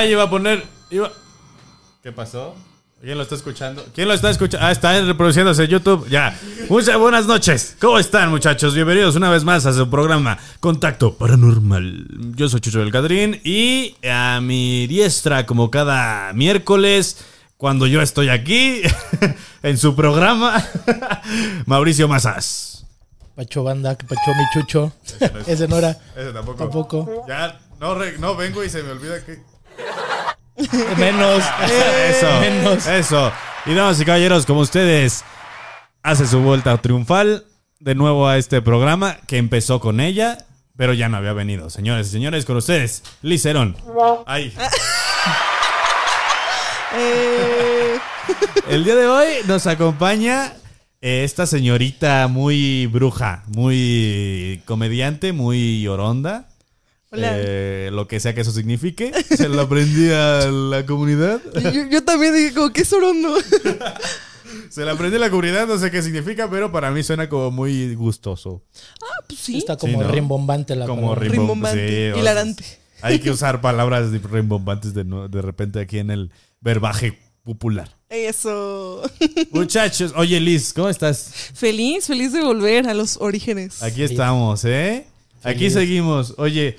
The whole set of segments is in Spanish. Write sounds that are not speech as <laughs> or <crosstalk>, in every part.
Ay, iba a poner. Iba... ¿Qué pasó? ¿Quién lo está escuchando? ¿Quién lo está escuchando? Ah, está reproduciéndose en YouTube. Ya. Muchas buenas noches. ¿Cómo están, muchachos? Bienvenidos una vez más a su programa Contacto Paranormal. Yo soy Chucho del Cadrín y a mi diestra, como cada miércoles, cuando yo estoy aquí, <laughs> en su programa, <laughs> Mauricio Mazas. Pacho Banda, que Pacho mi Chucho. <laughs> Ese no era. Ese tampoco. Tampoco. Ya, no, re- no vengo y se me olvida que. <laughs> Menos. Eso, <laughs> Menos. eso. Y damas y caballeros, como ustedes, hace su vuelta triunfal de nuevo a este programa que empezó con ella, pero ya no había venido. Señores y señores, con ustedes, Liz Herón. Ay. <laughs> Eh, El día de hoy nos acompaña eh, esta señorita muy bruja, muy comediante, muy oronda. Hola. Eh, lo que sea que eso signifique. Se lo aprendí a la comunidad. yo, yo también dije, como, ¿qué es Orondo? <laughs> Se la aprendí a la comunidad, no sé qué significa, pero para mí suena como muy gustoso. Ah, pues sí. Está como Sí, ¿no? rimbombante la Como palabra. rim- Rimbombante, sí, hilarante. Hay que usar palabras rimbombantes de, de repente aquí en el verbaje popular. Eso. <laughs> Muchachos, oye Liz, ¿cómo estás? Feliz, feliz de volver a los orígenes. Aquí estamos, ¿eh? Aquí seguimos. Oye,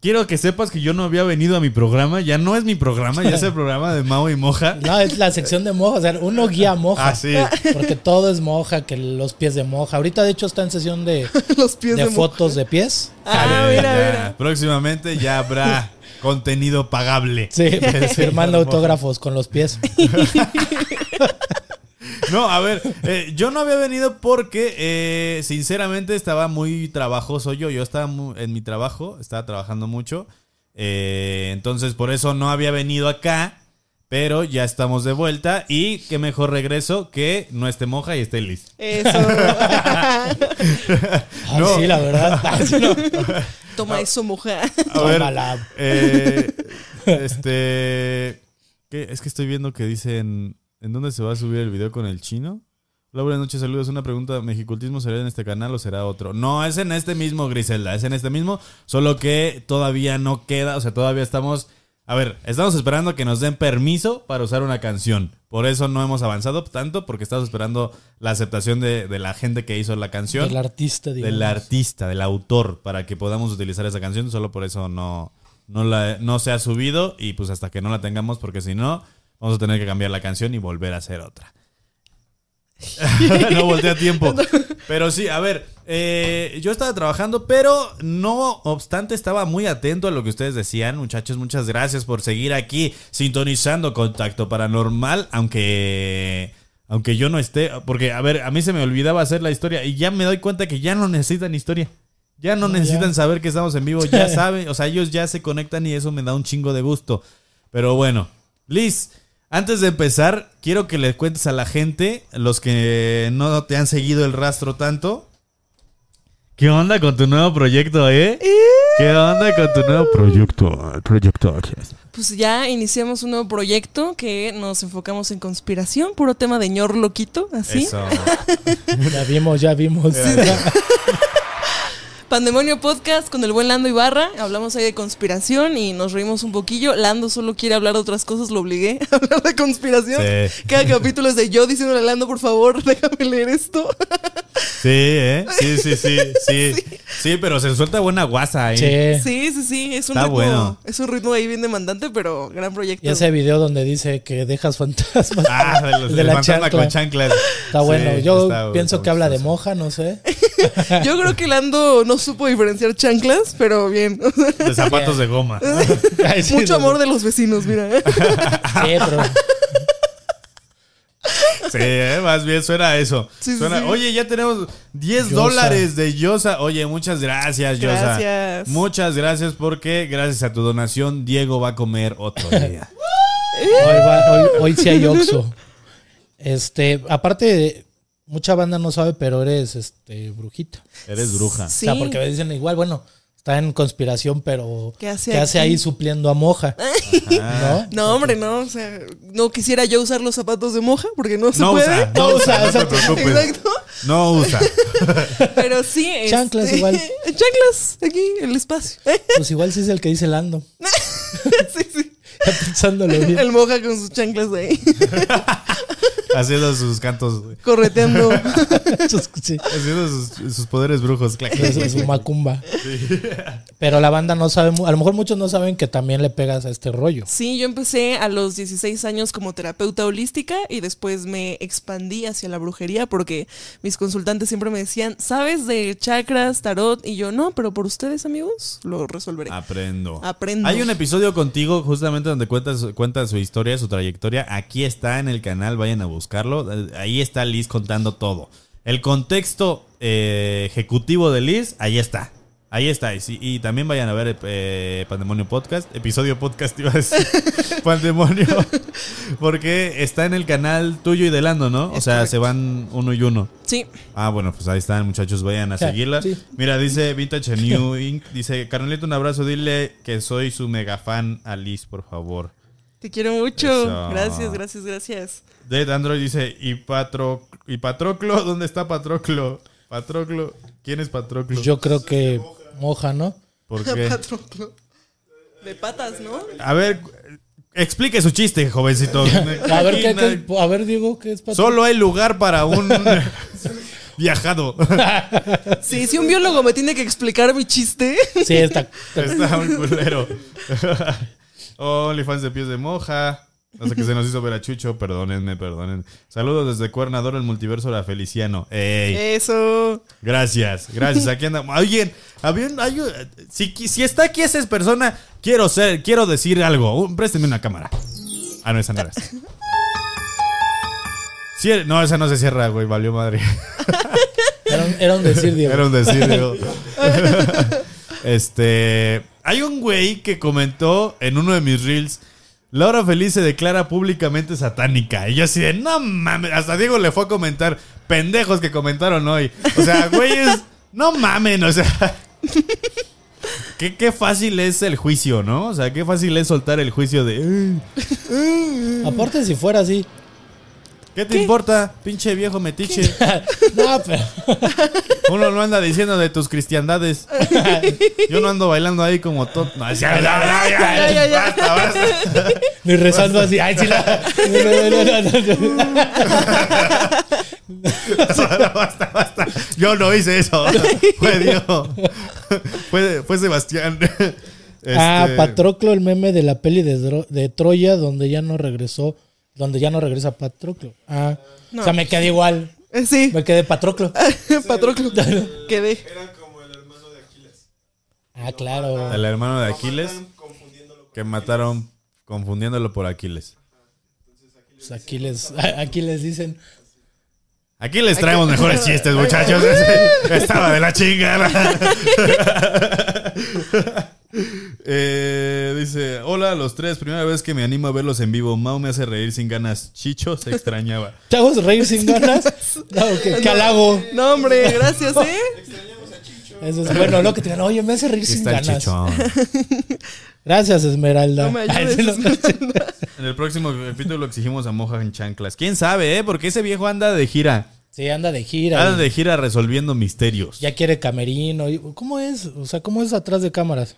quiero que sepas que yo no había venido a mi programa. Ya no es mi programa, ya es el <laughs> programa de Mao y Moja. No, es la sección de moja. O sea, uno guía moja. Ah, sí. Porque todo es moja, que los pies de moja. Ahorita, de hecho, está en sesión de, <laughs> los pies de de, fotos de pies. Ah, Eh, mira, ya. mira. Próximamente ya habrá <laughs> contenido pagable. Sí, firmando Moja. autógrafos con los pies. <laughs> No, a ver, eh, yo no había venido porque, eh, sinceramente, estaba muy trabajoso yo. Yo estaba en mi trabajo, estaba trabajando mucho. eh, entonces, por eso no había venido acá. Pero ya estamos de vuelta. Y qué mejor regreso que no esté moja y esté Liz. Eso. <laughs> Ah, No. Sí, la verdad. <laughs> Ah, no. Toma eso, moja. A ver, Tómala. eh, este. ¿qué? Es que estoy viendo que dicen. ¿En dónde se va a subir el video con el chino? Hola, buenas noches, saludos. Una pregunta: ¿Mexicultismo será en este canal o será otro? No, es en este mismo, Griselda. Es en este mismo. Solo que todavía no queda. O sea, todavía estamos. A ver, estamos esperando que nos den permiso para usar una canción. Por eso no hemos avanzado tanto, porque estamos esperando la aceptación de, de la gente que hizo la canción Del artista, digamos. del artista, del autor, para que podamos utilizar esa canción. Solo por eso no, no, la, no se ha subido y pues hasta que no la tengamos, porque si no, vamos a tener que cambiar la canción y volver a hacer otra. <laughs> no volteé a tiempo. Pero sí, a ver, eh, yo estaba trabajando, pero no obstante estaba muy atento a lo que ustedes decían. Muchachos, muchas gracias por seguir aquí sintonizando Contacto Paranormal, aunque... Aunque yo no esté, porque a ver, a mí se me olvidaba hacer la historia y ya me doy cuenta que ya no necesitan historia. Ya no No, necesitan ya. saber que estamos en vivo, ya <laughs> saben, o sea, ellos ya se conectan y eso me da un chingo de gusto. Pero bueno, Liz, antes de empezar, quiero que le cuentes a la gente, los que no te han seguido el rastro tanto, ¿qué onda con tu nuevo proyecto, eh? ¿Qué onda con tu nuevo proyecto? Proyecto. Pues ya iniciamos un nuevo proyecto que nos enfocamos en conspiración, puro tema de ñor loquito, así. Eso. <laughs> Ya vimos, ya vimos. <laughs> Pandemonio Podcast con el buen Lando Ibarra. Hablamos ahí de conspiración y nos reímos un poquillo. Lando solo quiere hablar de otras cosas, lo obligué <laughs> a hablar de conspiración. Sí. Cada capítulo es de yo diciéndole a Lando, por favor, <laughs> déjame leer esto. Sí, ¿eh? Sí, sí, sí, <laughs> sí. Sí, pero se suelta buena guasa ahí. Sí. Sí, sí, sí, es un Está ritmo, bueno. es un ritmo ahí bien demandante, pero gran proyecto. Y ese video donde dice que dejas fantasmas. Ah, de, los, de la fantasma chancla. con chanclas. Está bueno. Sí, Yo está- pienso está que habla de moja, no sé. Yo creo que Lando no supo diferenciar chanclas, pero bien. De <laughs> zapatos de goma. <laughs> Mucho amor de los vecinos, mira. Sí, pero Sí, ¿eh? más bien suena a eso. Sí, sí, Suena- sí. Oye, ya tenemos 10 Yosa. dólares de Yosa. Oye, muchas gracias, Yosa. Gracias. Muchas gracias porque gracias a tu donación, Diego va a comer otro <laughs> día. hoy, va- hoy- hoy sí hay Oxxo. Este, aparte, mucha banda no sabe, pero eres este brujita. Eres bruja. Sí. O sea, porque me dicen igual, bueno, está en conspiración, pero ¿Qué hace ahí supliendo a moja? <laughs> ¿No? No, hombre, no. O sea, no quisiera yo usar los zapatos de moja porque no se No puede. usa, no usa, no te exacto. preocupes. Exacto. No usa. <laughs> Pero sí. este, Chanclas igual. <laughs> Chanclas, aquí, el espacio. Pues igual sí es el que dice Lando. sí, sí. Ya pensándolo bien. El moja con sus chanclas ahí, Haciendo sus cantos, güey. correteando. <laughs> Sí, Haciendo sus, sus poderes brujos. clac. es su macumba. Pero la banda no sabe, mu- a lo mejor muchos no saben que también le pegas a este rollo. Sí, yo empecé a los 16 años como terapeuta holística y después me expandí hacia la brujería porque mis consultantes siempre me decían, ¿sabes de chakras, tarot? Y yo, no, pero por ustedes, amigos, lo resolveré. Aprendo. Aprendo. Hay un episodio contigo justamente donde cuentas, cuentas su historia, su trayectoria. Aquí está en el canal, vayan a buscarlo. Eh, Ahí está Liz contando todo. El contexto eh, ejecutivo de Liz, ahí está. Ahí está. Y, también vayan a ver eh, Pandemonio Podcast. Episodio podcast, <laughs> iba a decir. <laughs> Pandemonio. Porque está en el canal tuyo y de Lando, ¿no? O sea, se van uno y uno. Sí, Ah, bueno, pues ahí están, muchachos, vayan a Sí, seguirla. sí. Mira, dice Vintage New <laughs> Inc. Dice, Carnalito, un abrazo, dile que soy su mega fan, Alice, por favor. te quiero mucho. Eso. Gracias, gracias, gracias. Dead Android dice, ¿y, Patro ¿y Patroclo? <laughs> ¿Dónde está Patroclo? Patroclo, ¿quién es Patroclo? Pues yo creo que moja, ¿no? ¿Por <laughs> qué? Patroclo. De patas, ¿no? A ver, explique su chiste, jovencito. <laughs> A ver, ¿qué, qué- a ver Diego, ¿qué es para Solo hay lugar para un viajado. Sí, si un biólogo me tiene que explicar mi chiste. Sí, está. Está muy culero. OnlyFans de pies de moja. Sé qué se nos hizo ver a Chucho. Perdónenme, perdónenme. Saludos desde Cuernador, el multiverso la Feliciano. ¡Ey! Eso. Gracias, gracias. Aquí andamos. Oye, había un- hay un- si, si está aquí esa persona, quiero ser, quiero decir algo. Uh, présteme una cámara. Ah, no, esa no era. No, esa no se cierra, güey. Valió madre. Era un, era un decir, Diego. Era un decir, digo. Este. Hay un güey que comentó en uno de mis reels. Laura Feliz se declara públicamente satánica. Y yo así de, no mames. Hasta Diego le fue a comentar. Pendejos que comentaron hoy. O sea, <laughs> güeyes, no mamen. O sea. <laughs> Qué, qué fácil es el juicio, ¿no? O sea, qué fácil es soltar el juicio de. "Ay, Aparte, si fuera así. ¿Qué te importa, pinche viejo metiche? <laughs> No, pero. <laughs> Uno no anda diciendo de tus cristiandades. Yo no ando bailando ahí como todo. No, ya, ya, ya, ya, Ya, ya, ya. Basta, basta. Ni rezando así. Ay, sí, la. No, no, no, no, no. basta, basta. Yo no hice eso. Fue Diego. Fue, fue Sebastián. Ah, Este, Patroclo, el meme de la peli de, de Troya, donde ya no regresó. Donde ya no regresa Patroclo. Ah, No. o sea, me quedé igual. Eh, Sí, Me quedé Patroclo. <laughs> Patroclo. Quedé. Ah, claro. El hermano de Aquiles. Que mataron confundiéndolo por Aquiles. Pues aquí les, <laughs> aquí les dicen. Aquí les traemos mejores <laughs> chistes, muchachos. Estaba de la chingada. Eh, dice, hola a los tres, primera vez que me animo a verlos en vivo. Mau me hace reír sin ganas. Chicho se extrañaba. <laughs> ¿Chavos reír sin <laughs> ganas? No, que halago. No, hombre, gracias, <laughs> ¿eh? Eso es bueno, lo que te digan, oye, me hace reír Aquí sin está ganas. Gracias, Esmeralda. No me ayudes. no. En el próximo capítulo exigimos a Moja en chanclas. ¿Quién sabe, eh? Porque ese viejo anda de gira. Sí, anda de gira. Anda de gira resolviendo misterios. Ya quiere camerino. ¿Cómo es? O sea, ¿cómo es atrás de cámaras?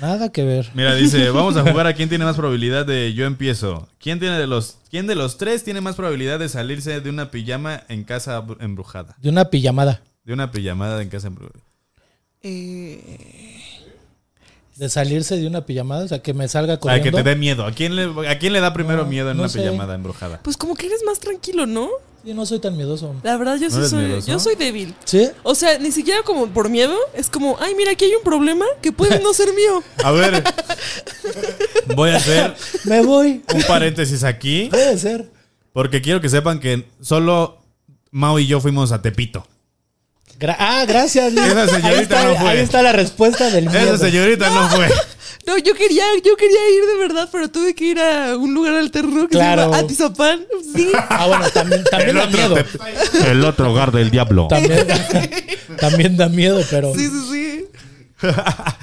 Nada que ver. Mira, dice, <laughs> vamos a jugar a quién tiene más probabilidad de yo empiezo. ¿Quién tiene de los quién de los tres tiene más probabilidad de salirse de una pijama en casa br- embrujada? De una pijamada. De una pijamada en casa embrujada. Eh, De salirse de una pijamada. O sea, que me salga A corriendo. que te dé miedo. ¿A quién le, a quién le da primero No, miedo en no una sé. pijamada embrujada? pues como que eres más tranquilo, ¿no? Sí, no soy tan miedoso. La verdad, yo ¿No sí eres soy. miedoso? Yo soy débil. ¿Sí? O sea, ni siquiera como por miedo. Es como, ay, mira, aquí hay un problema que puede no ser mío. <laughs> A ver, voy a hacer <laughs> Me voy. un paréntesis aquí Puede ser. porque quiero que sepan que solo Mau y yo fuimos a Tepito. Gra- ah, gracias. Liz. Esa señorita ahí, está, no fue. ahí está la respuesta del miedo. Esa señorita no fue. <laughs> No, yo quería, yo quería ir de verdad, pero tuve que ir a un lugar alterno que Claro. se llama Atizapán. Sí. Ah, bueno, también, también El da otro, miedo. El otro hogar del diablo. También, <laughs> también da miedo, pero. Sí, sí, sí.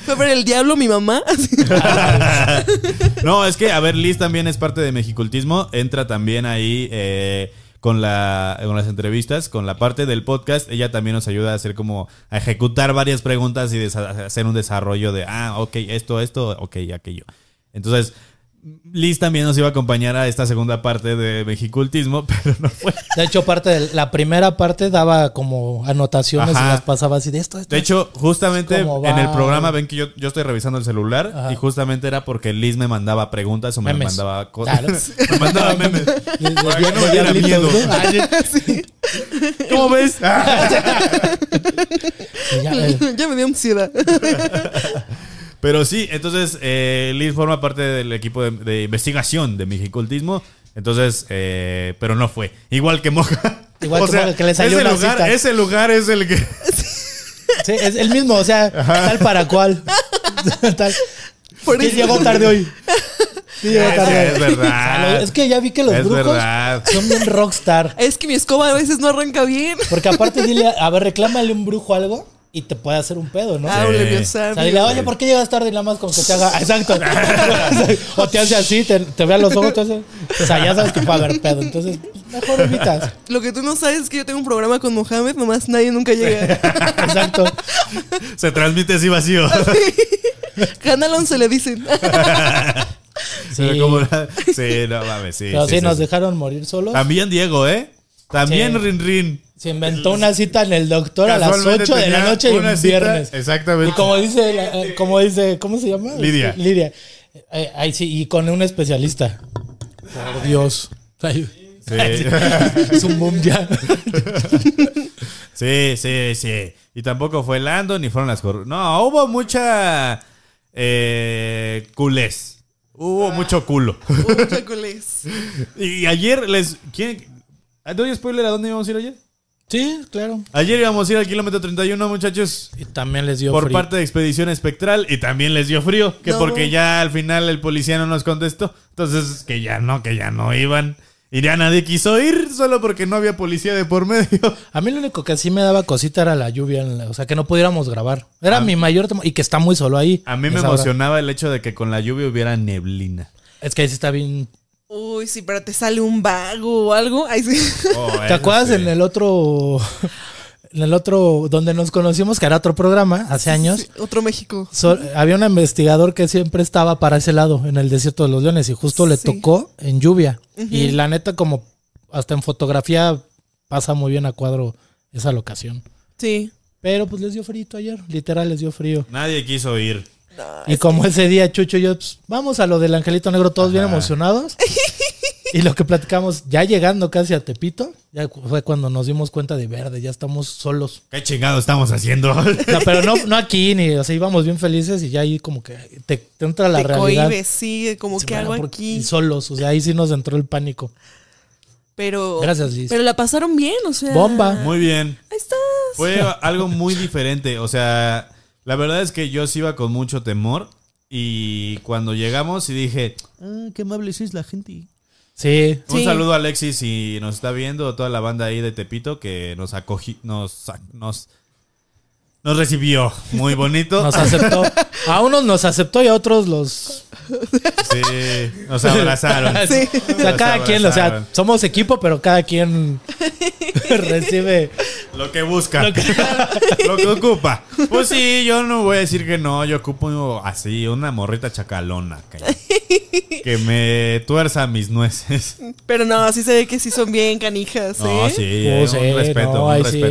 Fue a ver el diablo mi mamá. <laughs> No, es que, a ver, Liz también es parte de Mexicultismo. Entra también ahí eh, con, la, con las entrevistas, con la parte del podcast. Ella también nos ayuda a hacer como, a ejecutar varias preguntas y hacer un desarrollo de, ah, ok, esto, esto, ok, aquello. Entonces, Liz también nos iba a acompañar a esta segunda parte de Mexicultismo, <laughs> pero no fue. De hecho, parte de la primera parte daba como anotaciones Ajá. y las pasaba así de esto, esto. De hecho, justamente ¿Cómo en el programa ven que yo, yo estoy revisando el celular Ajá. y justamente era porque Liz me mandaba preguntas o me Memes. mandaba cosas. Claro. <laughs> me mandaba memes. No me diera miedo. ¿Cómo ves? <laughs> ya, eh, ya me dio ansiedad. Pero sí, entonces eh, Liz forma parte del equipo de, de investigación de Mexicultismo. Entonces, eh, pero no fue. Igual que Moja. <laughs> Igual <laughs> que Moja, que le salió ese, una lugar, cita. ese lugar es el que. <laughs> sí, es el mismo, o sea, tal para cual. Tal. Por ¿Quién eso- llegó tarde hoy? ¿Quién llegó tarde es hoy? verdad. Es que ya vi que los Es brujos verdad. son bien rockstar. Es que mi escoba a veces no arranca bien. Porque aparte dile, a ver, reclámale un brujo algo y te puede hacer un pedo, ¿no? Ah, Sí. O sea, sabio. dile, oye, ¿por qué llegas tarde? Y nada más con que te haga. <laughs> Exacto. <laughs> o te hace así, te, te ve a los ojos, te hace. O sea, ya sabes que puede haber pedo. Entonces, mejor evitas. Lo que tú no sabes es que yo tengo un programa con Mohamed, nomás nadie nunca llega. <laughs> Exacto. Se transmite así vacío. Canal 11 le dicen. Sí. Como sí, no mames, sí. Pero sí, sí, nos sí. dejaron morir solos. También Diego, ¿eh? También Sí. Rin Rin. Se inventó una cita en el doctor a las Casualmente 8 de la noche y un cita- viernes. Exactamente. Y como dice, la- eh, como dice, ¿cómo se llama? Lidia. Lidia. Eh, ahí sí, y con un especialista. Por Dios. Ay, Sí. <laughs> Es un boom ya. Sí, sí, sí. Y tampoco fue Lando ni fueron las No, hubo mucha eh, culés. Hubo mucho culo. Mucha coles. <laughs> y ayer les. ¿Quién? ¿Doy spoiler a dónde íbamos a ir ayer? Sí, claro. Ayer íbamos a ir al kilómetro 31, muchachos. Y también les dio Por frío. parte de Expedición Espectral y también les dio frío, que No. porque ya al final el policía no nos contestó, entonces que ya no, que ya no iban. Y ya nadie quiso ir solo porque no había policía de por medio. A mí lo único que sí me daba cosita era la lluvia, en la- o sea, que no pudiéramos grabar. Era mi mayor temor. Y que está muy solo ahí. A mí me hora. emocionaba el hecho de que con la lluvia hubiera neblina. Es que ahí sí está bien. Uy, sí, pero te sale un vago o algo. <laughs> Ay, sí. Oh, ¿Te acuerdas en el otro. <laughs> En el otro. Donde nos conocimos, que era otro programa, hace años. Sí, Otro México. So- había un investigador que siempre estaba para ese lado, en el desierto de los leones, y justo le Sí. tocó en lluvia. Y la neta, como hasta en fotografía pasa muy bien a cuadro esa locación. Sí. Pero pues les dio frío ayer, literal les dio frío. Nadie quiso ir. Y como ese día Chucho y yo, pues, vamos a lo del Angelito Negro, todos bien emocionados. <laughs> y lo que platicamos, ya llegando casi a Tepito, ya fue cuando nos dimos cuenta de verde, ya estamos solos. ¿Qué chingado estamos haciendo? <laughs> No, pero no, no aquí, ni, o sea, íbamos bien felices y ya ahí como que te, te entra la te realidad. cohibes, sí, como Sí, que porque- aquí. y solos, o sea, ahí sí nos entró el pánico. Pero. Gracias, Liz. Pero la pasaron bien, o sea. Bomba. Muy bien. Ahí estás. Fue algo muy diferente. O sea, la verdad es que yo sí iba con mucho temor. Y cuando llegamos y dije, ah, qué amable es la gente. Sí, Un Sí. saludo a Alexis si nos está viendo, toda la banda ahí de Tepito que nos acogí, nos, nos, nos recibió muy bonito. nos aceptó. A unos nos aceptó y a otros los... Sí, nos abrazaron. <laughs> Sí. O sea, Nos cada quien, o sea, somos equipo, pero cada quien <laughs> recibe... Lo que busca. <laughs> Lo que, ocupa. Pues sí, yo no voy a decir que no. Yo ocupo así, una morrita chacalona. Que, que me tuerza mis nueces. Pero no, así se ve que sí son bien canijas, ¿eh? No, sí, Oh, eh, sí, un respeto, no, un sí.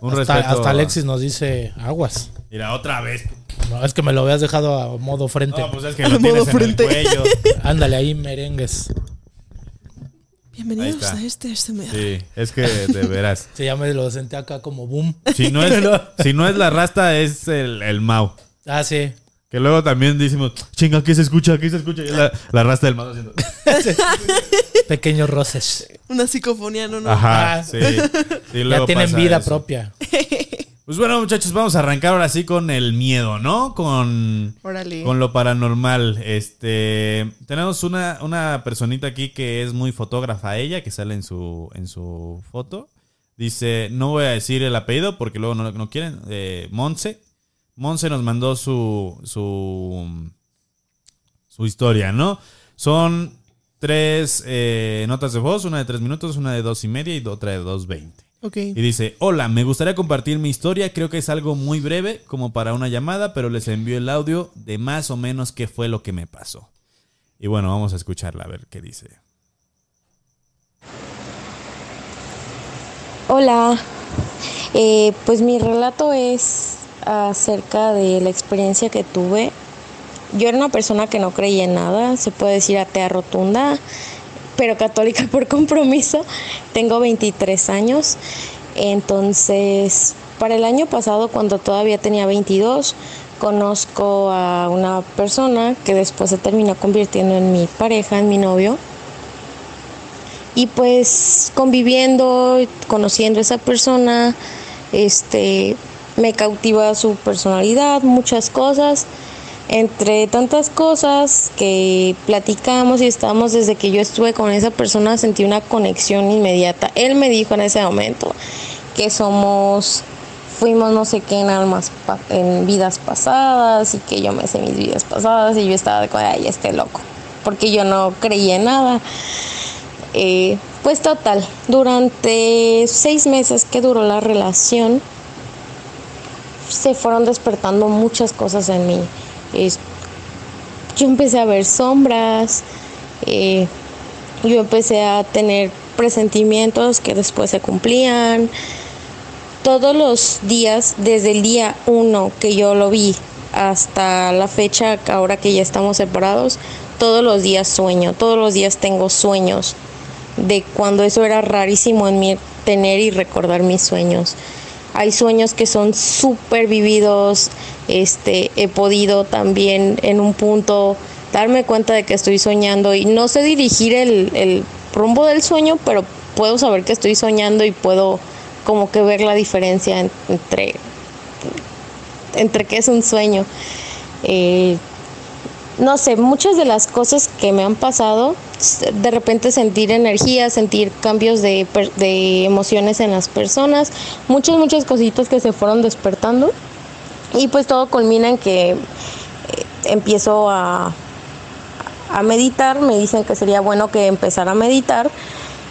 Un hasta, respeto. hasta Alexis nos dice aguas. Mira, otra vez. No, es que me lo habías dejado a modo frente. No, pues es que A lo modo tienes en frente. el cuello. <laughs> Ándale ahí, merengues. Bienvenidos a este SMR. Sí, es que de veras. Sí, ya me lo senté acá como boom. Si no es, <laughs> si no es la rasta, es el, el Mau. Ah, sí. Que luego también decimos, chinga, ¿qué se escucha? ¿Qué se escucha? Y la, la rasta del Mau haciendo. <laughs> Pequeños roces. Una psicofonía, no, no. Ajá, Ah. sí. Sí, luego Ya tienen pasa vida eso. propia. <laughs> Pues bueno, muchachos, vamos a arrancar ahora sí con el miedo, ¿no? Con, con lo paranormal. Este, tenemos una, una personita aquí que es muy fotógrafa ella, que sale en su, en su foto. Dice, no voy a decir el apellido porque luego no, no quieren. Eh, Monse. Monse nos mandó su, su, su historia, ¿no? Son tres eh, notas de voz, una de tres minutos, una de dos y media y otra de dos veinte. Ok. Y dice, hola, me gustaría compartir mi historia, creo que es algo muy breve como para una llamada, pero les envío el audio de más o menos qué fue lo que me pasó. Y bueno, vamos a escucharla a ver qué dice. Hola, eh, pues mi relato es acerca de la experiencia que tuve. Yo era una persona que no creía en nada, se puede decir atea rotunda, pero católica <laughs> por compromiso. Tengo 23 años, entonces para el año pasado, cuando todavía tenía 22, conozco a una persona que después se terminó convirtiendo en mi pareja, en mi novio y pues conviviendo, conociendo a esa persona, este, me cautiva su personalidad, muchas cosas. Entre tantas cosas que platicamos y estamos desde que yo estuve con esa persona, sentí una conexión inmediata. Él me dijo en ese momento que somos, fuimos no sé qué en almas, en vidas pasadas y que yo me sé mis vidas pasadas y yo estaba de, ay, este loco, porque yo no creía en nada. Eh, pues total, durante seis meses que duró la relación, se fueron despertando muchas cosas en mí. yo empecé a ver sombras, eh, yo empecé a tener presentimientos que después se cumplían. Todos los días, desde el día uno que yo lo vi hasta la fecha, ahora que ya estamos separados, todos los días sueño, todos los días tengo sueños de cuando eso era rarísimo en mí tener y recordar mis sueños. Hay sueños que son súper vividos, este, he podido también en un punto darme cuenta de que estoy soñando y no sé dirigir el, el rumbo del sueño, pero puedo saber que estoy soñando y puedo como que ver la diferencia entre, entre qué es un sueño. Eh, no sé, muchas de las cosas que me han pasado, de repente sentir energía, sentir cambios de, emociones en las personas, muchas, muchas cositas que se fueron despertando. Y pues todo culmina en que eh, empiezo a, a meditar, me dicen que sería bueno que empezara a meditar.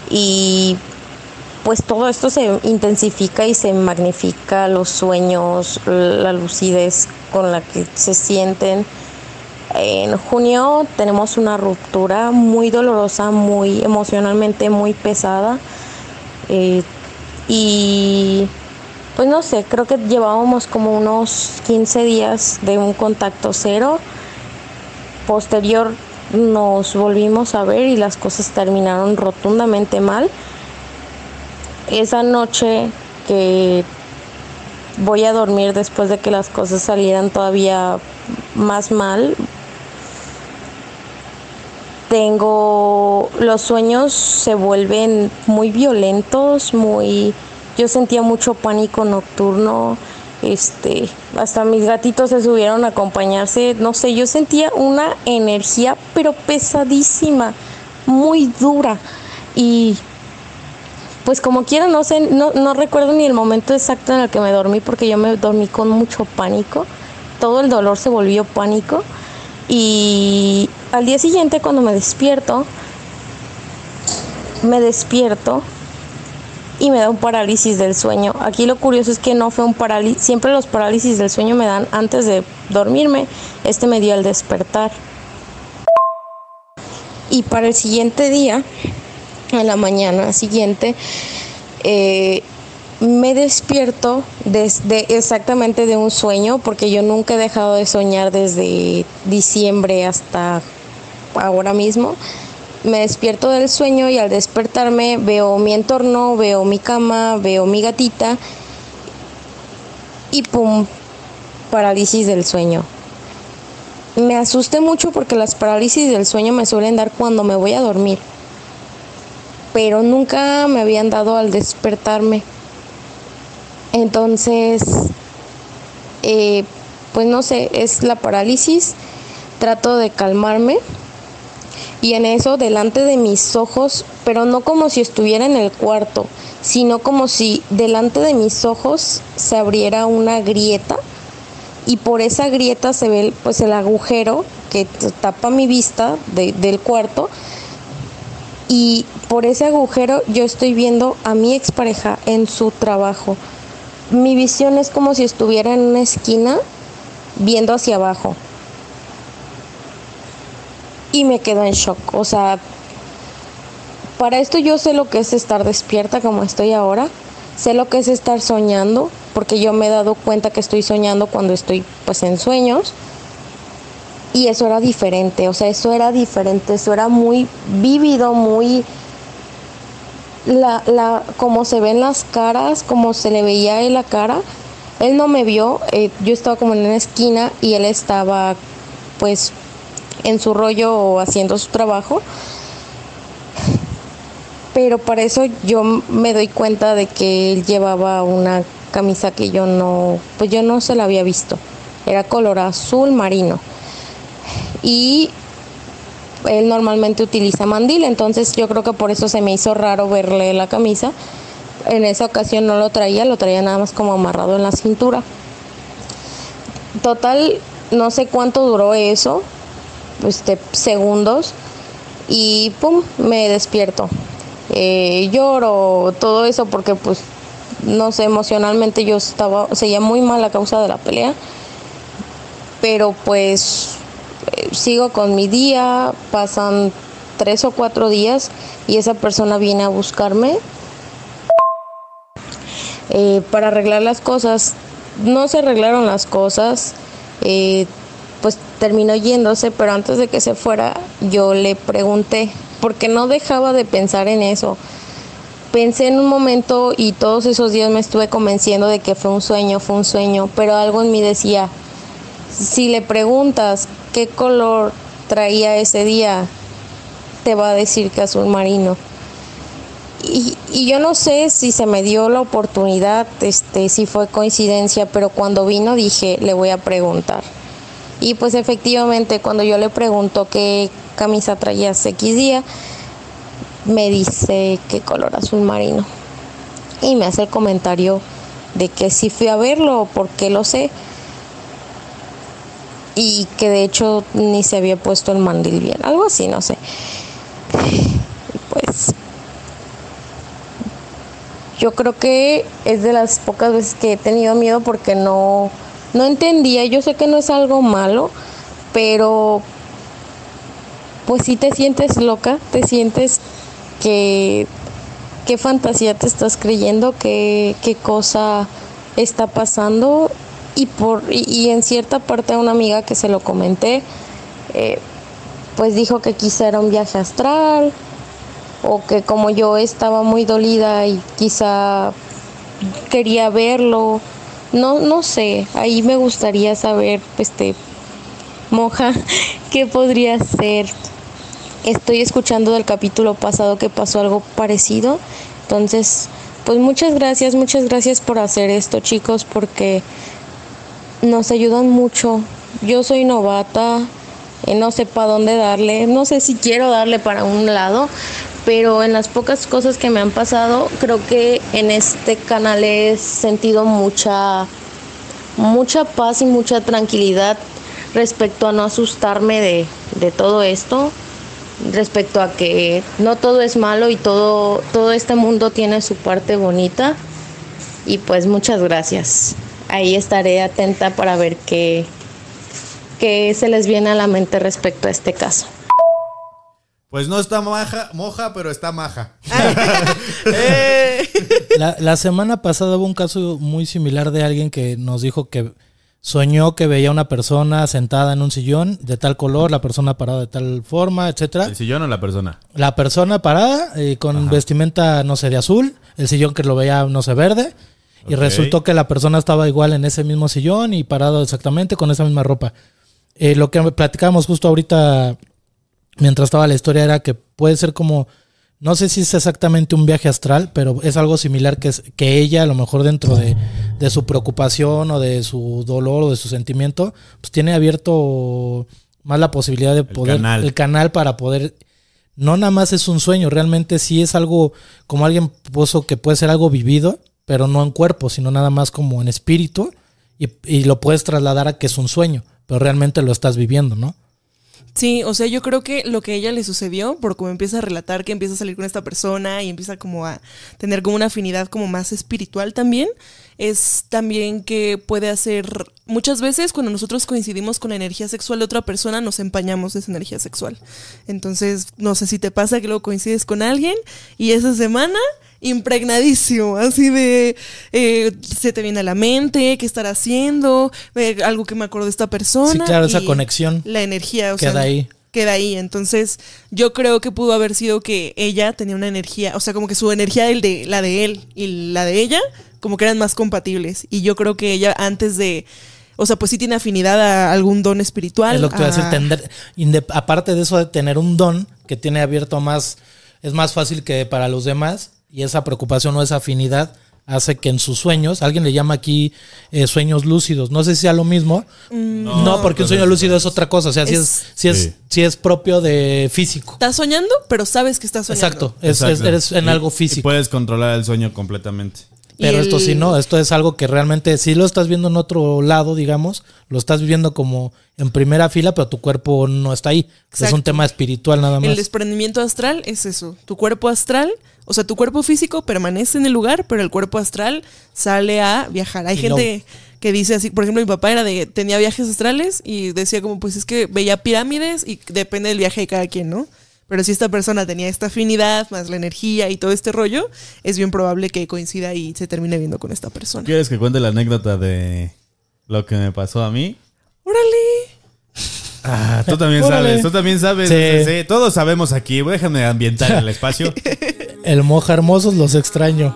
Y pues todo esto se intensifica y se magnifica los sueños, la lucidez con la que se sienten en junio tenemos una ruptura muy dolorosa, muy emocionalmente muy pesada. Eh, y pues no sé, creo que llevábamos como unos 15 días de un contacto cero. Posterior nos volvimos a ver y las cosas terminaron rotundamente mal. Esa noche que voy a dormir después de que las cosas salieran todavía más mal, tengo los sueños se vuelven muy violentos, muy yo sentía mucho pánico nocturno, este, hasta mis gatitos se subieron a acompañarse, no sé, yo sentía una energía pero pesadísima, muy dura. Y pues como quiera no sé, no, no recuerdo ni el momento exacto en el que me dormí porque yo me dormí con mucho pánico, todo el dolor se volvió pánico y al día siguiente cuando me despierto, me despierto y me da un parálisis del sueño. Aquí lo curioso es que no fue un parálisis, siempre los parálisis del sueño me dan antes de dormirme, este me dio al despertar. Y para el siguiente día, en la mañana siguiente, eh, me despierto desde exactamente de un sueño, porque yo nunca he dejado de soñar desde diciembre hasta ahora mismo. Me despierto del sueño y al despertarme veo mi entorno, veo mi cama, veo mi gatita y pum, parálisis del sueño. Me asusté mucho porque las parálisis del sueño me suelen dar cuando me voy a dormir, pero nunca me habían dado al despertarme. Entonces, eh, pues no sé, es la parálisis. Trato de calmarme y en eso delante de mis ojos, pero no como si estuviera en el cuarto, sino como si delante de mis ojos se abriera una grieta y por esa grieta se ve pues el agujero que tapa mi vista del cuarto y por ese agujero yo estoy viendo a mi expareja en su trabajo mi visión es como si estuviera en una esquina viendo hacia abajo. y me quedo en shock. O sea, para esto yo sé lo que es estar despierta como estoy ahora, sé lo que es estar soñando, porque yo me he dado cuenta que estoy soñando cuando estoy pues en sueños. Y eso era diferente, o sea, eso era diferente, eso era muy vívido, muy la, la, como se ven las caras, como se le veía en la cara. Él no me vio, eh, yo estaba como en una esquina y él estaba pues en su rollo o haciendo su trabajo. Pero para eso yo me doy cuenta de que él llevaba una camisa que yo no, pues yo no se la había visto. Era color azul marino y él normalmente utiliza mandil, entonces yo creo que por eso se me hizo raro verle la camisa. En esa ocasión no lo traía, lo traía nada más como amarrado en la cintura. Total, no sé cuánto duró eso, este, segundos, y pum, me despierto. Eh, lloro, todo eso, porque pues, no sé, emocionalmente yo estaba, seguía muy mal a causa de la pelea, pero pues sigo con mi día, pasan tres o cuatro días y esa persona viene a buscarme eh, para arreglar las cosas. No se arreglaron las cosas, eh, pues terminó yéndose, pero antes de que se fuera yo le pregunté, porque no dejaba de pensar en eso. Pensé en un momento y todos esos días me estuve convenciendo de que fue un sueño, fue un sueño, pero algo en mí decía, si le preguntas qué color traía ese día, te va a decir que azul marino. Y, yo no sé si se me dio la oportunidad, este, si fue coincidencia, pero cuando vino dije, le voy a preguntar. Y pues efectivamente, cuando yo le pregunto qué camisa traía ese X día, me dice qué color azul marino. Y me hace el comentario de que si fui a verlo, porque lo sé y que de hecho ni se había puesto el mandil bien, algo así, no sé. Pues yo creo que es de las pocas veces que he tenido miedo porque no no entendía, yo sé que no es algo malo, pero pues si te sientes loca, te sientes que qué fantasía te estás creyendo, qué, qué cosa está pasando y por y, en cierta parte a una amiga que se lo comenté eh, pues dijo que quizá era un viaje astral o que como yo estaba muy dolida y quizá quería verlo. No no sé ahí me gustaría saber este moja <laughs> qué podría ser estoy escuchando del capítulo pasado que pasó algo parecido. Entonces pues muchas gracias muchas gracias por hacer esto chicos porque nos ayudan mucho. Yo soy novata, no sé para dónde darle, no sé si quiero darle para un lado, pero en las pocas cosas que me han pasado, creo que en este canal he sentido mucha, mucha paz y mucha tranquilidad respecto a no asustarme de, de todo esto, respecto a que no todo es malo y todo, todo este mundo tiene su parte bonita. Y pues muchas gracias ahí estaré atenta para ver qué, qué se les viene a la mente respecto a este caso. Pues no está maja, moja, pero está maja. <laughs> Eh. la, la, semana pasada hubo un caso muy similar de alguien que nos dijo que soñó que veía una persona sentada en un sillón de tal color, la persona parada de tal forma, etcétera. ¿El sillón o la persona? La persona parada eh, con vestimenta, no sé, de azul, el sillón que lo veía, no sé, verde y resultó que la persona estaba igual en ese mismo sillón y parado exactamente con esa misma ropa. Eh, lo que platicábamos justo ahorita mientras estaba la historia era que puede ser como, no sé si es exactamente un viaje astral, pero es algo similar que, es, que ella a lo mejor dentro de, de su preocupación o de su dolor o de su sentimiento, pues tiene abierto más la posibilidad de poder, el canal para poder no nada más es un sueño, realmente sí es algo, como alguien puso que puede ser algo vivido, pero no en cuerpo, sino nada más como en espíritu, y, lo puedes trasladar a que es un sueño, pero realmente lo estás viviendo, ¿no? Sí, o sea, yo creo que lo que a ella le sucedió, por como empieza a relatar que empieza a salir con esta persona y empieza como a tener como una afinidad como más espiritual también, es también que puede hacer, muchas veces cuando nosotros coincidimos con la energía sexual de otra persona, nos empañamos de esa energía sexual. Entonces, no sé si te pasa que luego coincides con alguien y esa semana impregnadísimo, así de eh, se te viene a la mente, qué estar haciendo, eh, algo que me acuerdo de esta persona. Sí, claro, esa conexión La energía, o queda sea, ahí. queda ahí. Entonces, yo creo que pudo haber sido que ella tenía una energía, o sea, como que su energía, el de, la de él y la de ella, como que eran más compatibles. Y yo creo que ella antes de... O sea, pues sí tiene afinidad a algún don espiritual. Es lo que te voy a decir, a- tender- inde- aparte de eso de tener un don que tiene abierto más, es más fácil que para los demás, y esa preocupación o esa afinidad hace que en sus sueños, alguien le llama aquí eh, sueños lúcidos, no sé si sea lo mismo, no, porque un sueño lúcido es otra cosa, o sea, si es, si es, Sí. si es propio de físico. Estás soñando, pero sabes que estás soñando. Exacto, es, Exacto. es- eres en Y- algo y físico. puedes controlar el sueño completamente. Pero esto el- sí no, esto es algo que realmente sí lo estás viendo en otro lado, digamos, lo estás viviendo como en primera fila, pero tu cuerpo no está ahí. Es un tema espiritual nada El más. desprendimiento astral es eso. Tu cuerpo astral, o sea, tu cuerpo físico permanece en el lugar, pero el cuerpo astral sale a viajar. Hay Y gente que dice así, por ejemplo, mi papá era de tenía viajes astrales y decía como pues es que veía pirámides y depende del viaje de cada quien, ¿no? Pero si esta persona tenía esta afinidad, más la energía y todo este rollo, es bien probable que coincida y se termine viendo con esta persona. ¿Quieres que cuente la anécdota de lo que me pasó a mí? ¡Órale! Ah, tú también <laughs> Órale. sabes, tú también sabes. Sí. Sí, todos sabemos aquí. Déjame ambientar <laughs> el espacio. El moja hermosos los extraño.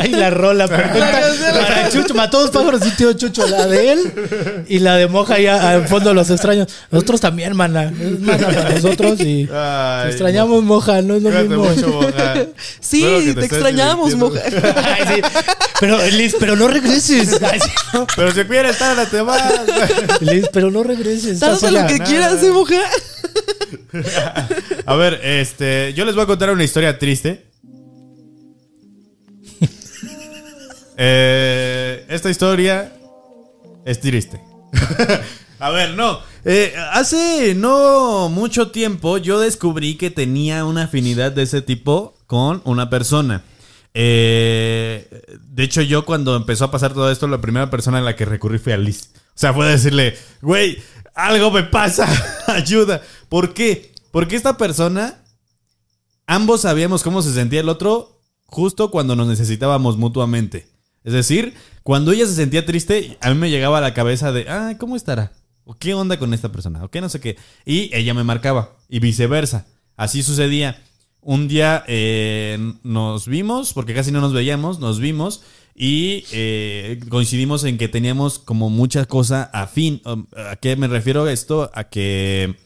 Ay, la rola perfecta. Para Chucho, mató dos pájaros y tío Chucho, la de él y la de moja ya al fondo los extraños. Nosotros también, mana. Es mana para nosotros y Ay, te extrañamos, moja, no es lo mismo. mucho, Moja. <laughs> Sí, te, extrañamos. Ay, sí. Pero, Liz, pero no regreses. Ay, sí. Pero si quieres estar, te vas. Liz, pero no regreses. Tarda lo que nada. quieras, ¿eh, mujer? <laughs> A ver, este, yo les voy a contar una historia triste. Eh, esta historia es triste. <laughs> A ver, no. Eh, hace no mucho tiempo yo descubrí que tenía una afinidad de ese tipo con una persona. Eh, de hecho, yo cuando empezó a pasar todo esto, la primera persona en la que recurrí fue a Liz. O sea, fue a decirle, güey, algo me pasa, <laughs> ayuda. ¿Por qué? Porque esta persona, ambos sabíamos cómo se sentía el otro justo cuando nos necesitábamos mutuamente. Es decir, cuando ella se sentía triste, a mí me llegaba a la cabeza de, ah, ¿cómo estará? ¿O qué onda con esta persona? ¿O qué no sé qué? Y ella me marcaba, y viceversa. Así sucedía. Un día eh, nos vimos, porque casi no nos veíamos, nos vimos y eh, coincidimos en que teníamos como mucha cosa afín. Um, ¿A qué me refiero esto? A que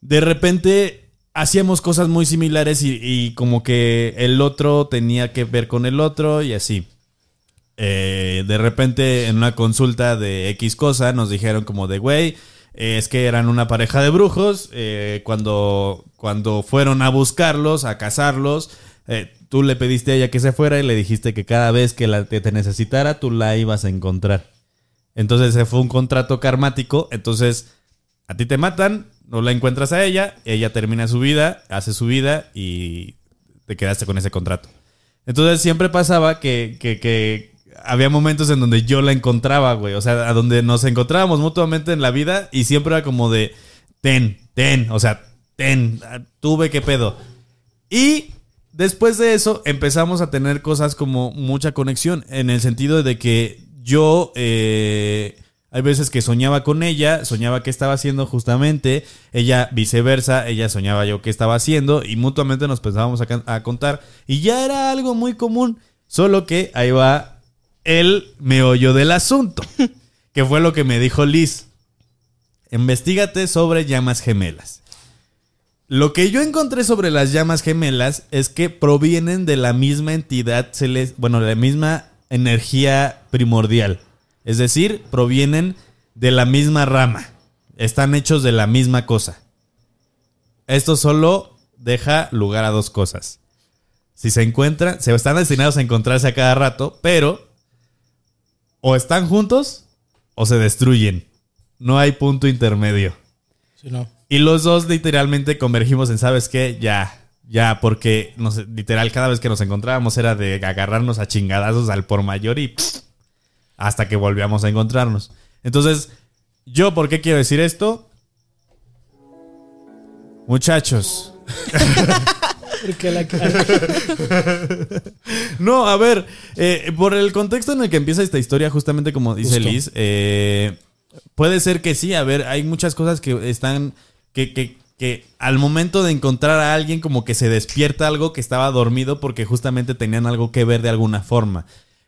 de repente hacíamos cosas muy similares y, y como que el otro tenía que ver con el otro y así. Eh, de repente en una consulta de X cosa nos dijeron como de, güey, eh, es que eran una pareja de brujos. eh, cuando, cuando fueron a buscarlos, a cazarlos, eh, tú le pediste a ella que se fuera y le dijiste que cada vez que la, que te necesitara, tú la ibas a encontrar. Entonces ese fue un contrato karmático. Entonces a ti te matan, no la encuentras a ella, ella termina su vida, hace su vida y te quedaste con ese contrato. Entonces siempre pasaba que, que había momentos en donde yo la encontraba, güey. O sea, a donde nos encontrábamos mutuamente en la vida y siempre era como de, ten, ten, o sea, ten, tuve que pedo. Y después de eso empezamos a tener cosas como mucha conexión en el sentido de que yo eh, hay veces que soñaba con ella, soñaba qué estaba haciendo justamente, ella viceversa, ella soñaba yo qué estaba haciendo y mutuamente nos pensábamos a, contar y ya era algo muy común, solo que ahí va el meollo del asunto, <laughs> que fue lo que me dijo Liz. Investígate sobre llamas gemelas. Lo que yo encontré sobre las llamas gemelas es que provienen de la misma entidad, celes- bueno, de la misma energía primordial. Es decir, provienen de la misma rama. Están hechos de la misma cosa. Esto solo deja lugar a dos cosas. Si se encuentran, se están destinados a encontrarse a cada rato, pero o están juntos o se destruyen. no hay punto intermedio. Sí, no. Y los dos literalmente convergimos en, ¿sabes qué? Ya, ya, porque nos, literal cada vez que nos encontrábamos era de agarrarnos a chingadazos al por mayor y pff, hasta que volvíamos a encontrarnos. Entonces, ¿yo por qué quiero decir esto? Muchachos, <laughs> Porque la <laughs> No, a ver, eh, por el contexto en el que empieza esta historia, justamente como dice Justo. Liz, eh, puede ser que sí, a ver, hay muchas cosas que están, que, que, que al momento de encontrar a alguien como que se despierta algo que estaba dormido porque justamente tenían algo que ver de alguna forma.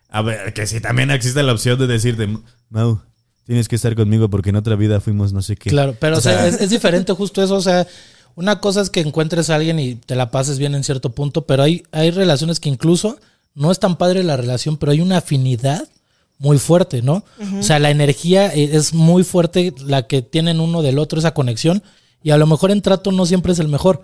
A ver, que si también existe la opción de decirte, Mau, tienes que estar conmigo porque en otra vida fuimos no sé qué. Claro, pero O o sea, sea- es, es diferente justo eso. O sea, una cosa es que encuentres a alguien y te la pases bien en cierto punto, pero hay, hay relaciones que incluso no es tan padre la relación, pero hay una afinidad muy fuerte, ¿no? O sea, la energía eh, es muy fuerte, la que tienen uno del otro, esa conexión, y a lo mejor en trato no siempre es el mejor.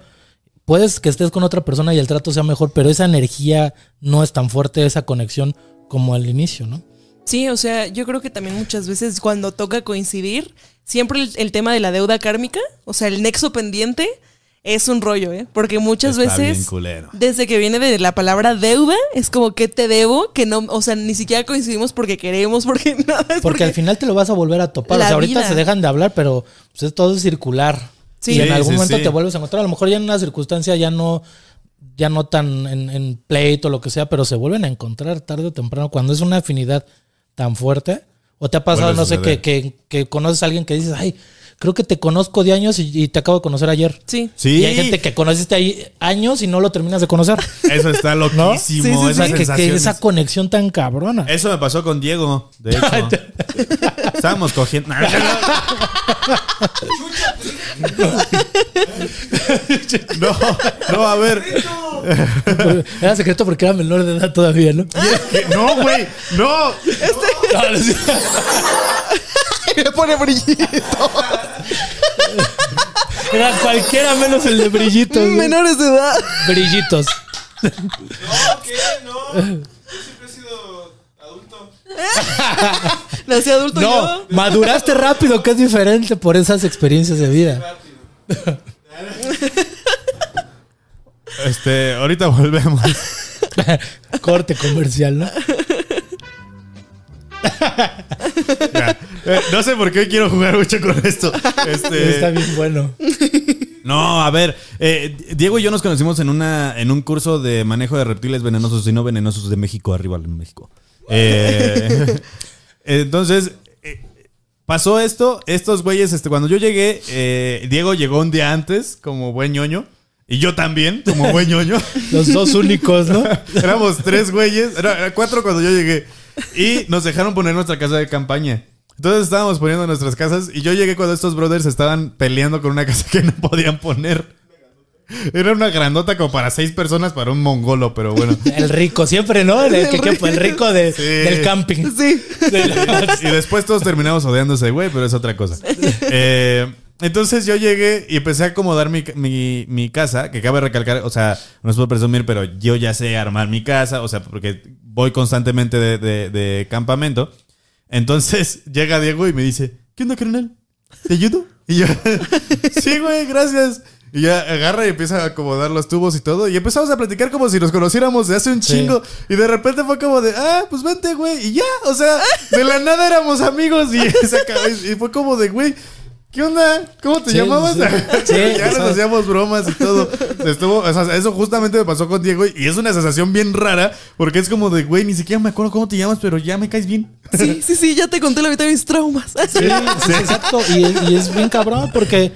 Puedes que estés con otra persona y el trato sea mejor, pero esa energía no es tan fuerte, esa conexión como al inicio, ¿no? Sí, o sea, yo creo que también muchas veces cuando toca coincidir, siempre el, el tema de la deuda kármica, o sea, el nexo pendiente, es un rollo, ¿eh? Porque muchas Está veces, desde que viene de la palabra deuda, es como que te debo, que no, o sea, ni siquiera coincidimos porque queremos, porque <laughs> nada. es Porque al final te lo vas a volver a topar. La o sea, ahorita vida. se dejan de hablar, pero pues, es todo circular. Sí. y en Sí, algún sí, momento sí. te vuelves a encontrar. A lo mejor ya en una circunstancia ya no, ya no tan en, en pleito o lo que sea, pero se vuelven a encontrar tarde o temprano cuando es una afinidad tan fuerte. O te ha pasado, no sé, que, que, que conoces a alguien que dices, ay, creo que te conozco de años y, y te acabo de conocer ayer. Sí. Sí, Y hay gente que conociste ahí años y no lo terminas de conocer. <laughs> eso está loquísimo. Sí, sí, esa que, que esa conexión tan cabrona. Eso me pasó con Diego, de hecho. <laughs> Estábamos cogiendo. <laughs> No, no, a ver. Era secreto porque era menor de edad todavía, ¿no? No, güey. No. No, no, <laughs> sí. Me pone brillito. Era cualquiera menos el de brillitos. güey. Menores de edad. Brillitos. <laughs> No, ¿qué? No. Yo siempre he sido adulto. Nací adulto No, yo. maduraste rápido, que es diferente por esas experiencias de vida. <laughs> Este, ahorita volvemos. Corte comercial, ¿no? Ya. Eh, no sé por qué quiero jugar mucho con esto. Este, Está bien bueno. No, a ver, eh, Diego y yo nos conocimos en una en un curso de manejo de reptiles venenosos y no venenosos de México, arriba en México. Eh, <laughs> entonces, pasó esto, estos güeyes, este, cuando yo llegué, Diego llegó un día antes, como buen ñoño, y yo también, como buen ñoño. <laughs> Los dos únicos, ¿no? <laughs> Éramos tres güeyes, era cuatro cuando yo llegué. Y nos dejaron poner nuestra casa de campaña. Entonces estábamos poniendo nuestras casas y yo llegué cuando estos brothers estaban peleando con una <laughs> casa que no podían poner. Era una grandota como para seis personas para un mongolo, pero bueno. <laughs> El rico, siempre, ¿no? El, que- que- el rico de- Sí. del camping. Sí. y después todos terminamos odiándose, güey, pero es otra cosa. Eh, entonces yo llegué y empecé a acomodar mi, mi- mi casa, que cabe recalcar, o sea, no es por presumir, pero yo ya sé armar mi casa, o sea, porque voy constantemente de, de- de campamento. Entonces <laughs> llega Diego y me dice, ¿qué onda, carnal? ¿Te ayudo? Y yo, <laughs> sí, güey, gracias. Y ya agarra y empieza a acomodar los tubos y todo. Y empezamos a platicar como si nos conociéramos de hace un Sí. chingo. Y de repente fue como de, ah, pues vente, güey. Y ya, o sea, de la nada éramos amigos. Y, <laughs> se acabó. y fue como de, güey, ¿qué onda? ¿Cómo te Sí, llamabas? sí. Sí, <laughs> ya nos hacíamos bromas y todo. <laughs> Estuvo, o sea, eso justamente me pasó con Diego. Y es una sensación bien rara. Porque es como de, güey, ni siquiera me acuerdo cómo te llamas, pero ya me caes bien. <laughs> Sí, sí, sí, ya te conté la mitad de mis traumas. Sí, sí, exacto. Y, es- y es bien cabrón porque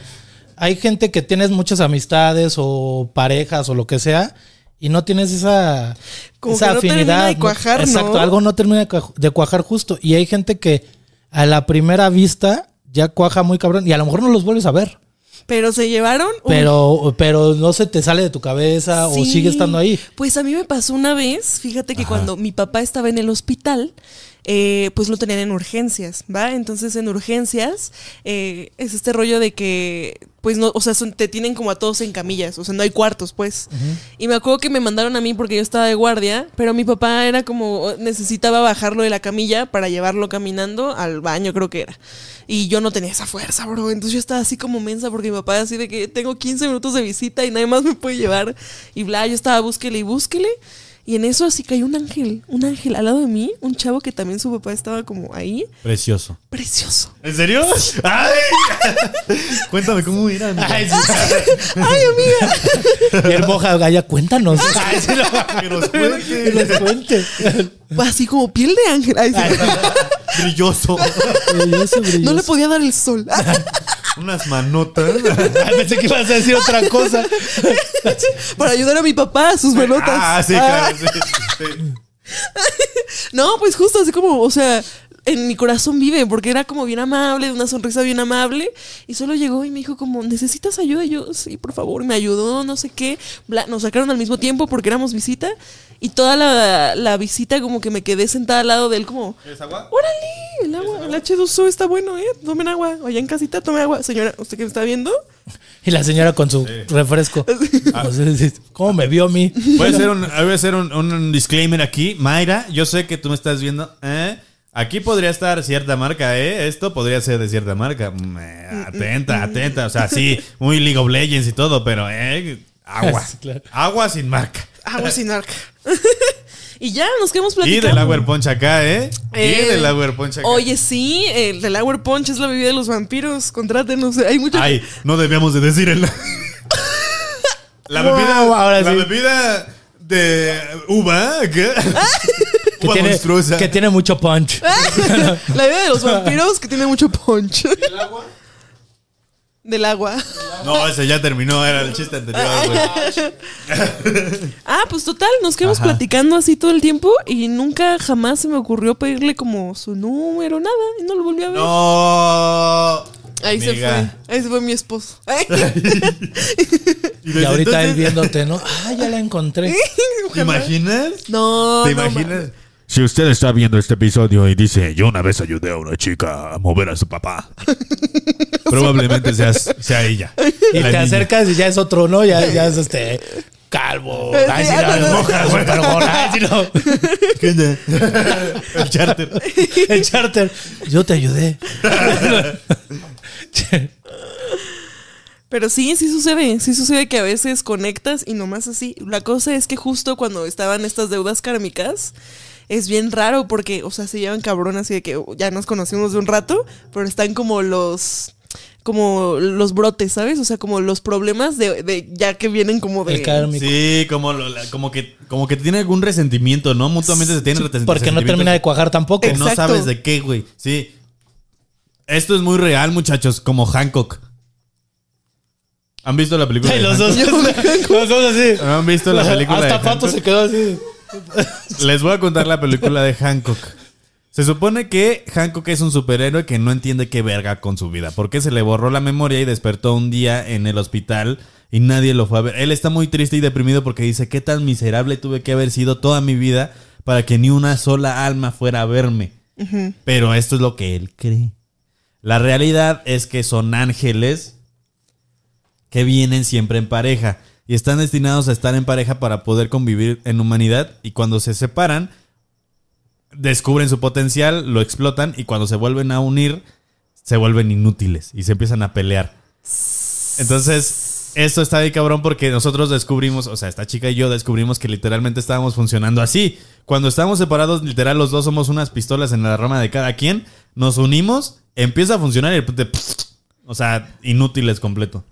hay gente que tienes muchas amistades o parejas o lo que sea y no tienes esa, Como esa que no termina de cuajar, ¿no? Exacto, algo no termina de cuajar justo. Y hay gente que a la primera vista ya cuaja muy cabrón y a lo mejor no los vuelves a ver. Pero se llevaron. Uy, Pero, pero no se te sale de tu cabeza o sigue estando ahí. Pues a mí me pasó una vez, fíjate que cuando mi papá estaba en el hospital, eh, pues lo tenían en urgencias, ¿va? Entonces en urgencias eh, es este rollo de que pues no, o sea, son- te tienen como a todos en camillas, o sea, no hay cuartos, pues. Y me acuerdo que me mandaron a mí porque yo estaba de guardia, pero mi papá era como, necesitaba bajarlo de la camilla para llevarlo caminando al baño, creo que era. Y yo no tenía esa fuerza, bro. Entonces yo estaba así como mensa porque mi papá así de que tengo 15 minutos de visita y nadie más me puede llevar. Y bla, yo estaba búsquele y búsquele. Y en eso así cayó un ángel, un ángel al lado de mí, un chavo que también su papá estaba como ahí. Precioso. Precioso. ¿En serio? ¡Ay! <laughs> Cuéntame cómo era. amiga. Ay, amiga. Y el moja Gaya, cuéntanos. <laughs> Ay, sí, no. Que nos Que nos cuente. <laughs> Así como piel de ángel. Ay, sí. Brilloso. Brilloso, No le brilloso. podía dar el sol. Unas manotas. Ay, <laughs> pensé que ibas a decir otra cosa. <laughs> Para ayudar a mi papá a sus manotas. Ah, sí, claro. sí, sí. <laughs> No, pues justo así como, o sea, en mi corazón vive, porque era como bien amable, de una sonrisa bien amable. Y solo llegó y me dijo como, ¿necesitas ayuda? Y yo, sí, por favor, me ayudó, no sé qué. Bla- nos sacaron al mismo tiempo porque éramos visita. Y toda la, la visita como que me quedé sentada al lado de él como, ¿Quieres agua? órale, el agua, el H2O está bueno, ¿eh? Tomen agua. Allá en casita, tome agua. Señora, ¿usted que me está viendo? Y la señora con su refresco. <laughs> Sí, ¿Cómo me vio a mí? Voy a hacer, un, voy a hacer un, un disclaimer aquí. Mayra, yo sé que tú me estás viendo. ¿eh? Aquí podría estar cierta marca, ¿eh? Esto podría ser de cierta marca. Mm, eh, atenta, atenta. O sea, sí, muy League of Legends y todo, pero, ¿eh? Agua. <laughs> Sí, claro. Agua sin marca. Agua sin arca. <laughs> y ya, nos quedamos Y platicando. del Agua Punch acá, ¿eh? Eh, y del Agua Punch acá. Oye, sí, el del Hour Punch es la bebida de los vampiros. Contrátenos. Hay mucha. Ay, no debíamos de decir el... <laughs> La Wow, bebida, ahora la sí. bebida de uva, ¿qué? Que tiene, monstruosa. que tiene mucho punch. <laughs> la bebida de los <laughs> vampiros que tiene mucho punch. ¿Del agua? Del agua. No, ese ya terminó, era el chiste anterior, güey. <laughs> Ah, pues total, nos quedamos Ajá. platicando así todo el tiempo y nunca jamás se me ocurrió pedirle como su número, nada. Y no lo volví a ver. No. Ahí se fue. Ahí se fue mi esposo. Y, ahorita él entonces- viéndote, ¿no? Ah, ya la encontré. ¿Te imaginas? No, ¿Te no imaginas? mames. Si usted está viendo este episodio y dice, yo una vez ayudé a una chica a mover a su papá. <laughs> Probablemente seas, sea ella. Y te niña. acercas y ya es otro, ¿no? Ya, ya es este. Calvo. <laughs> Ay, sí, no, ándale. moja, <laughs> súper gordo. Ay, sí, no. El charter. El charter. Yo te ayudé. Pero sí, sí sucede. Sí sucede que a veces conectas y nomás así. La cosa es que justo cuando estaban estas deudas kármicas, es bien raro porque, o sea, se llevan cabrón así de que ya nos conocimos de un rato, pero están como los como los brotes, ¿sabes? O sea, como los problemas de, de ya que vienen como de El kármico. Sí, como, lo- la- como, que, como que tiene algún resentimiento, ¿no? Mutuamente se tienen resentimientos. Porque no termina de cuajar tampoco. Que no Exacto. sabes de qué, güey. Sí. Esto es muy real, muchachos, como Hancock. ¿Han visto la película? De los dos. Hancock? los dos así. ¿Han visto la película Hasta de Pato Hancock? se quedó así. Les voy a contar la película de Hancock. Se supone que Hancock es un superhéroe que no entiende qué verga con su vida. Porque se le borró la memoria y despertó un día en el hospital y nadie lo fue a ver. Él está muy triste y deprimido porque dice, qué tan miserable tuve que haber sido toda mi vida para que ni una sola alma fuera a verme. Pero esto es lo que él cree. La realidad es que son ángeles que vienen siempre en pareja y están destinados a estar en pareja para poder convivir en humanidad y cuando se separan descubren su potencial, lo explotan y cuando se vuelven a unir se vuelven inútiles y se empiezan a pelear. Entonces, esto está ahí cabrón porque nosotros descubrimos, o sea, esta chica y yo descubrimos que literalmente estábamos funcionando así. Cuando estamos separados, literal, los dos somos unas pistolas en la rama de cada quien, nos unimos, empieza a funcionar y de repente, o sea, inútiles completo.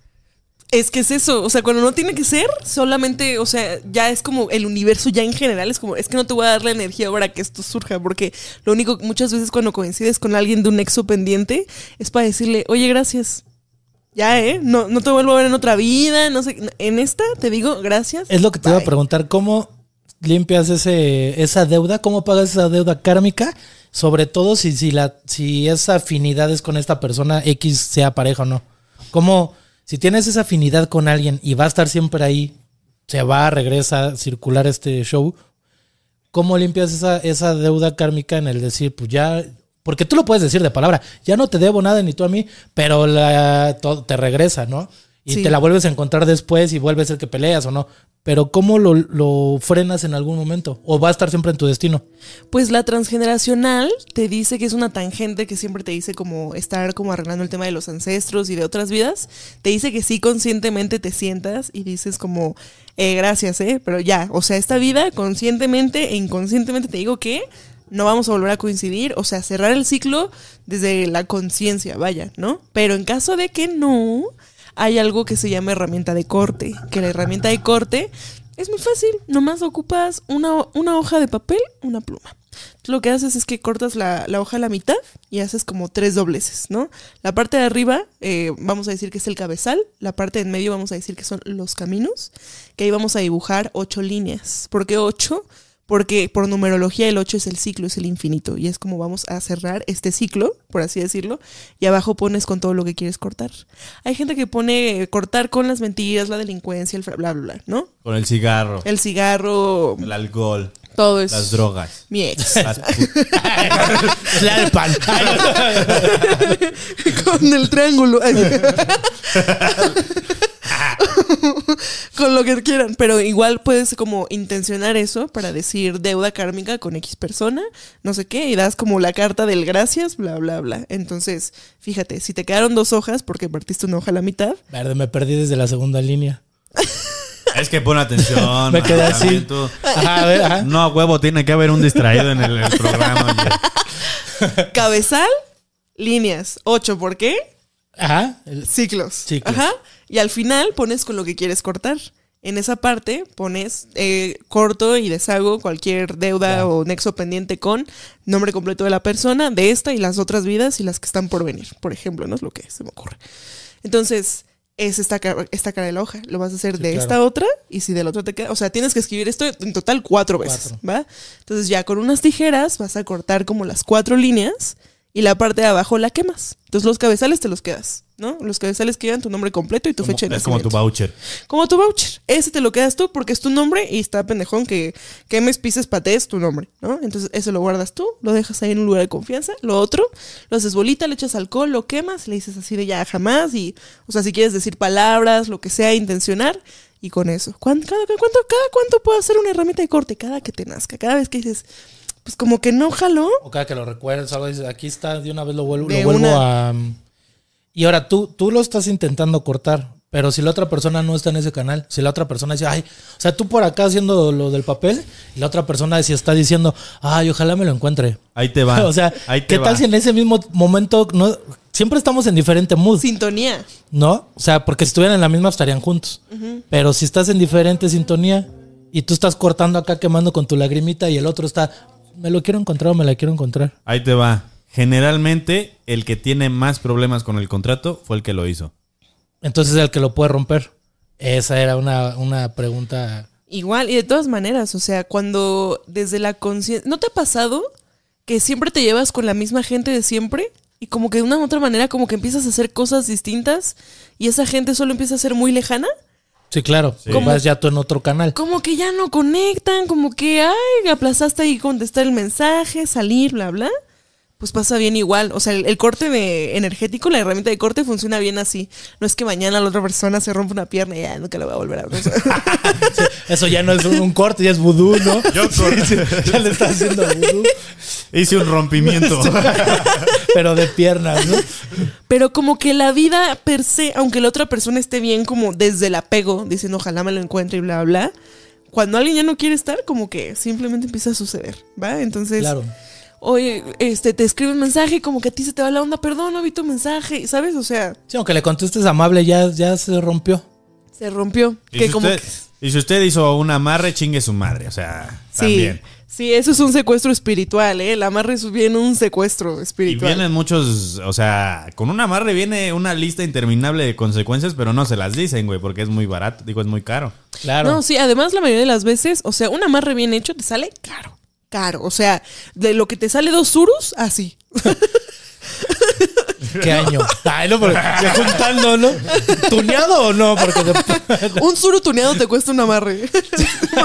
Es que es eso, o sea, cuando no tiene que ser, solamente, o sea, ya es como el universo ya en general, es como, es que no te voy a dar la energía para que esto surja, porque lo único, muchas veces cuando coincides con alguien de un nexo pendiente, es para decirle, oye, gracias. Ya, ¿eh? No, no te vuelvo a ver en otra vida, no sé, en esta te digo, gracias. Es lo que te iba a preguntar. ¿Cómo limpias ese, esa deuda? ¿Cómo pagas esa deuda kármica? Sobre todo si, si, la, si esa afinidad es con esta persona X, sea pareja o no. ¿Cómo, si tienes esa afinidad con alguien y va a estar siempre ahí, se va, regresa circular este show, ¿cómo limpias esa, esa deuda kármica en el decir, pues ya Porque tú lo puedes decir de palabra, ya no te debo nada ni tú a mí, pero la, todo te regresa, ¿no? Y Sí. te la vuelves a encontrar después y vuelve a ser que peleas o no. Pero ¿cómo lo, lo frenas en algún momento? ¿O va a estar siempre en tu destino? Pues la transgeneracional te dice que es una tangente que siempre te dice como estar como arreglando el tema de los ancestros y de otras vidas. Te dice que sí conscientemente te sientas y dices como, eh, gracias, ¿eh? Pero ya, o sea, esta vida conscientemente e inconscientemente te digo que no vamos a volver a coincidir, o sea, cerrar el ciclo desde la conciencia, vaya, ¿no? Pero en caso de que no, hay algo que se llama herramienta de corte, que la herramienta de corte es muy fácil, nomás ocupas una, una hoja de papel, una pluma. Lo que haces es que cortas la, la hoja a la mitad y haces como tres dobleces, ¿no? La parte de arriba, eh, vamos a decir que es el cabezal, la parte de en medio vamos a decir que son los caminos, que ahí vamos a dibujar ocho líneas. ¿Por qué ocho? Porque por numerología el 8 es el ciclo, es el infinito. Y es como vamos a cerrar este ciclo, por así decirlo. Y abajo pones con todo lo que quieres cortar. Hay gente que pone cortar con las mentiras, la delincuencia, el fra- bla, bla, bla, ¿no? Con el cigarro, El cigarro, el alcohol, todo eso. las drogas. Mi ex. <laughs> del pan. <laughs> con el triángulo. <laughs> <laughs> Con lo que quieran. Pero igual puedes como intencionar eso para decir deuda kármica con X persona, no sé qué, y das como la carta del gracias, bla, bla, bla. Entonces, fíjate, si te quedaron dos hojas porque partiste una hoja a la mitad, Verde, me perdí desde la segunda línea. <laughs> Es que pon atención. Me quedé así. tú. Ajá, a ver, ajá. No, huevo, tiene que haber un distraído en el, el programa. oye. <laughs> cabezal, líneas. Ocho, ¿por qué? Ajá. el- Ciclos. Ciclos. Ajá. Y al final pones con lo que quieres cortar. En esa parte pones eh, corto y deshago cualquier deuda o nexo pendiente con nombre completo de la persona, de esta y las otras vidas y las que están por venir, por ejemplo, no es lo que se me ocurre. Entonces, es esta cara, esta cara de la hoja. Lo vas a hacer Sí, de claro. esta otra y si del otro te queda. O sea, tienes que escribir esto en total cuatro veces, ¿va? Entonces, ya con unas tijeras vas a cortar como las cuatro líneas y la parte de abajo la quemas. Entonces, los cabezales te los quedas, ¿no? Los cabezales quedan tu nombre completo y tu fecha de es como tu nacimiento. voucher. Como tu voucher. Ese te lo quedas tú porque es tu nombre y está pendejón que quemes, pises, patees tu nombre, ¿no? Entonces eso lo guardas tú, lo dejas ahí en un lugar de confianza. Lo otro, lo haces bolita, le echas alcohol, lo quemas, le dices así de ya jamás y, o sea, si quieres decir palabras, lo que sea, intencionar y con eso. ¿Cuán- Cada, cuánto, cada cuánto puedo hacer una herramienta de corte? Cada que te nazca, cada vez que dices, pues como que no jaló. O cada que lo recuerdes, algo dices, aquí está, de una vez lo vuelvo, De lo vuelvo una. a. Y ahora tú, tú lo estás intentando cortar, pero si la otra persona no está en ese canal, si la otra persona dice, ay, o sea, tú por acá haciendo lo del papel, y la otra persona si está diciendo, ay, ojalá me lo encuentre. Ahí te va. <laughs> o sea, Ahí te ¿qué va. tal si en ese mismo momento no, siempre estamos en diferente mood? Sintonía. ¿No? O sea, porque si estuvieran en la misma estarían juntos. Pero si estás en diferente sintonía y tú estás cortando acá quemando con tu lagrimita y el otro está, me lo quiero encontrar o me la quiero encontrar. Ahí te va. Generalmente, el que tiene más problemas con el contrato fue el que lo hizo. Entonces el que lo puede romper. Esa era una, una pregunta. Igual, y de todas maneras, o sea, cuando desde la conciencia... ¿No te ha pasado que siempre te llevas con la misma gente de siempre? Y como que de una u otra manera como que empiezas a hacer cosas distintas y esa gente solo empieza a ser muy lejana? Sí, claro. ¿Cómo? Vas ya tú en otro canal. Como que ya no conectan, como que, ay, aplazaste ahí contestar el mensaje, salir, bla, bla. Pues pasa bien igual. O sea, el, el corte de energético, la herramienta de corte funciona bien así. No es que mañana la otra persona se rompa una pierna y ya nunca la voy a volver a ver. <laughs> Eso ya no es un, un corte, ya es vudú, ¿no? Yo cor- Sí, sí, ya le estás haciendo vudú, Hice un rompimiento. <laughs> pero de piernas, ¿no? Pero como que la vida per se, aunque la otra persona esté bien como desde el apego, diciendo ojalá me lo encuentre y bla, bla, bla, cuando alguien ya no quiere estar, como que simplemente empieza a suceder, ¿va? Entonces, Claro. Oye, este, te escribe un mensaje y como que a ti se te va la onda, perdón, no vi tu mensaje, ¿sabes? O sea, Sí, aunque le contestes amable, ya, ya se rompió. se rompió. Y Que si, como usted, que- y si usted hizo un amarre, chingue su madre. O sea, sí, también. sí, eso es un secuestro espiritual, ¿eh? El amarre es bien un secuestro Y espiritual. vienen muchos, o sea, con un amarre viene una lista interminable de consecuencias, pero no se las dicen, güey, porque es muy barato, digo, es muy caro. Claro. No, sí, además la mayoría de las veces, o sea, un amarre bien hecho te sale caro. Caro. O sea, de lo que te sale dos surus, así. <laughs> ¿Qué año? Ay, no, porque juntando, ¿no? ¿Tuneado o no? Porque <laughs> Un suru tuneado te cuesta un amarre.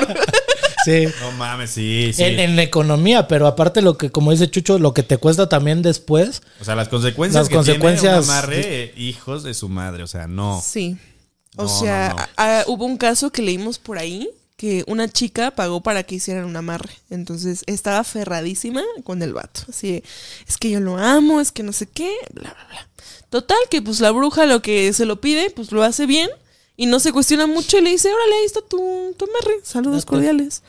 <laughs> sí. No mames, sí, sí. En, en economía, pero aparte lo que, como dice Chucho, lo que te cuesta también después. O sea, las consecuencias Las que consecuencias- tiene un amarre, eh, hijos de su madre. O sea, no. Sí. O No, sea, no, no. a- a- hubo un caso que leímos por ahí que una chica pagó para que hicieran un amarre. Entonces estaba aferradísima con el vato. Así, es que yo lo amo, es que no sé qué, bla, bla, bla. Total, que pues la bruja lo que se lo pide, pues lo hace bien y no se cuestiona mucho y le dice, órale, ahí está tu, tu amarre, saludos cordiales.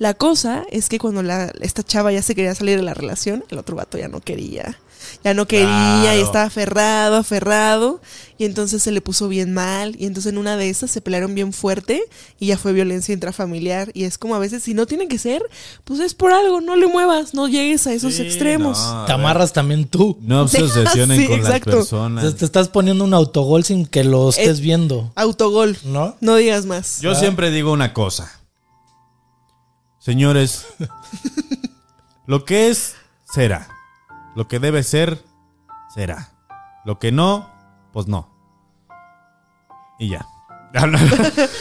La cosa es que cuando la, esta chava ya se quería salir de la relación, el otro vato ya no quería. Ya no quería y estaba aferrado, aferrado. Y entonces se le puso bien mal. Y entonces en una de esas se pelearon bien fuerte y ya fue violencia intrafamiliar. Y es como a veces, si no tiene que ser, pues es por algo, no le muevas, no llegues a esos Sí, extremos. no, a Te amarras también tú. No <laughs> se obsesionen Sí, con exacto. las personas. Entonces te estás poniendo un autogol sin que lo estés Eh, viendo, Autogol. ¿no? No digas más. Yo siempre digo una cosa. Señores, <laughs> lo que es, será. Lo que debe ser, será. Lo que no, pues no. Y ya. <laughs>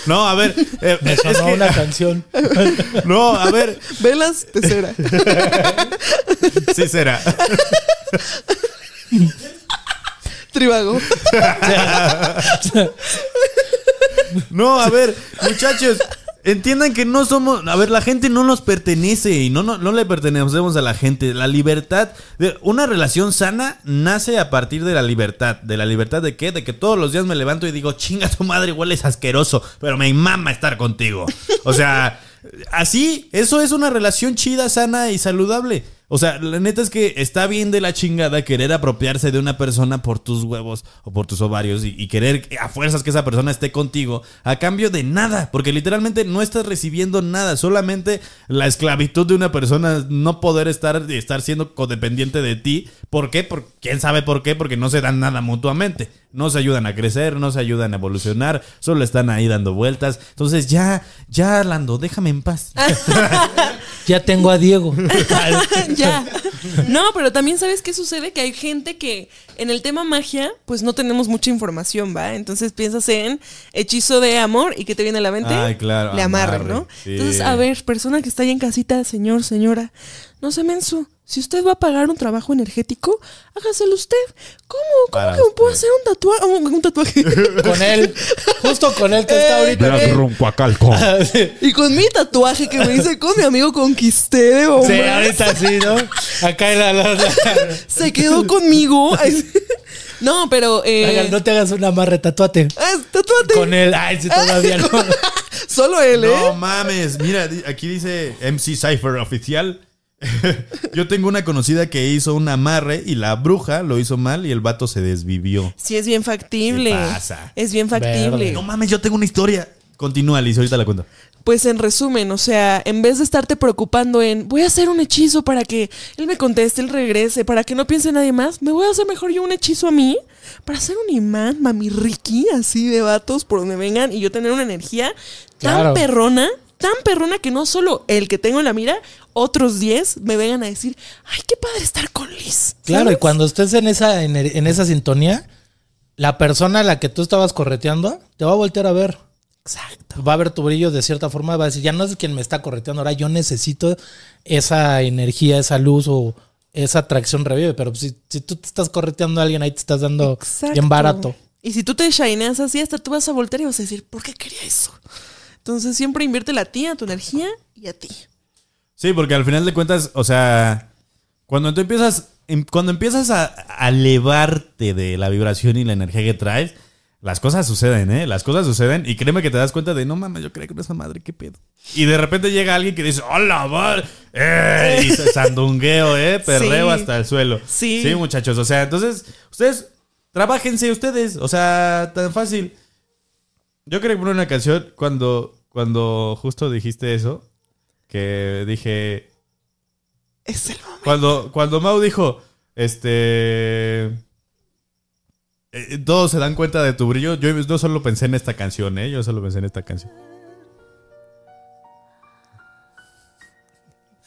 No, a ver. eh, Me es sonó que- una canción. <laughs> no, a ver. Velas cera. <laughs> Sí será. Tribago. No, a ver, muchachos, entiendan que no somos, a ver, la gente no nos pertenece y no, no, no le pertenecemos a la gente. La libertad, de, una relación sana nace a partir de la libertad. ¿De la libertad de qué? De que todos los días me levanto y digo, chinga tu madre, hueles asqueroso, pero me mama estar contigo. O sea, así, eso es una relación chida, sana y saludable. O sea, la neta es que está bien de la chingada querer apropiarse de una persona por tus huevos o por tus ovarios y, y querer a fuerzas que esa persona esté contigo a cambio de nada, porque literalmente no estás recibiendo nada, solamente la esclavitud de una persona, no poder estar, estar siendo codependiente de ti. ¿Por qué? Por, ¿Quién sabe por qué? Porque no se dan nada mutuamente, no se ayudan a crecer, no se ayudan a evolucionar, solo están ahí dando vueltas. Entonces ya, ya Lando, déjame en paz. <laughs> Ya tengo a Diego. <laughs> <laughs> ya. <laughs> No, pero también sabes qué sucede que hay gente que en el tema magia, pues no tenemos mucha información, ¿va? Entonces piensas en hechizo de amor y que te viene a la mente. Ay, claro, Le amarre, amarre, ¿no? sí. Entonces, a ver, persona que está ahí en casita, señor, señora, no se menso. Si usted va a pagar un trabajo energético, hágaselo usted. ¿Cómo? ¿Cómo Para que me puedo hacer un tatuaje? Un, un tatuaje. <laughs> Con él. Justo con él que está ahorita. Black Eh. Runcuacalco. y con mi tatuaje que me hice con mi amigo Conquisté de Sí, hombre. ahorita sí, ¿no? Acá en la, la- la- Se quedó conmigo. Ay, No, pero. Eh, Oigan, no te hagas una amarre, tatuate. ah, tatúate. Con él. Ay, sí, todavía <laughs> no. Solo él, ¿eh? No mames, mira, aquí dice MC Cypher oficial. <laughs> Yo tengo una conocida que hizo un amarre y la bruja lo hizo mal y el vato se desvivió. Sí, es bien factible. ¿Qué pasa? Es bien factible. Verde. No mames, yo tengo una historia. Continúa, Liz, ahorita la cuento. Pues en resumen, o sea, en vez de estarte preocupando en voy a hacer un hechizo para que él me conteste, él regrese, para que no piense nadie más, me voy a hacer mejor yo un hechizo a mí para hacer un imán, mami Ricky, así de vatos por donde vengan y yo tener una energía tan perrona, tan perrona que no solo el que tengo en la mira, otros 10 me vengan a decir, ay, qué padre estar con Liz. Claro, y cuando estés en esa, en, en esa sintonía, la persona a la que tú estabas correteando te va a voltear a ver. Exacto. Va a ver tu brillo de cierta forma, va a decir, ya no es quien me está correteando, ahora yo necesito esa energía, esa luz o esa atracción revive. Pero si, si tú te estás correteando a alguien, ahí te estás dando Exacto. bien barato. Y si tú te shineas así, hasta tú vas a voltear y vas a decir, ¿por qué quería eso? Entonces siempre invierte a ti, a tu energía y a ti. Sí, porque al final de cuentas, o sea, cuando tú empiezas, em- cuando empiezas a, a elevarte de la vibración y la energía que traes, las cosas suceden, ¿eh? Las cosas suceden y créeme que te das cuenta de, no mames, yo creo que esa madre, qué pedo. Y de repente llega alguien que dice, hola, madre, ¡Eh! y sandungueo, ¿eh? <laughs> Perreo Sí. hasta el suelo. Sí. Sí, muchachos, o sea, entonces, ustedes, trabájense ustedes, o sea, tan fácil. Yo quería poner una canción cuando, cuando justo dijiste eso, que dije, Es el momento. cuando, cuando Mau dijo, este... eh, todos se dan cuenta de tu brillo. Yo no solo pensé en esta canción, ¿eh? Yo solo pensé en esta canción.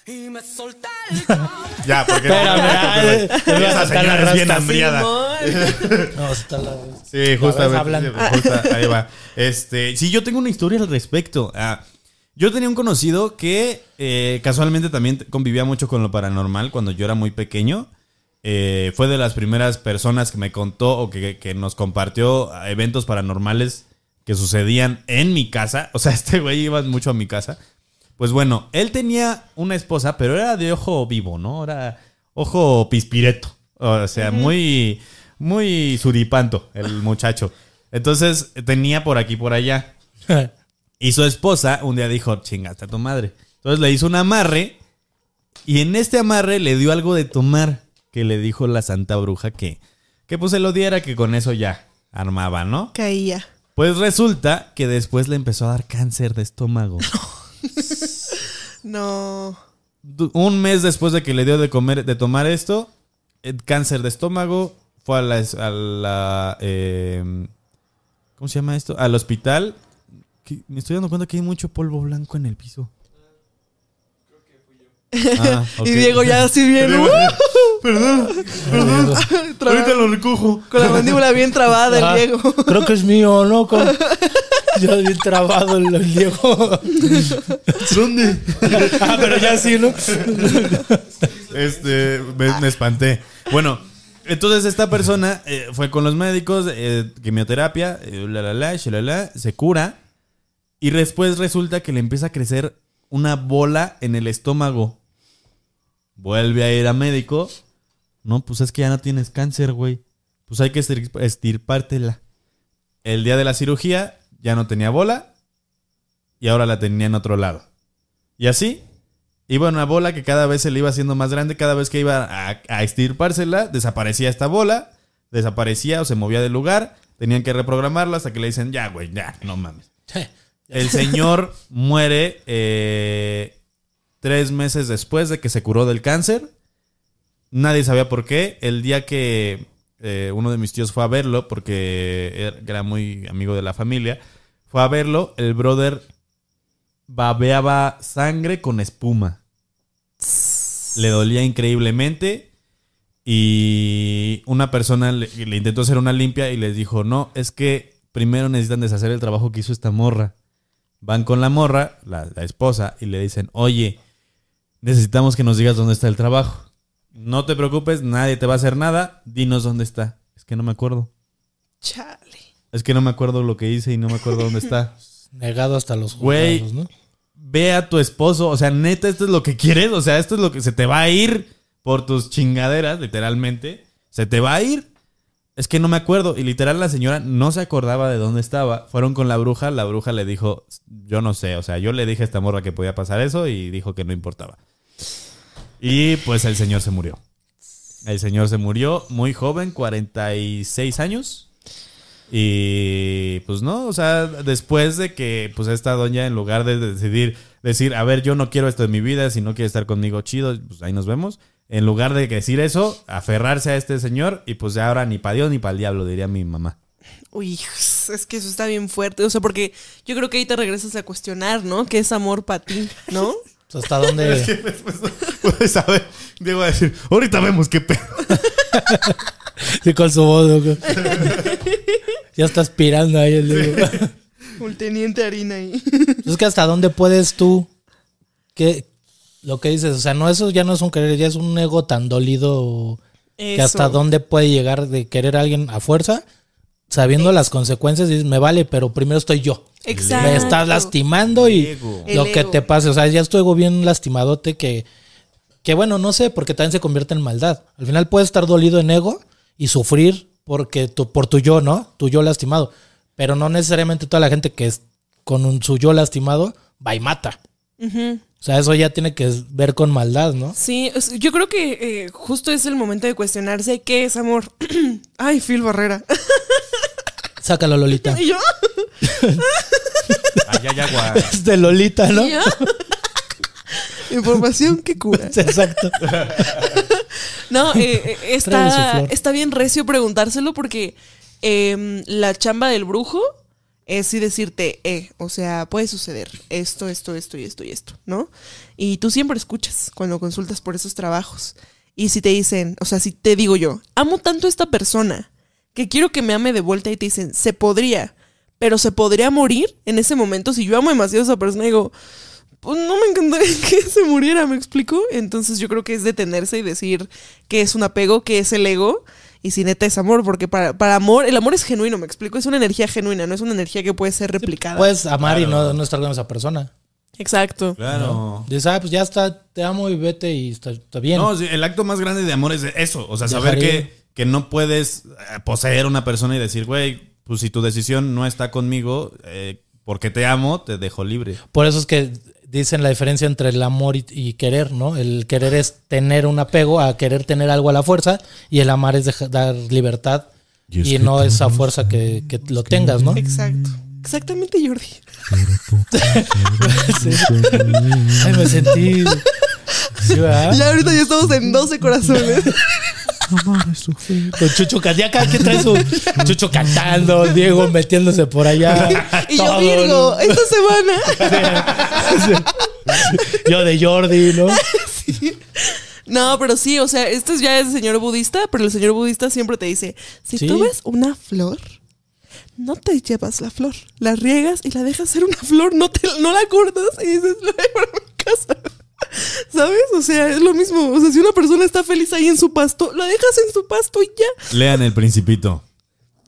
Y me solté <laughs> Ya, porque Espérame, ay, esa señora es bien hambriada. Simón. <laughs> No, está la... Sí, justamente. justa- ahí va. Este, sí, yo tengo una historia al respecto. Ah, yo tenía un conocido que eh, casualmente también convivía mucho con lo paranormal cuando yo era muy pequeño. Eh, fue de las primeras personas que me contó o que, que nos compartió eventos paranormales que sucedían en mi casa. O sea, <laughs> este güey iba mucho a mi casa. Pues bueno, él tenía una esposa, pero era de ojo vivo, ¿no? Era ojo pispireto. O sea, muy, muy suripanto el muchacho. Entonces tenía por aquí por allá. <laughs> Y su esposa un día dijo, chingaste a tu madre. Entonces le hizo un amarre y en este amarre le dio algo de tomar que le dijo la santa bruja que, que pues se lo diera, que con eso ya armaba, ¿no? Caía. Pues resulta que después le empezó a dar cáncer de estómago. <laughs> No. Un mes después de que le dio de comer, de tomar esto, el cáncer de estómago, fue a la, a la, eh, ¿cómo se llama esto? Al hospital. Que- Me estoy dando cuenta que hay mucho polvo blanco en el piso. Ah, <laughs> ok. Y Diego ya así bien. ¡uh! <laughs> Perdón, perdón. Ahorita lo recojo. Con la mandíbula bien trabada Ah, el Diego. Creo que es mío, ¿no? Con- <laughs> Ya bien trabado el, el Diego. ¿Dónde? ah, pero ya sí, ¿no? Este, me, me espanté. Bueno, entonces esta persona eh, fue con los médicos, eh, quimioterapia, eh, la, la, la, shalala, se cura. Y después resulta que le empieza a crecer una bola en el estómago. Vuelve a ir a médico. No, pues es que ya no tienes cáncer, güey. Pues hay que estir- estirpártela. El día de la cirugía ya no tenía bola y ahora la tenía en otro lado. Y así Iba una bola que cada vez se le iba haciendo más grande, cada vez que iba a, a extirpársela, desaparecía esta bola, desaparecía o se movía del lugar, tenían que reprogramarla hasta que le dicen, ya, güey, ya, no mames. El señor muere eh, tres meses después de que se curó del cáncer. Nadie sabía por qué. El día que eh, uno de mis tíos fue a verlo, porque era muy amigo de la familia, fue a verlo, el brother babeaba sangre con espuma. Le dolía increíblemente. Y una persona le, le intentó hacer una limpia y les dijo, no, es que primero necesitan deshacer el trabajo que hizo esta morra. Van con la morra, la, la esposa, y le dicen, oye, necesitamos que nos digas dónde está el trabajo. No te preocupes, nadie te va a hacer nada, dinos dónde está. Es que no me acuerdo. Chale. Es que no me acuerdo lo que hice y no me acuerdo dónde está. <laughs> Negado hasta los Güey. juzgados, ¿no? Ve a tu esposo, o sea, neta, esto es lo que quieres, o sea, esto es lo que se te va a ir por tus chingaderas, literalmente. Se te va a ir. Es que no me acuerdo. Y literal la señora no se acordaba de dónde estaba. Fueron con la bruja, la bruja le dijo, yo no sé, o sea, yo le dije a esta morra que podía pasar eso y dijo que no importaba. Y pues el señor se murió. El señor se murió muy joven, 46 años. Y pues no, o sea, después de que pues esta doña en lugar de decidir decir, a ver, yo no quiero esto en mi vida, si no quiere estar conmigo, chido, pues ahí nos vemos. En lugar de decir eso, aferrarse a este señor y pues ya ahora ni para Dios ni para el diablo, diría mi mamá. Uy, es que eso está bien fuerte. O sea, porque yo creo que ahí te regresas a cuestionar, ¿no? ¿Qué es amor para ti, no? <laughs> ¿Hasta dónde? <laughs> Puedes saber, Diego va a decir, ahorita vemos qué pedo. <laughs> Sí, con su voz. ¿no? ya está aspirando ahí el Diego. Un teniente harina ahí. Es que hasta dónde puedes tú, que lo que dices, o sea, no eso ya no es un querer, ya es un ego tan dolido que hasta dónde puede llegar de querer a alguien a fuerza, sabiendo las consecuencias, dices, me vale, pero primero estoy yo. Exacto. Me estás lastimando y Ego. lo que te pase, o sea, ya estoy ego bien lastimadote que que bueno, no sé, porque también se convierte en maldad. Al final puedes estar dolido en ego y sufrir porque tu, por tu yo, ¿no? Tu yo lastimado. Pero no necesariamente toda la gente que es con un, su yo lastimado va y mata. O sea, eso ya tiene que ver con maldad, ¿no? Sí, yo creo que eh, justo es el momento de cuestionarse qué es amor. <clears throat> Ay, Phil Barrera. <laughs> Sácalo, Lolita. ¿Y yo? <laughs> Ay, ay, agua. <laughs> Es de Lolita, ¿no? ¿Y yo? Información que cura. Exacto. No, eh, eh, está, está bien recio preguntárselo porque em, la chamba del brujo es decirte, eh, o sea, puede suceder esto, esto, esto y esto y esto, ¿no? Y tú siempre escuchas cuando consultas por esos trabajos. Y si te dicen, o sea, si te digo yo, amo tanto a esta persona que quiero que me ame de vuelta y te dicen, se podría, pero se podría morir en ese momento. Si yo amo demasiado a esa persona, digo, pues no me encantaría <laughs> que se muriera, ¿me explico? Entonces yo creo que es detenerse y decir que es un apego, que es el ego y si neta es amor, porque para, para amor, el amor es genuino, me explico, es una energía genuina, no es una energía que puede ser replicada. Puedes amar y no, no estar con esa persona. Exacto. Claro. Dices, ah, pues ya está, te amo y vete y está, está bien. No, el acto más grande de amor es eso. O sea, saber que, que no puedes eh, poseer a una persona y decir, güey, pues si tu decisión no está conmigo, eh, porque te amo, te dejo libre. Por eso es que dicen la diferencia entre el amor y, y querer, ¿no? El querer es tener un apego a querer tener algo a la fuerza y el amar es deja- dar libertad Y es y que no esa fuerza que, que lo tengas, ¿no? Exacto. Exactamente, Jordi. <laughs> Ay, me sentí... <laughs> Sí, ahorita ya estamos en 12 corazones. <laughs> Con Chucho cantando. Ya cada quien trae su Chucho cantando, Diego metiéndose por allá. y yo, Virgo, ¿no? esta semana. Yo de Jordi, ¿no? No, pero sí, o sea, este es ya es el señor budista, pero el señor budista siempre te dice, si Sí. tú ves una flor, no te llevas la flor, la riegas y la dejas ser una flor, no, te, no la cortas y dices, lo voy para mi casa. ¿Sabes? O sea, es lo mismo. O sea, si una persona está feliz ahí en su pasto, la dejas en su pasto y ya. Lean el principito.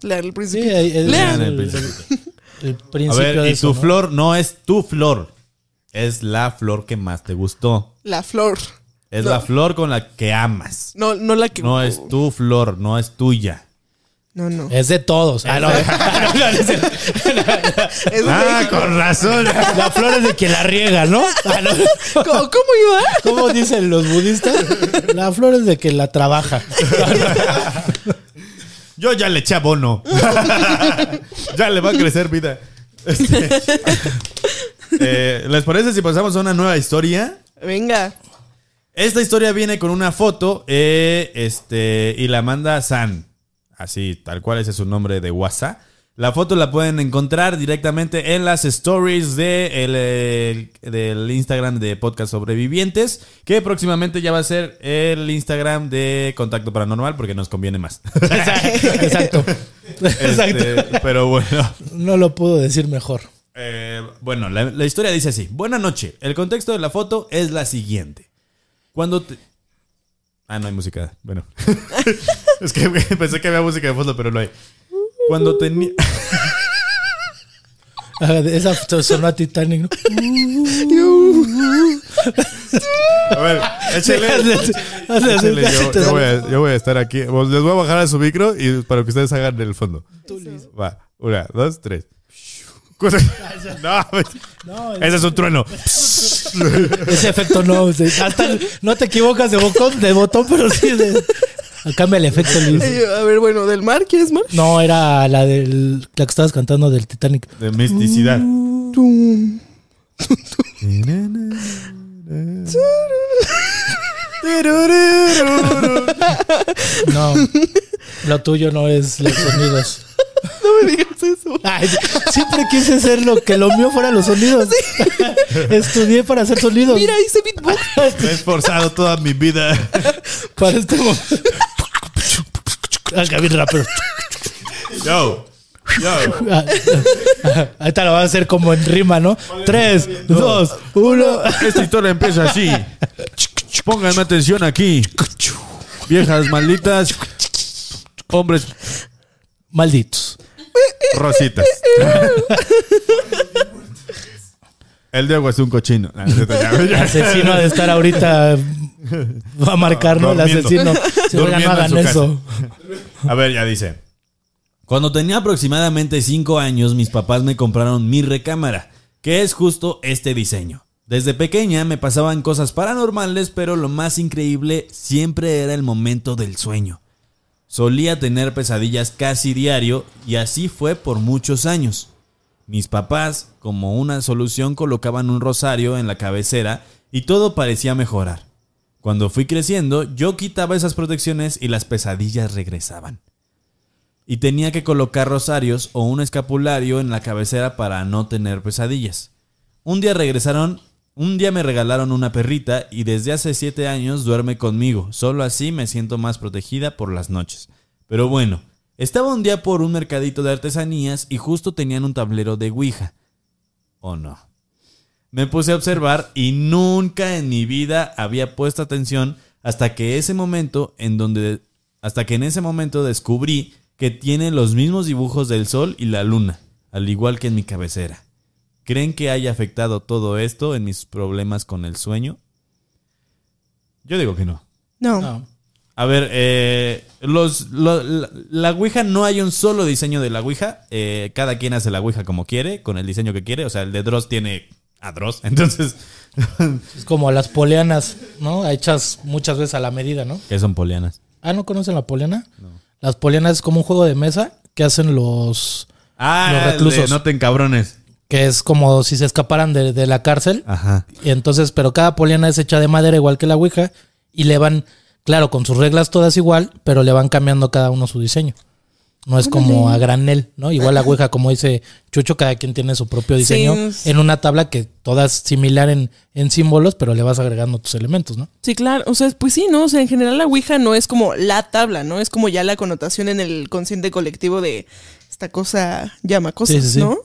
Lean el Sí, ahí- es Lean. El el, principito. el A principio ver, de y eso, tu ¿no? flor no es tu flor. Es la flor que más te gustó. La flor. Es No. la flor con la que amas. No, no la que. No es tu flor, no es tuya. No, no. Es de todos. Ah, no. Ah, con razón. la flor es de quien la riega, ¿no? Ah, no. <laughs> ¿Cómo, cómo iba? ¿Cómo dicen los budistas? La flor es de quien la trabaja. Yo ya le eché abono. <laughs> ya le va a crecer vida. Este, <laughs> eh, ¿Les parece si pasamos a una nueva historia? Venga. Esta historia viene con una foto eh, este, y la manda San. Así, tal cual ese es su nombre de WhatsApp. La foto la pueden encontrar directamente en las stories de el, del Instagram de Podcast Sobrevivientes, que próximamente ya va a ser el Instagram de Contacto Paranormal porque nos conviene más. <laughs> Exacto. Exacto. Este, pero bueno. No lo puedo decir mejor. Eh, bueno, la, la historia dice así. Buena noche. El contexto de la foto es la siguiente. Cuando te... Ah, no hay música. Bueno. <laughs> es que <laughs> pensé que había música de fondo, pero no hay. Cuando tenía... <laughs> Ah, Esa sonó a Titanic, ¿no? A ver, échale. Échale, yo, yo voy a, yo voy a estar aquí. Les voy a bajar a su micro y para que ustedes hagan el fondo. Va. Una, dos, tres. <laughs> No, No, ese es un trueno. <laughs> ese efecto no. Hasta no te equivocas de botón, de botón pero sí. De... Cambia el efecto, A ver, bueno, del mar, ¿quieres mar? No, era la del la que estabas cantando del Titanic. De misticidad. <laughs> No. Lo tuyo no es los sonidos. No me digas eso. Ay, siempre quise ser lo que lo mío fuera los sonidos. Estudié para hacer sonidos. Mira, hice beatbox. <laughs> Me he esforzado toda mi vida. Para este momento. Bien rápido. Yo. Yo. Ah, ah, Ahorita lo va a hacer como en rima, ¿no? Tres, dos, uno. Esta historia empieza así. Pónganme atención aquí. Viejas malditas. Hombres Malditos. rositas. El Diego es un cochino. Ah, El asesino ha de estar ahorita. Va a marcar, ¿no? El asesino. Si no Durmiendo en hagan su eso. A ver, ya dice. Cuando tenía aproximadamente 5 años, mis papás me compraron mi recámara, que es justo este diseño. Desde pequeña me pasaban cosas paranormales, pero lo más increíble siempre era el momento del sueño. Solía tener pesadillas casi diario y así fue por muchos años. Mis papás, como una solución, colocaban un rosario en la cabecera y todo parecía mejorar. Cuando fui creciendo, yo quitaba esas protecciones y las pesadillas regresaban. y tenía que colocar rosarios o un escapulario en la cabecera para no tener pesadillas. Un día regresaron, un día me regalaron una perrita y desde hace siete años duerme conmigo. Solo así me siento más protegida por las noches. Pero bueno, estaba un día por un mercadito de artesanías y justo tenían un tablero de Ouija. ¿O no? Me puse a observar y nunca en mi vida había puesto atención hasta que ese momento en donde hasta que en ese momento descubrí que tiene los mismos dibujos del sol y la luna, al igual que en mi cabecera. ¿Creen que haya afectado todo esto en mis problemas con el sueño? Yo digo que no. No. No. A ver, eh, los, lo- la, la Ouija no hay un solo diseño de la Ouija. eh, cada quien hace la Ouija como quiere, con el diseño que quiere. O sea, el de Dross tiene a Dross. <laughs> Entonces, <laughs> Es como las polianas, ¿no? Hechas muchas veces a la medida, ¿no? ¿qué son polianas? Ah, ¿no conocen la poliana? Las polianas es como un juego de mesa que hacen los... Ah, Los de reclusos. no te encabrones. Que es como si se escaparan de, de la cárcel. Ajá. Y entonces, pero cada poliana es hecha de madera igual que la Ouija y le van, claro, con sus reglas todas igual, pero le van cambiando cada uno su diseño. No es como a granel, ¿no? Igual la Ouija, como dice Chucho, cada quien tiene su propio Sí, diseño es- en una tabla que todas similar en, en símbolos, pero le vas agregando tus elementos, ¿no? Sí, claro. O sea, pues sí, ¿no? O sea, en general la Ouija no es como la tabla, ¿no? Es como ya la connotación en el consciente colectivo de esta cosa llama cosas, Sí, sí, sí. ¿no?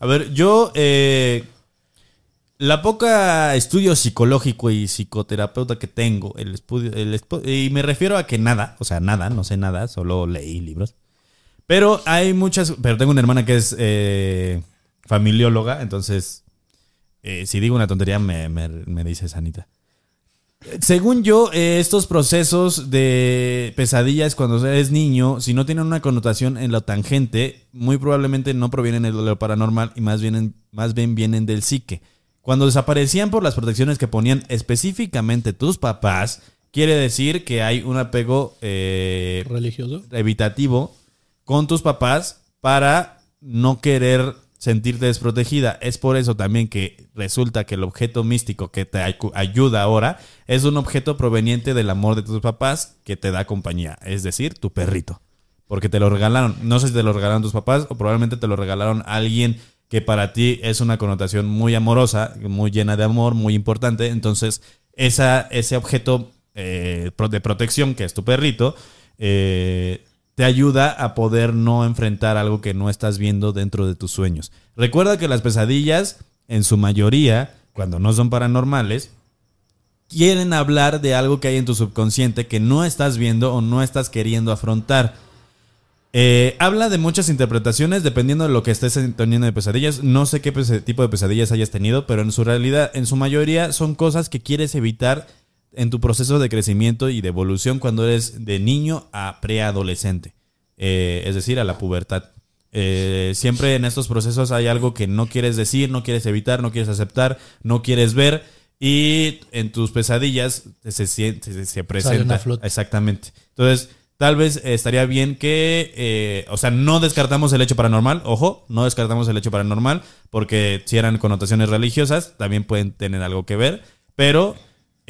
A ver, yo. eh, la poca estudio psicológico y psicoterapeuta que tengo, el estudio, el y me refiero a que nada, o sea, nada, no sé nada, solo leí libros. Pero hay muchas. Pero tengo una hermana que es eh, familióloga, entonces. eh, si digo una tontería, me, me dice Sanita. Según yo, eh, estos procesos de pesadillas cuando eres niño, si no tienen una connotación en lo tangente, muy probablemente no provienen de lo paranormal y más bien, más bien vienen del psique. Cuando desaparecían por las protecciones que ponían específicamente tus papás, quiere decir que hay un apego eh, Religioso. evitativo con tus papás para no querer sentirte desprotegida. Es por eso también que resulta que el objeto místico que te ayu- ayuda ahora es un objeto proveniente del amor de tus papás que te da compañía, es decir, tu perrito. Porque te lo regalaron. No sé si te lo regalaron tus papás o probablemente te lo regalaron alguien que para ti es una connotación muy amorosa, muy llena de amor, muy importante. Entonces, esa, ese objeto eh, de protección, que es tu perrito, eh, te ayuda a poder no enfrentar algo que no estás viendo dentro de tus sueños. Recuerda que las pesadillas, en su mayoría, cuando no son paranormales, quieren hablar de algo que hay en tu subconsciente que no estás viendo o no estás queriendo afrontar. Eh, habla de muchas interpretaciones dependiendo de lo que estés teniendo de pesadillas. No sé qué tipo de pesadillas hayas tenido, pero en su realidad, en su mayoría, son cosas que quieres evitar en tu proceso de crecimiento y de evolución cuando eres de niño a preadolescente, Eh, es decir, a la pubertad. Eh, siempre en estos procesos hay algo que no quieres decir, no quieres evitar, no quieres aceptar, no quieres ver y en tus pesadillas se, se, se- se presenta. Exactamente. Entonces, tal vez estaría bien que, eh, o sea, no descartamos el hecho paranormal, ojo, no descartamos el hecho paranormal, porque si eran connotaciones religiosas, también pueden tener algo que ver, pero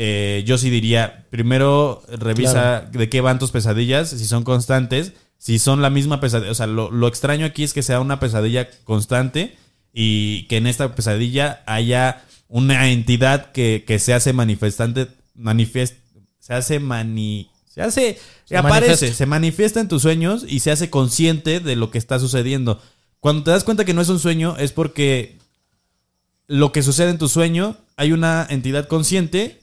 eh, yo sí diría, primero revisa de qué van tus pesadillas, si son constantes, si son la misma pesadilla, o sea, lo, lo extraño aquí es que sea una pesadilla constante y que en esta pesadilla haya una entidad que, que se hace manifestante, manifiest, se hace mani, se hace, Se aparece, manifiesta. se manifiesta en tus sueños y se hace consciente de lo que está sucediendo. Cuando te das cuenta que no es un sueño es porque lo que sucede en tu sueño hay una entidad consciente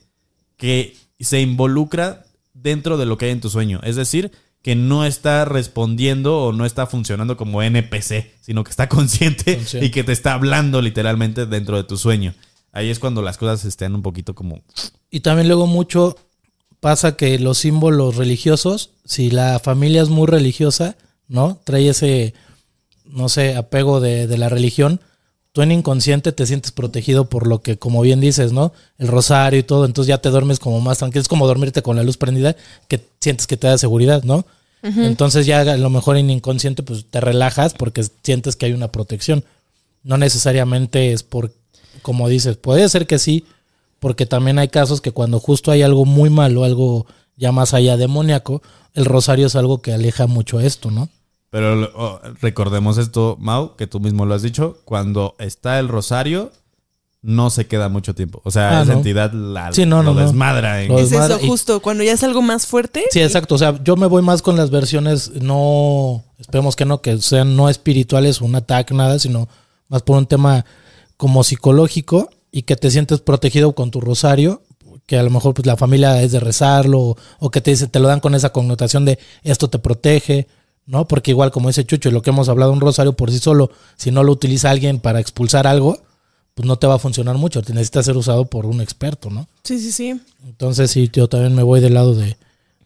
que se involucra dentro de lo que hay en tu sueño. Es decir, que no está respondiendo o no está funcionando como NPC, sino que está consciente, Consciente. <laughs> y que te está hablando literalmente dentro de tu sueño. Ahí es cuando las cosas estén un poquito como... Y también luego mucho pasa que los símbolos religiosos, si la familia es muy religiosa, ¿no? Trae ese, no sé, apego de, de la religión, tú en inconsciente te sientes protegido por lo que, como bien dices, ¿no? El rosario y todo, entonces ya te duermes como más tranquilo, es como dormirte con la luz prendida, que sientes que te da seguridad, ¿no? Entonces ya a lo mejor en inconsciente pues te relajas porque sientes que hay una protección. No necesariamente es por, como dices, puede ser que sí, porque también hay casos que cuando justo hay algo muy malo, algo ya más allá demoníaco, el rosario es algo que aleja mucho esto, ¿no? Pero lo- oh, recordemos esto, Mau, que tú mismo lo has dicho, cuando está el rosario, no se queda mucho tiempo. O sea, Ah, esa no. entidad la, Sí, no, lo no, no. desmadra. en- Lo Es eso, y- justo. Cuando ya es algo más fuerte. Sí, exacto. O sea, yo me voy más con las versiones no, esperemos que no, que sean no espirituales, un ataque, nada, sino más por un tema como psicológico y que te sientes protegido con tu rosario, que a lo mejor pues la familia es de rezarlo o, o que te dice, te lo dan con esa connotación de esto te protege, ¿no? Porque igual como dice Chucho, y lo que hemos hablado, un rosario por sí solo, si no lo utiliza alguien para expulsar algo, pues no te va a funcionar mucho, te necesita ser usado por un experto, ¿no? Sí, sí, sí. Entonces sí, yo también me voy del lado de,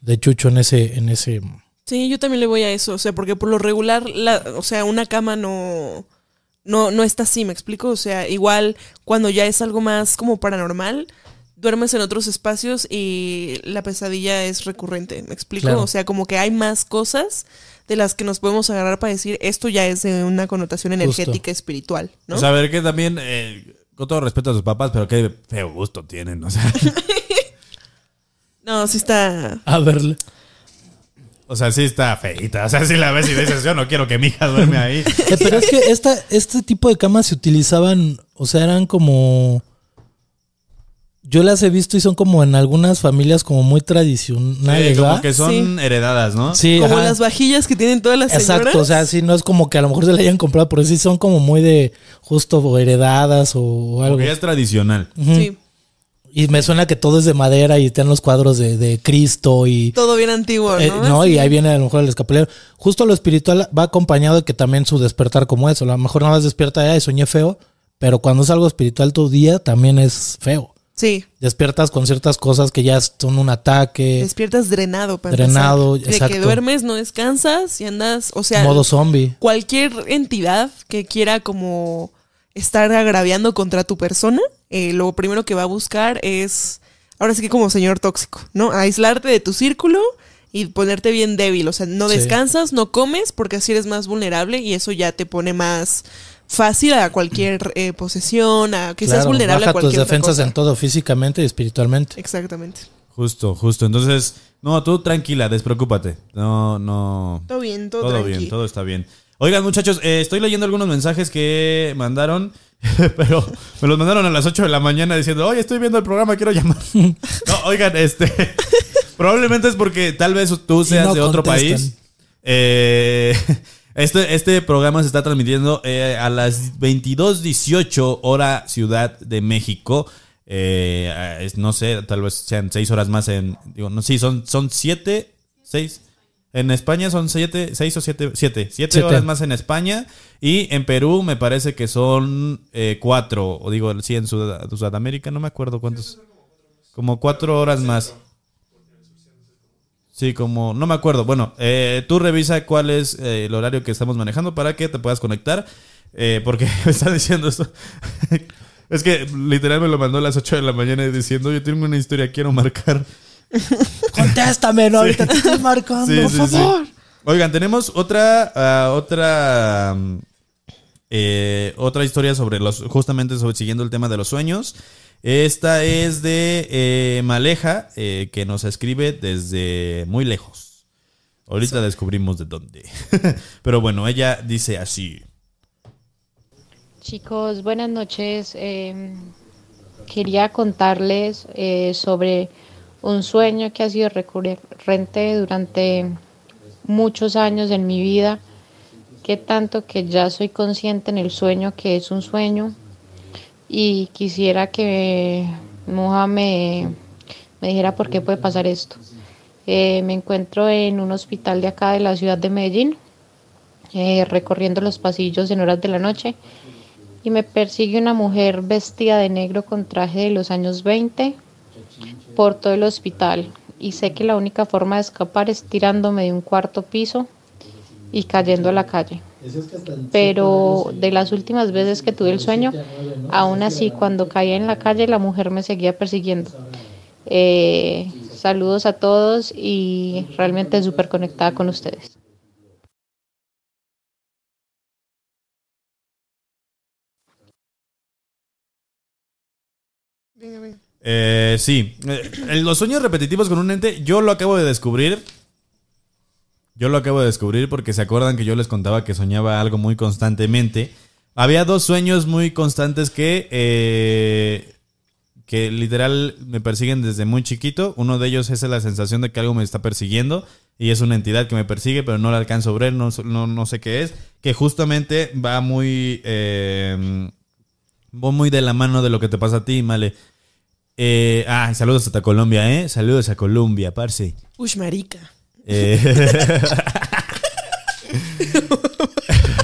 de Chucho en ese, en ese Sí, yo también le voy a eso. O sea, porque por lo regular, la, o sea, una cama no, no, no está así, ¿me explico? O sea, igual cuando ya es algo más como paranormal, duermes en otros espacios y la pesadilla es recurrente, ¿me explico? Claro. O sea, como que hay más cosas de las que nos podemos agarrar para decir esto ya es de una connotación energética espiritual, ¿no? O sea, a ver que también, eh, con todo respeto a sus papás, pero qué feo gusto tienen. O sea, <laughs> no, sí está. A verle. o sea sí está feita. O sea, si la ves y dices, yo no quiero que mi hija duerme ahí. <laughs> Eh, pero es que esta, este tipo de camas se utilizaban, o sea, eran como... Yo las he visto y son como en algunas familias como muy tradicionales, Sí, como que son heredadas, ¿no? Sí, como ajá. las vajillas que tienen todas las señoras. Exacto, o sea, sí, no es como que a lo mejor se la hayan comprado, pero sí son como muy de justo o heredadas o algo. Porque es tradicional. Sí, Y me suena que todo es de madera y tienen los cuadros de, de Cristo y... todo bien antiguo, Eh, ¿no? no, y ahí viene a lo mejor el escapulero. Justo lo espiritual va acompañado de que también su despertar como eso. A lo mejor nada más despierta ya y soñé feo, pero cuando es algo espiritual tu día también es feo. Sí, Despiertas con ciertas cosas que ya son un ataque, despiertas drenado para Drenado, empezar. De exacto. que duermes, no descansas y andas, o sea, modo zombie. cualquier entidad que quiera como estar agraviando contra tu persona, eh, lo primero que va a buscar es, ahora sí que como señor tóxico, ¿no? Aislarte de tu círculo y ponerte bien débil, o sea, no Sí. descansas, no comes porque así eres más vulnerable y eso ya te pone más fácil a cualquier eh, posesión, a que seas vulnerable a baja tus cualquier otra defensas cosa. en todo, físicamente y espiritualmente. Exactamente. Justo, justo. Entonces, no, tú tranquila, despreocúpate. No, no. Todo bien, todo, Todo bien, todo está bien. Oigan, muchachos, eh, estoy leyendo algunos mensajes que mandaron, <laughs> pero me los mandaron a las 8 de la mañana diciendo, oye, estoy viendo el programa, quiero llamar. <laughs> No, oigan, este. <laughs> probablemente es porque tal vez tú seas no de otro contestan. país. Eh, este, este programa se está transmitiendo eh, a las 22.18 hora Ciudad de México. Eh, es- no sé, tal vez sean 6 horas más en... Digo, no, sí, son 7, 6... En España son 7, 6 o 7, 7, 7 Siete. horas más en España. Y en Perú me parece que son 4, o digo, sí, en Sud- Sudamérica, no me acuerdo cuántos. Como 4 horas más. Sí, como, no me acuerdo. Bueno, eh, tú revisa cuál es eh, el horario que estamos manejando para que te puedas conectar. eh, porque <laughs> me está diciendo esto. <laughs> es que literal me lo mandó a las 8 de la mañana diciendo, yo tengo una historia, quiero marcar. <laughs> Contéstame, no, ahorita te estoy marcando, Sí, por sí, favor. Oigan, tenemos otra, ah, otra, eh, otra historia sobre los, justamente sobre, siguiendo el tema de los sueños. Esta es de eh, Maleja, eh, que nos escribe desde muy lejos. Ahorita descubrimos de dónde. <laughs> Pero bueno, ella dice así. Chicos, buenas noches. Eh, quería contarles eh, sobre un sueño que ha sido recurrente durante muchos años en mi vida, que tanto que ya soy consciente en el sueño que es un sueño y quisiera que Moja me, dijera por qué puede pasar esto. Eh, me encuentro en un hospital de acá de la ciudad de Medellín, eh, recorriendo los pasillos en horas de la noche y me persigue una mujer vestida de negro con traje de los años 20 por todo el hospital y sé que la única forma de escapar es tirándome de un cuarto piso y cayendo a la calle. Pero de las últimas veces que tuve el sueño, aún así cuando caía en la calle la mujer me seguía persiguiendo. Eh, saludos a todos y realmente súper conectada con ustedes. Eh, sí, Eh, los sueños repetitivos con un ente, yo lo acabo de descubrir. Yo lo acabo de descubrir porque se acuerdan que yo les contaba que soñaba algo muy constantemente. Había dos sueños muy constantes que, eh, que literal me persiguen desde muy chiquito. Uno de ellos es la sensación de que algo me está persiguiendo y es una entidad que me persigue, pero no la alcanzo a ver, no, no, no sé qué es. Que justamente va muy, eh, muy de la mano de lo que te pasa a ti, Male. Eh, ah, saludos hasta Colombia, ¿eh? Saludos a Colombia, parce. Ush, marica. Eh,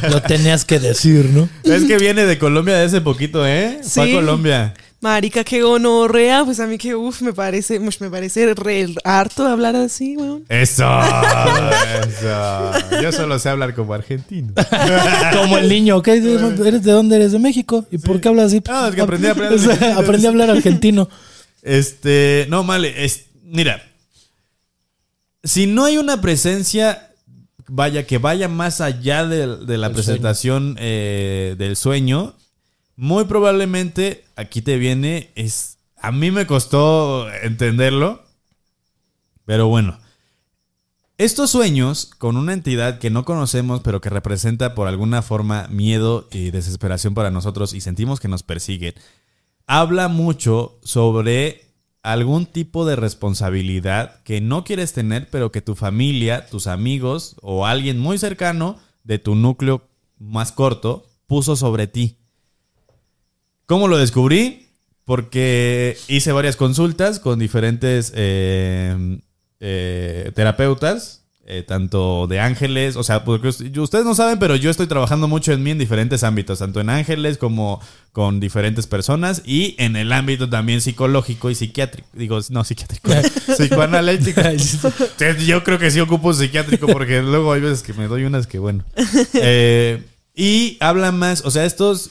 <laughs> Lo tenías que decir, ¿no? es que viene de Colombia de hace poquito, ¿eh? Fue a Sí. Colombia. Marica, qué gonorrea. Pues a mí que, uff, me parece, me parece re harto hablar así, weón. Eso, <laughs> eso. Yo solo sé hablar como argentino. <laughs> Como el niño, ¿ok? ¿Eres de dónde eres? ¿De México? ¿Y por qué hablas así? Ah, es que aprendí a argentino. aprendí a hablar argentino. Este, no, Male, es, mira, si no hay una presencia, vaya, que vaya más allá de, de la presentación eh, del sueño, muy probablemente aquí te viene, es, a mí me costó entenderlo, pero bueno. Estos sueños con una entidad que no conocemos, pero que representa por alguna forma miedo y desesperación para nosotros y sentimos que nos persiguen, habla mucho sobre algún tipo de responsabilidad que no quieres tener, pero que tu familia, tus amigos o alguien muy cercano de tu núcleo más corto puso sobre ti. ¿Cómo lo descubrí? Porque hice varias consultas con diferentes eh, eh, terapeutas, eh, tanto de ángeles, o sea, porque us- ustedes no saben, pero yo estoy trabajando mucho en mí en diferentes ámbitos, tanto en ángeles como con diferentes personas y en el ámbito también psicológico y psiquiátrico, digo, no psiquiátrico, <laughs> psicoanalítico. Yo creo que sí ocupo psiquiátrico porque <laughs> luego hay veces que me doy unas que bueno. Eh, y habla más, o sea, estos,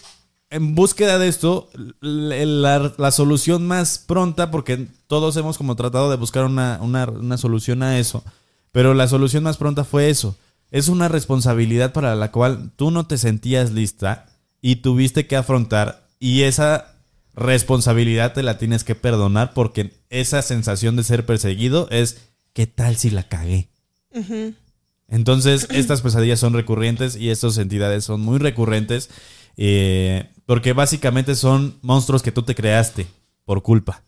en búsqueda de esto, la, la solución más pronta, porque todos hemos como tratado de buscar una, una, una solución a eso, pero la solución más pronta fue eso. Es una responsabilidad para la cual tú no te sentías lista y tuviste que afrontar y esa responsabilidad te la tienes que perdonar porque esa sensación de ser perseguido es ¿qué tal si la cagué? Entonces, <clears throat> estas pesadillas son recurrentes y estas entidades son muy recurrentes eh, porque básicamente son monstruos que tú te creaste por culpa.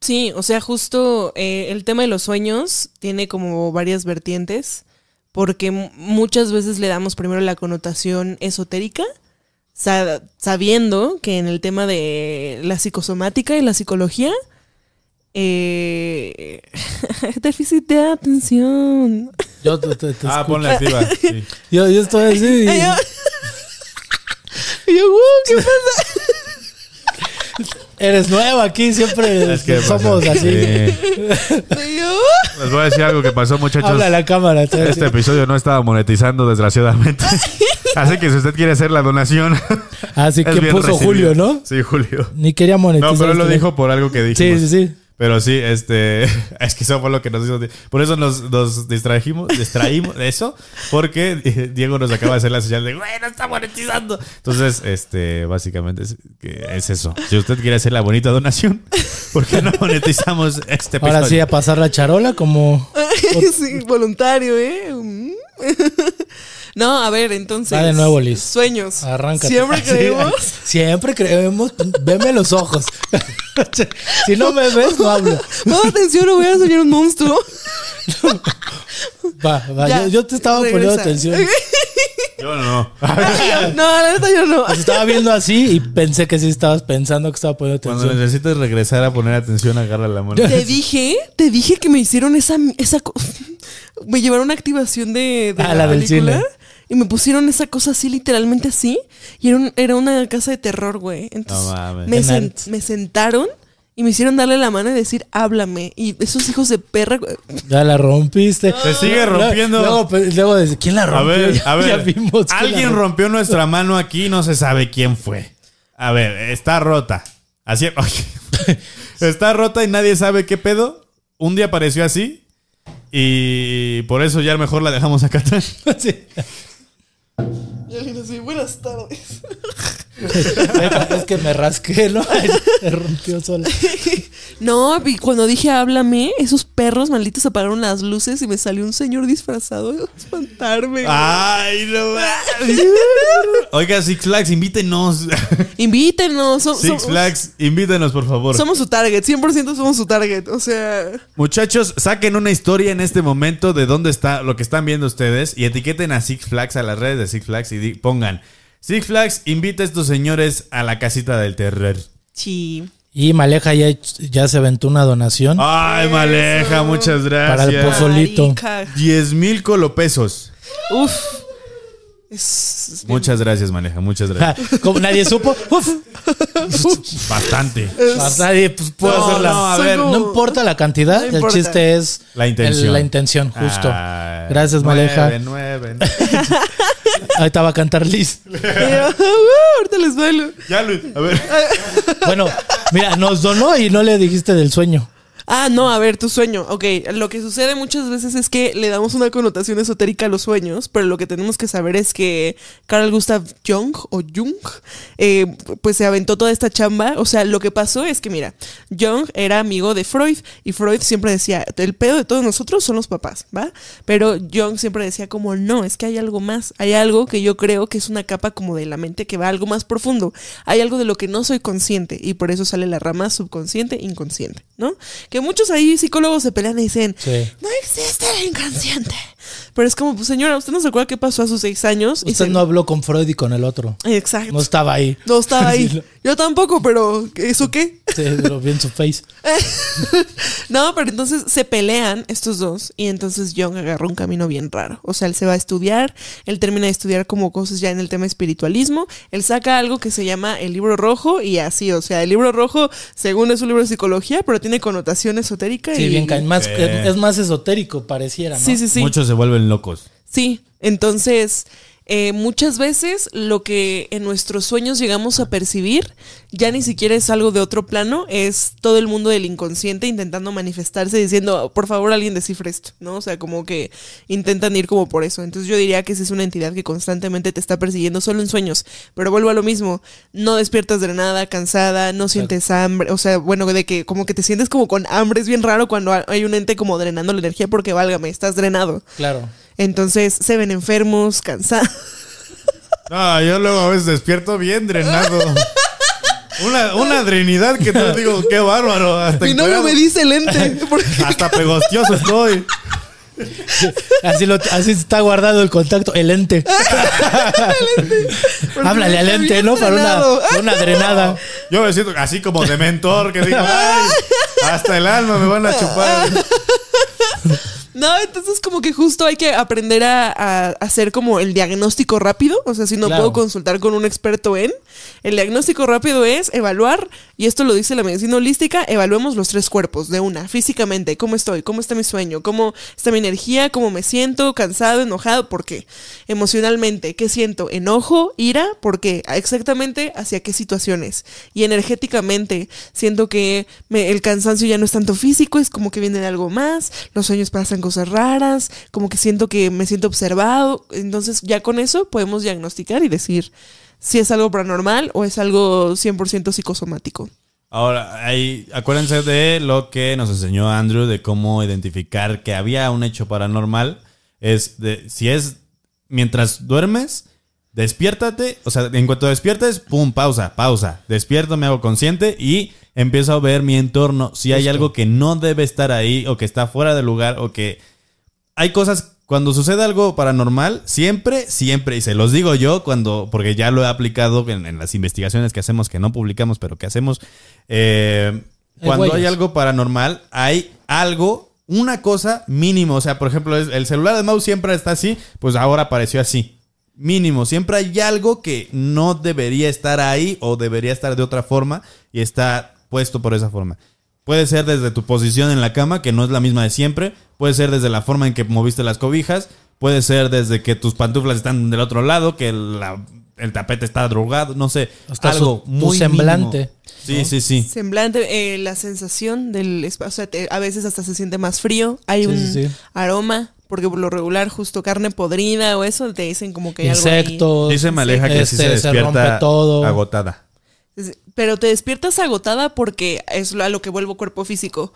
Sí, o sea, justo eh, el tema de los sueños tiene como varias vertientes, porque mu- muchas veces le damos primero la connotación esotérica, sa- sabiendo que en el tema de la psicosomática y la psicología, eh, <laughs> déficit de atención. Yo te, te- te Ah, escucho. ponle activa. sí. Yo, yo estoy así. <laughs> y- yo- Y <laughs> yo, "Uh, ¿qué pasa? Eres nueva aquí, siempre <laughs> Es que somos pasa. así. Sí. <laughs> Les voy a decir algo que pasó, muchachos. Habla a la cámara. estoy así. Este episodio no estaba monetizando, desgraciadamente. <laughs> Así que si usted quiere hacer la donación. Así es que puso recibido. Julio, ¿no? Sí, Julio. Ni quería monetizar. No, pero él lo este- dijo por algo que Sí, dijimos. sí, sí. Pero sí, este, <laughs> es que eso fue lo que nos hizo. Por eso nos, nos distrajimos, distraímos de eso, porque <laughs> Diego nos acaba de hacer la señal de, güey, no está monetizando. Entonces, este, básicamente es, que es eso. Si usted quiere hacer la bonita donación, <laughs> ¿por qué no monetizamos este episodio? Ahora sí, a pasar la charola como... sí, voluntario, ¿eh? <laughs> No, a ver, entonces. Va de nuevo, Liz. Sueños. Arráncate. Siempre <laughs> Sí, creemos. siempre creemos. Veme los ojos. <laughs> si no me ves, no hablo. No, atención, no voy a soñar un monstruo. Va, va. Yo, yo te estaba poniendo atención. Yo no. <laughs> No, la neta yo no. Te estaba viendo así y pensé que sí estabas pensando que estaba poniendo Cuando atención. necesites regresar a poner atención, agarra la mano. Te dije, te dije que me hicieron esa, esa co- <laughs> me llevaron a activación de, de Ah, la del película cine. y me pusieron esa cosa así, literalmente así. Y era, un- era una casa de terror, güey. Entonces No mames. me, En sen- me sentaron y me hicieron darle la mano y decir, háblame. Y esos hijos de perra, güey, Ya la rompiste. Se sigue rompiendo. Luego, pues, luego de- ¿quién la A rompió? ver, Ya- a ver. ya vimos quién la Alguien rompió. rompió nuestra mano aquí, no se sabe quién fue. A ver, está rota. Así, <laughs> está rota y nadie sabe qué pedo. Un día apareció así y por eso ya mejor la dejamos acá atrás. <laughs> Sí. Y alguien así, buenas tardes. <laughs> <laughs> Es que me rasqué, ¿no? <laughs> Se rompió sola. <laughs> No, y cuando dije háblame, esos perros malditos apagaron las luces y me salió un señor disfrazado a espantarme. Ay, no. Oiga, Six Flags, invítenos. Invítenos. so- Six so- Flags, invítenos, por favor. Somos su target, 100% somos su target. O sea, Muchachos, saquen una historia en este momento de dónde está lo que están viendo ustedes y etiqueten a Six Flags a las redes de Six Flags y pongan Six Flags invita a estos señores a la casita del terror. chi. Y Maleja ya, ya se aventó una donación Ay, Maleja, muchas para el gracias. pozolito. Marica. 10 mil colopesos. Uf. Es, es bien- Muchas gracias, Maleja, muchas gracias. Ja, Como nadie supo, uf, <laughs> Bastante. pues nadie pues, puede No, hacerla. no, a ver, como- No importa la cantidad, No el importa. chiste es La intención. el- la intención, justo. Ay, Gracias, nueve, Maleja. nueve. <laughs> Ahorita va a cantar Liz. <laughs> Y yo, "Uh, ahorita les bailo. Ya, Luis, a ver. Bueno, mira, nos donó y no le dijiste del sueño. Ah, no, a ver, tu sueño. Ok, lo que sucede muchas veces es que le damos una connotación esotérica a los sueños, pero lo que tenemos que saber es que Carl Gustav Jung o Jung, eh, pues se aventó toda esta chamba. O sea, lo que pasó es que, mira, Jung era amigo de Freud y Freud siempre decía, el pedo de todos nosotros son los papás, ¿va? Pero Jung siempre decía como, no, es que hay algo más, hay algo que yo creo que es una capa como de la mente que va algo más profundo, hay algo de lo que no soy consciente y por eso sale la rama subconsciente, inconsciente, ¿no? Muchos ahí psicólogos se pelean y dicen, Sí. no existe el inconsciente. Pero es como, pues señora, ¿usted no se acuerda qué pasó a sus seis años? Y Usted se- no habló con Freud y con el otro. Exacto. No estaba ahí. No estaba ahí. <laughs> Yo tampoco, pero ¿eso qué? Sí, lo vi en su face. <laughs> No, pero entonces se pelean estos dos y entonces Jung agarró un camino bien raro. O sea, él se va a estudiar, él termina de estudiar como cosas ya en el tema espiritualismo, él saca algo que se llama el libro rojo y así, o sea, el libro rojo según es un libro de psicología, pero tiene connotación esotérica Sí, y... bien más, Eh. es más esotérico, pareciera, ¿no? Sí, sí, sí. Muchos se vuelven locos. Sí, entonces eh, muchas veces lo que en nuestros sueños llegamos a percibir ya ni siquiera es algo de otro plano, es todo el mundo del inconsciente intentando manifestarse diciendo, por favor alguien descifre esto, ¿no? O sea, como que intentan ir como por eso. Entonces yo diría que esa es una entidad que constantemente te está persiguiendo solo en sueños, pero vuelvo a lo mismo, no despiertas drenada, cansada, no sientes hambre, o sea, bueno, de que como que te sientes como con hambre, es bien raro cuando hay un ente como drenando la energía porque válgame, estás drenado. Claro. Entonces se ven enfermos, cansados. No, yo luego a veces despierto bien drenado. Una, una drenidad que te digo, qué bárbaro. Hasta Mi novio me dice el ente. porque- Hasta pegostioso estoy. Así, lo, así está guardado el contacto, el ente. <laughs> Háblale al ente, ¿no? Para una, una drenada. Yo me siento así como de mentor que digo, ay, hasta el alma me van a chupar. <laughs> No, entonces como que justo hay que aprender a, a hacer como el diagnóstico rápido. O sea, si no Claro. puedo consultar con un experto en, el diagnóstico rápido es evaluar, y esto lo dice la medicina holística, evaluemos los tres cuerpos de una, físicamente, cómo estoy, cómo está mi sueño, cómo está mi energía, cómo me siento, cansado, enojado, ¿por qué? Emocionalmente, ¿qué siento? Enojo, ira, ¿por qué? Exactamente hacia qué situaciones. Y energéticamente, siento que me- el cansancio ya no es tanto físico, es como que viene de algo más, los sueños pasan cosas raras, como que siento que me siento observado. Entonces ya con eso podemos diagnosticar y decir si es algo paranormal o es algo 100% psicosomático. Ahora, ahí, acuérdense de lo que nos enseñó Andrew de cómo identificar que había un hecho paranormal. Es de, si es mientras duermes, despiértate. O sea, en cuanto despiertes, pum, pausa, pausa. Despierto, me hago consciente y empiezo a ver mi entorno. Si hay Justo. algo que no debe estar ahí o que está fuera de lugar o que hay cosas cuando sucede algo paranormal, siempre, siempre, y se los digo yo cuando, porque ya lo he aplicado en, en las investigaciones que hacemos, que no publicamos, pero que hacemos, eh, cuando hay algo paranormal, hay algo, una cosa mínimo, o sea, por ejemplo, el celular de Mau siempre está así, pues ahora apareció así. Mínimo, siempre hay algo que no debería estar ahí o debería estar de otra forma y está puesto por esa forma. Puede ser desde tu posición en la cama, que no es la misma de siempre. Puede ser desde la forma en que moviste las cobijas. Puede ser desde que tus pantuflas están del otro lado, que la- el tapete está drogado. No sé. Hasta algo su- tu muy semblante, mínimo. Sí, sí, sí. Semblante, eh, la sensación del espacio, o sea, te- a veces hasta se siente más frío, hay Sí, un sí, sí. aroma, porque por lo regular justo carne podrida o eso te dicen como que hay algo ahí. Insectos. Dice Maleja que sí este, se se despierta rompe todo. agotada. Pero te despiertas agotada porque es a lo que vuelvo cuerpo físico.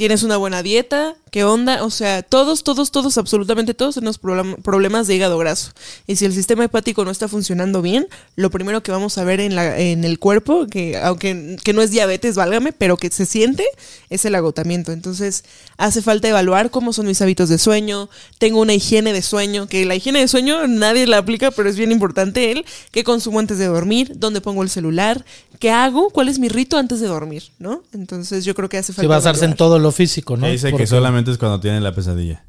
Tienes una buena dieta, ¿qué onda? O sea, todos, todos, todos, absolutamente todos tenemos problem- problemas de hígado graso. Y si el sistema hepático no está funcionando bien, lo primero que vamos a ver en, la, en el cuerpo, que aunque que no es diabetes, válgame, pero que se siente, es el agotamiento. Entonces, hace falta evaluar cómo son mis hábitos de sueño. Tengo una higiene de sueño, que la higiene de sueño nadie la aplica, pero es bien importante el qué consumo antes de dormir, dónde pongo el celular, qué hago, cuál es mi rito antes de dormir, ¿no? Entonces, yo creo que hace falta Sí, basarse en evaluar. todo lo físico, ¿no? Que dice Porque- que solamente es cuando tienen la pesadilla.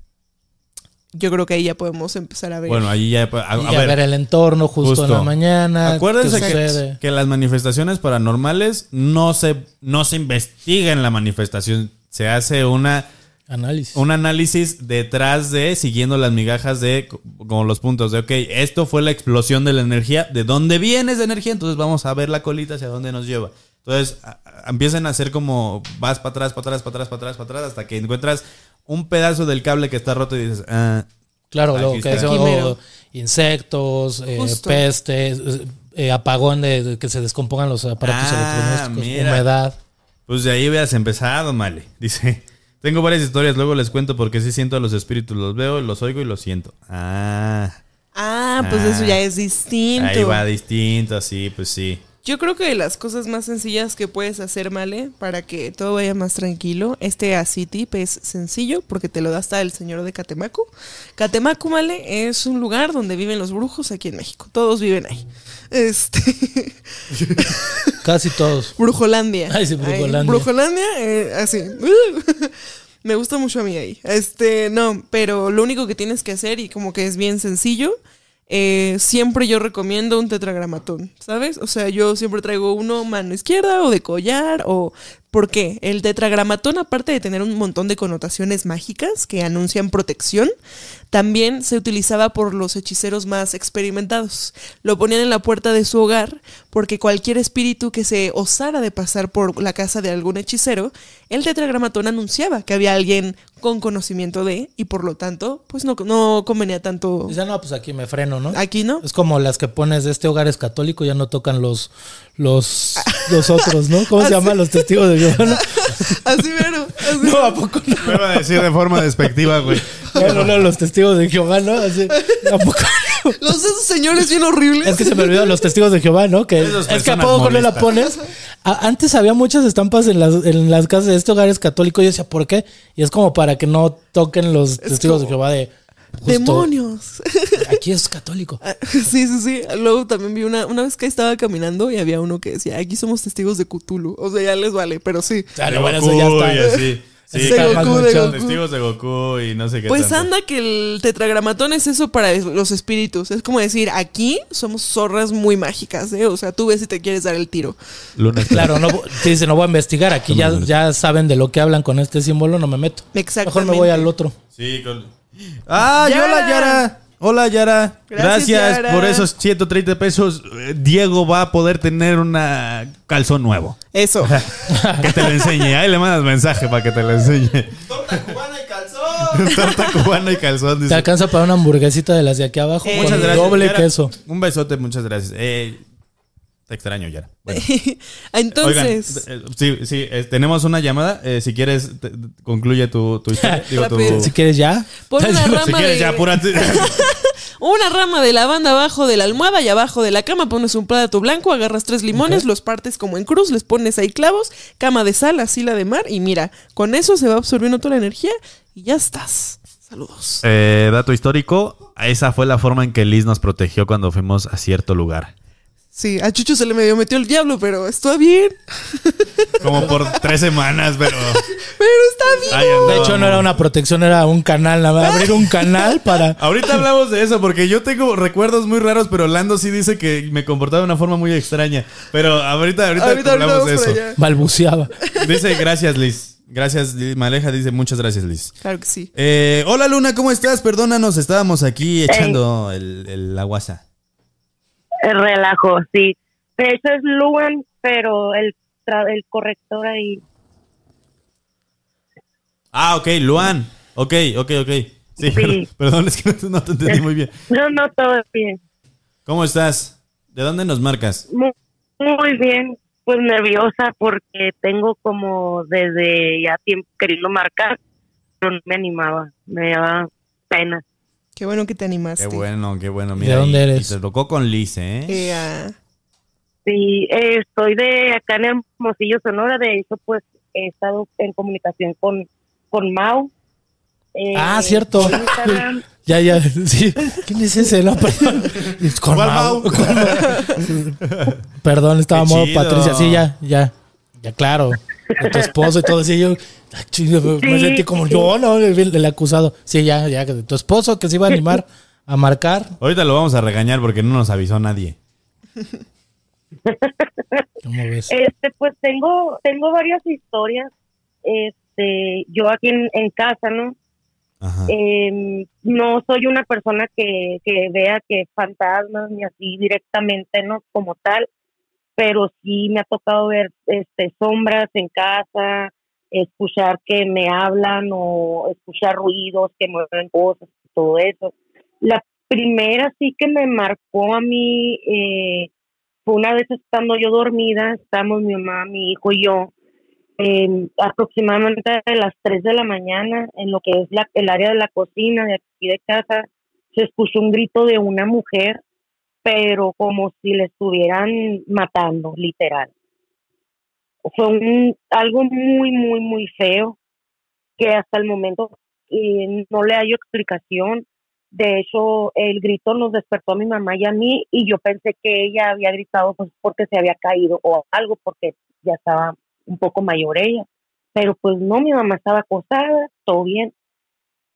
Yo creo que ahí ya podemos empezar a ver. Bueno, ahí ya... A, y a ver, ver, el entorno justo, justo. en la mañana. acuérdense que, que las manifestaciones paranormales no se, no se investiga en la manifestación. Se hace una... Análisis. un análisis detrás de, siguiendo las migajas de, como los puntos de, ok, esto fue la explosión de la energía, ¿de dónde viene esa energía? Entonces vamos a ver la colita hacia dónde nos lleva. Entonces empiezan a hacer como, vas para atrás, para atrás, para atrás, para atrás, para atrás, hasta que encuentras un pedazo del cable que está roto y dices, ah, Claro, lo que oh, mero. insectos, eh, pestes, eh, apagón de, de que se descompongan los aparatos Ah, electrodomésticos, humedad. pues de ahí hubieras empezado, Male. <laughs> Dice, tengo varias historias, luego les cuento porque sí siento a los espíritus, los veo, los oigo y los siento. Ah, ah, pues Ah. eso ya es distinto. ahí va distinto, sí, pues sí. Yo creo que de las cosas más sencillas que puedes hacer, Male, para que todo vaya más tranquilo, este así tip es sencillo porque te lo da hasta el señor de Catemaco. Catemaco, Male, es un lugar donde viven los brujos aquí en México. Todos viven ahí. Este. <laughs> Casi todos. Brujolandia. Ay, sí, Brujolandia. Brujolandia, eh, así. <laughs> Me gusta mucho a mí ahí. Este, no, pero lo único que tienes que hacer, y como que es bien sencillo, eh, siempre yo recomiendo un tetragramatón, ¿sabes? O sea, yo siempre traigo uno mano izquierda o de collar o... ¿Por qué? El tetragramatón, aparte de tener un montón de connotaciones mágicas que anuncian protección, también se utilizaba por los hechiceros más experimentados. Lo ponían en la puerta de su hogar porque cualquier espíritu que se osara de pasar por la casa de algún hechicero, el tetragramatón anunciaba que había alguien con conocimiento de y por lo tanto, pues no, no convenía tanto. Dice, no, pues aquí me freno, ¿no? Aquí no. Es como las que pones de este hogar es católico, ya no tocan los los, los otros, ¿no? ¿Cómo se llaman los testigos de Jehová? no? Así mero. así No, ¿a poco no? Me iba a decir de forma despectiva, güey. No, no, los testigos de Jehová, ¿no? Así, ¿a poco no? Los esos señores bien horribles. Es que se me olvidó los testigos de Jehová, ¿no? Que Esas es que a poco no la molestas. pones. A- antes había muchas estampas en las, en las casas de este hogar es católico. Y yo decía, ¿por qué? Y es como para que no toquen los testigos de Jehová de justo, Demonios. <laughs> Aquí es católico. Ah, Sí, sí, sí. Luego también vi una, una vez que estaba caminando y había uno que decía, aquí somos testigos de Cthulhu. O sea, ya les vale, pero sí. O sea, De no, bueno, eso ya y está. así. Sí, De Goku, de testigos de Goku y no sé qué Pues tanto. anda que el tetragramatón es eso para los espíritus. Es como decir, aquí somos zorras muy mágicas, ¿eh? O sea, tú ves si te quieres dar el tiro. Lunes. Claro, no, te dice, no voy a investigar. Aquí ya, ya saben de lo que hablan con este símbolo, no me meto. Mejor Exactamente. me voy al otro. Sí, con... ¡Ah, Yara. hola, Yara! Hola, Yara. Gracias, Gracias, Yara. por esos 130 pesos. Eh, Diego va a poder tener una calzón nuevo. Eso. <laughs> Que te lo enseñe. Ahí le mandas mensaje para que te lo enseñe. Torta cubana y calzón. <laughs> Torta cubana y calzón. Te alcanza para una hamburguesita de las de aquí abajo. Eh, con Muchas gracias. doble Yara. queso. Un besote, muchas gracias. Eh, te extraño, Yara. Bueno. <laughs> Entonces, Oigan, eh, sí, sí, tenemos una llamada. Eh, si quieres, te- te- concluye tu, tu historia. <laughs> Digo, tu- Rápido. Si quieres ya. pon una <laughs> rama si quieres, de... ya apúrate. Una rama de lavanda abajo de la almohada y abajo de la cama pones un plato blanco, agarras tres limones, los partes como en cruz, les pones ahí clavos, cama de sal, así la de mar y mira, con eso se va absorbiendo toda la energía y ya estás. Saludos. Eh, dato histórico, esa fue la forma en que Liz nos protegió cuando fuimos a cierto lugar. Sí, a Chucho se le medio metió el diablo, pero está bien. <laughs> Como por tres semanas, pero... <laughs> Pero está bien. De hecho, no era una protección, era un canal. nada más, Abrir un canal para. <laughs> Ahorita hablamos de eso porque yo tengo recuerdos muy raros, pero Lando sí dice que me comportaba de una forma muy extraña. Pero ahorita, ahorita, Ahorita, ahorita hablamos de eso. Balbuceaba. Dice gracias, Liz. Gracias. Maleja dice muchas gracias, Liz. Claro que sí. Eh, hola Luna, ¿cómo estás? Perdónanos, estábamos aquí echando el, el la guasa. El relajo, sí. De hecho es Luan, pero el, tra- el corrector ahí. Ah, ok, Luan. Ok, ok, ok. Sí, Sí. Perdón, <laughs> perdón, es que no, no te entendí muy bien. No, no, todo bien. ¿Cómo estás? ¿De dónde nos marcas? Muy, muy bien. pues nerviosa porque tengo como desde ya tiempo queriendo marcar, pero no me animaba, me daba pena. Qué bueno que te animaste. Qué bueno, qué bueno. ¿De Mira, dónde y- eres? Y te tocó con Liz, ¿eh? Eh, ah, Sí, eh, estoy de acá en Hermosillo, Sonora, de hecho pues he estado en comunicación con, con Mau. Eh, Ah, cierto. <laughs> Ya, ya, sí. ¿Quién es ese? No, perdón. Es con ¿Cuál Mau. Mau? Con Mau. <laughs> Perdón, estaba modo. Patricia. Sí, ya, ya. Ya, claro. De tu esposo y todo así. Yo, me sentí como sí. yo, ¿no? El, el acusado. Sí, ya, ya. que de Tu esposo que se iba a animar a marcar. Ahorita lo vamos a regañar porque no nos avisó nadie. ¿Cómo ves? Este, pues tengo, tengo varias historias. Este, yo aquí en, en casa, ¿no? Ajá. Eh, no soy una persona que, que vea que fantasmas ni así directamente, ¿no? Como tal, pero sí me ha tocado ver este, sombras en casa, escuchar que me hablan o escuchar ruidos que mueven cosas, todo eso. La primera sí que me marcó a mí eh, fue una vez estando yo dormida, estamos mi mamá, mi hijo y yo, eh, aproximadamente a las 3 de la mañana, en lo que es la, el área de la cocina de aquí de casa, se escuchó un grito de una mujer, pero como si le estuvieran matando, literal. Fue un, algo muy, muy, muy feo, que hasta el momento eh, no le hallo explicación. De hecho, el grito nos despertó a mi mamá y a mí, y yo pensé que ella había gritado pues porque se había caído o algo, porque ya estaba un poco mayor ella. Pero pues no, mi mamá estaba acostada, todo bien.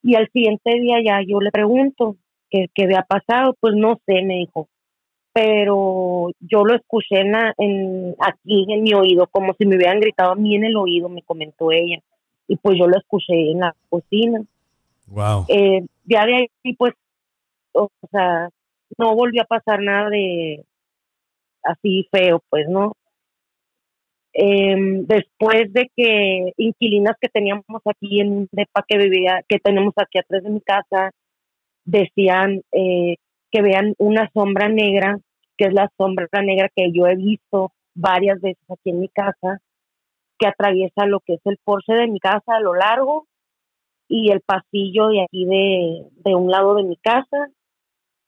Y al siguiente día ya yo le pregunto qué, qué había pasado, pues no sé, me dijo. Pero yo lo escuché en, la- en aquí en mi oído, como si me hubieran gritado a mí en el oído, me comentó ella. Y pues yo lo escuché en la cocina Wow. eh, ya de ahí pues o sea no volvió a pasar nada de así feo pues no Em, después de que inquilinas que teníamos aquí en un depa que vivía que tenemos aquí atrás de mi casa decían eh, que vean una sombra negra que es la sombra negra que yo he visto varias veces aquí en mi casa que atraviesa lo que es el porche de mi casa a lo largo y el pasillo de aquí de, de un lado de mi casa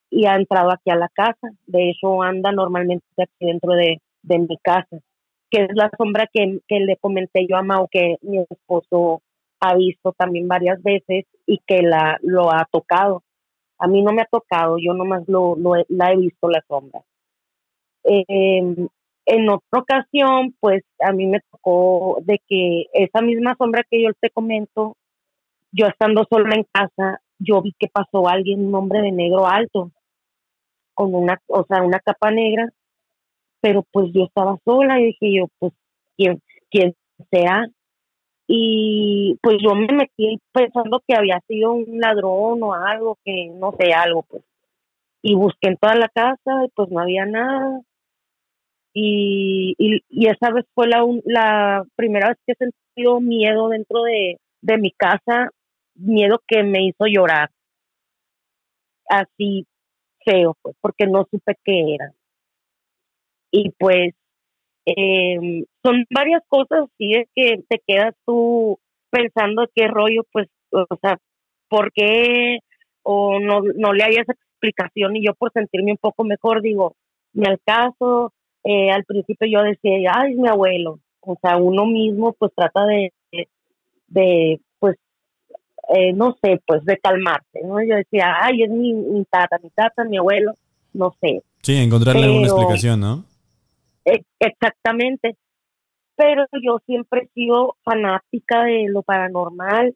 y ha entrado aquí a la casa. De hecho, anda normalmente aquí dentro de, de mi casa, que es la sombra que, que le comenté yo a Mau, que mi esposo ha visto también varias veces y que la, lo ha tocado. A mí no me ha tocado, yo nomás lo, lo la he visto la sombra. Eh, en otra ocasión, pues a mí me tocó de que esa misma sombra que yo te comento, yo estando sola en casa, yo vi que pasó alguien, un hombre de negro alto, con una, o sea, una capa negra, pero pues yo estaba sola y dije yo, pues, ¿quién, quién sea? Y pues yo me metí pensando que había sido un ladrón o algo, que no sé, algo, pues. Y busqué en toda la casa y pues no había nada. Y, y, esa vez fue la, la primera vez que he sentido miedo dentro de, de mi casa, miedo que me hizo llorar. Así feo, pues, porque no supe qué era. Y pues eh, son varias cosas, sí, es que te quedas tú pensando qué rollo, pues, o sea, ¿por qué? O no, no le hayas explicación y yo por sentirme un poco mejor digo, ni al caso, eh, al principio yo decía, ay, es mi abuelo. O sea, uno mismo pues trata de, de, de, pues, eh, no sé, pues de calmarse, ¿no? Yo decía, ay, es mi, mi tata, mi tata, mi abuelo, no sé. Sí, encontrarle alguna Pero- explicación, ¿no? E- Exactamente. Pero yo siempre he sido fanática de lo paranormal.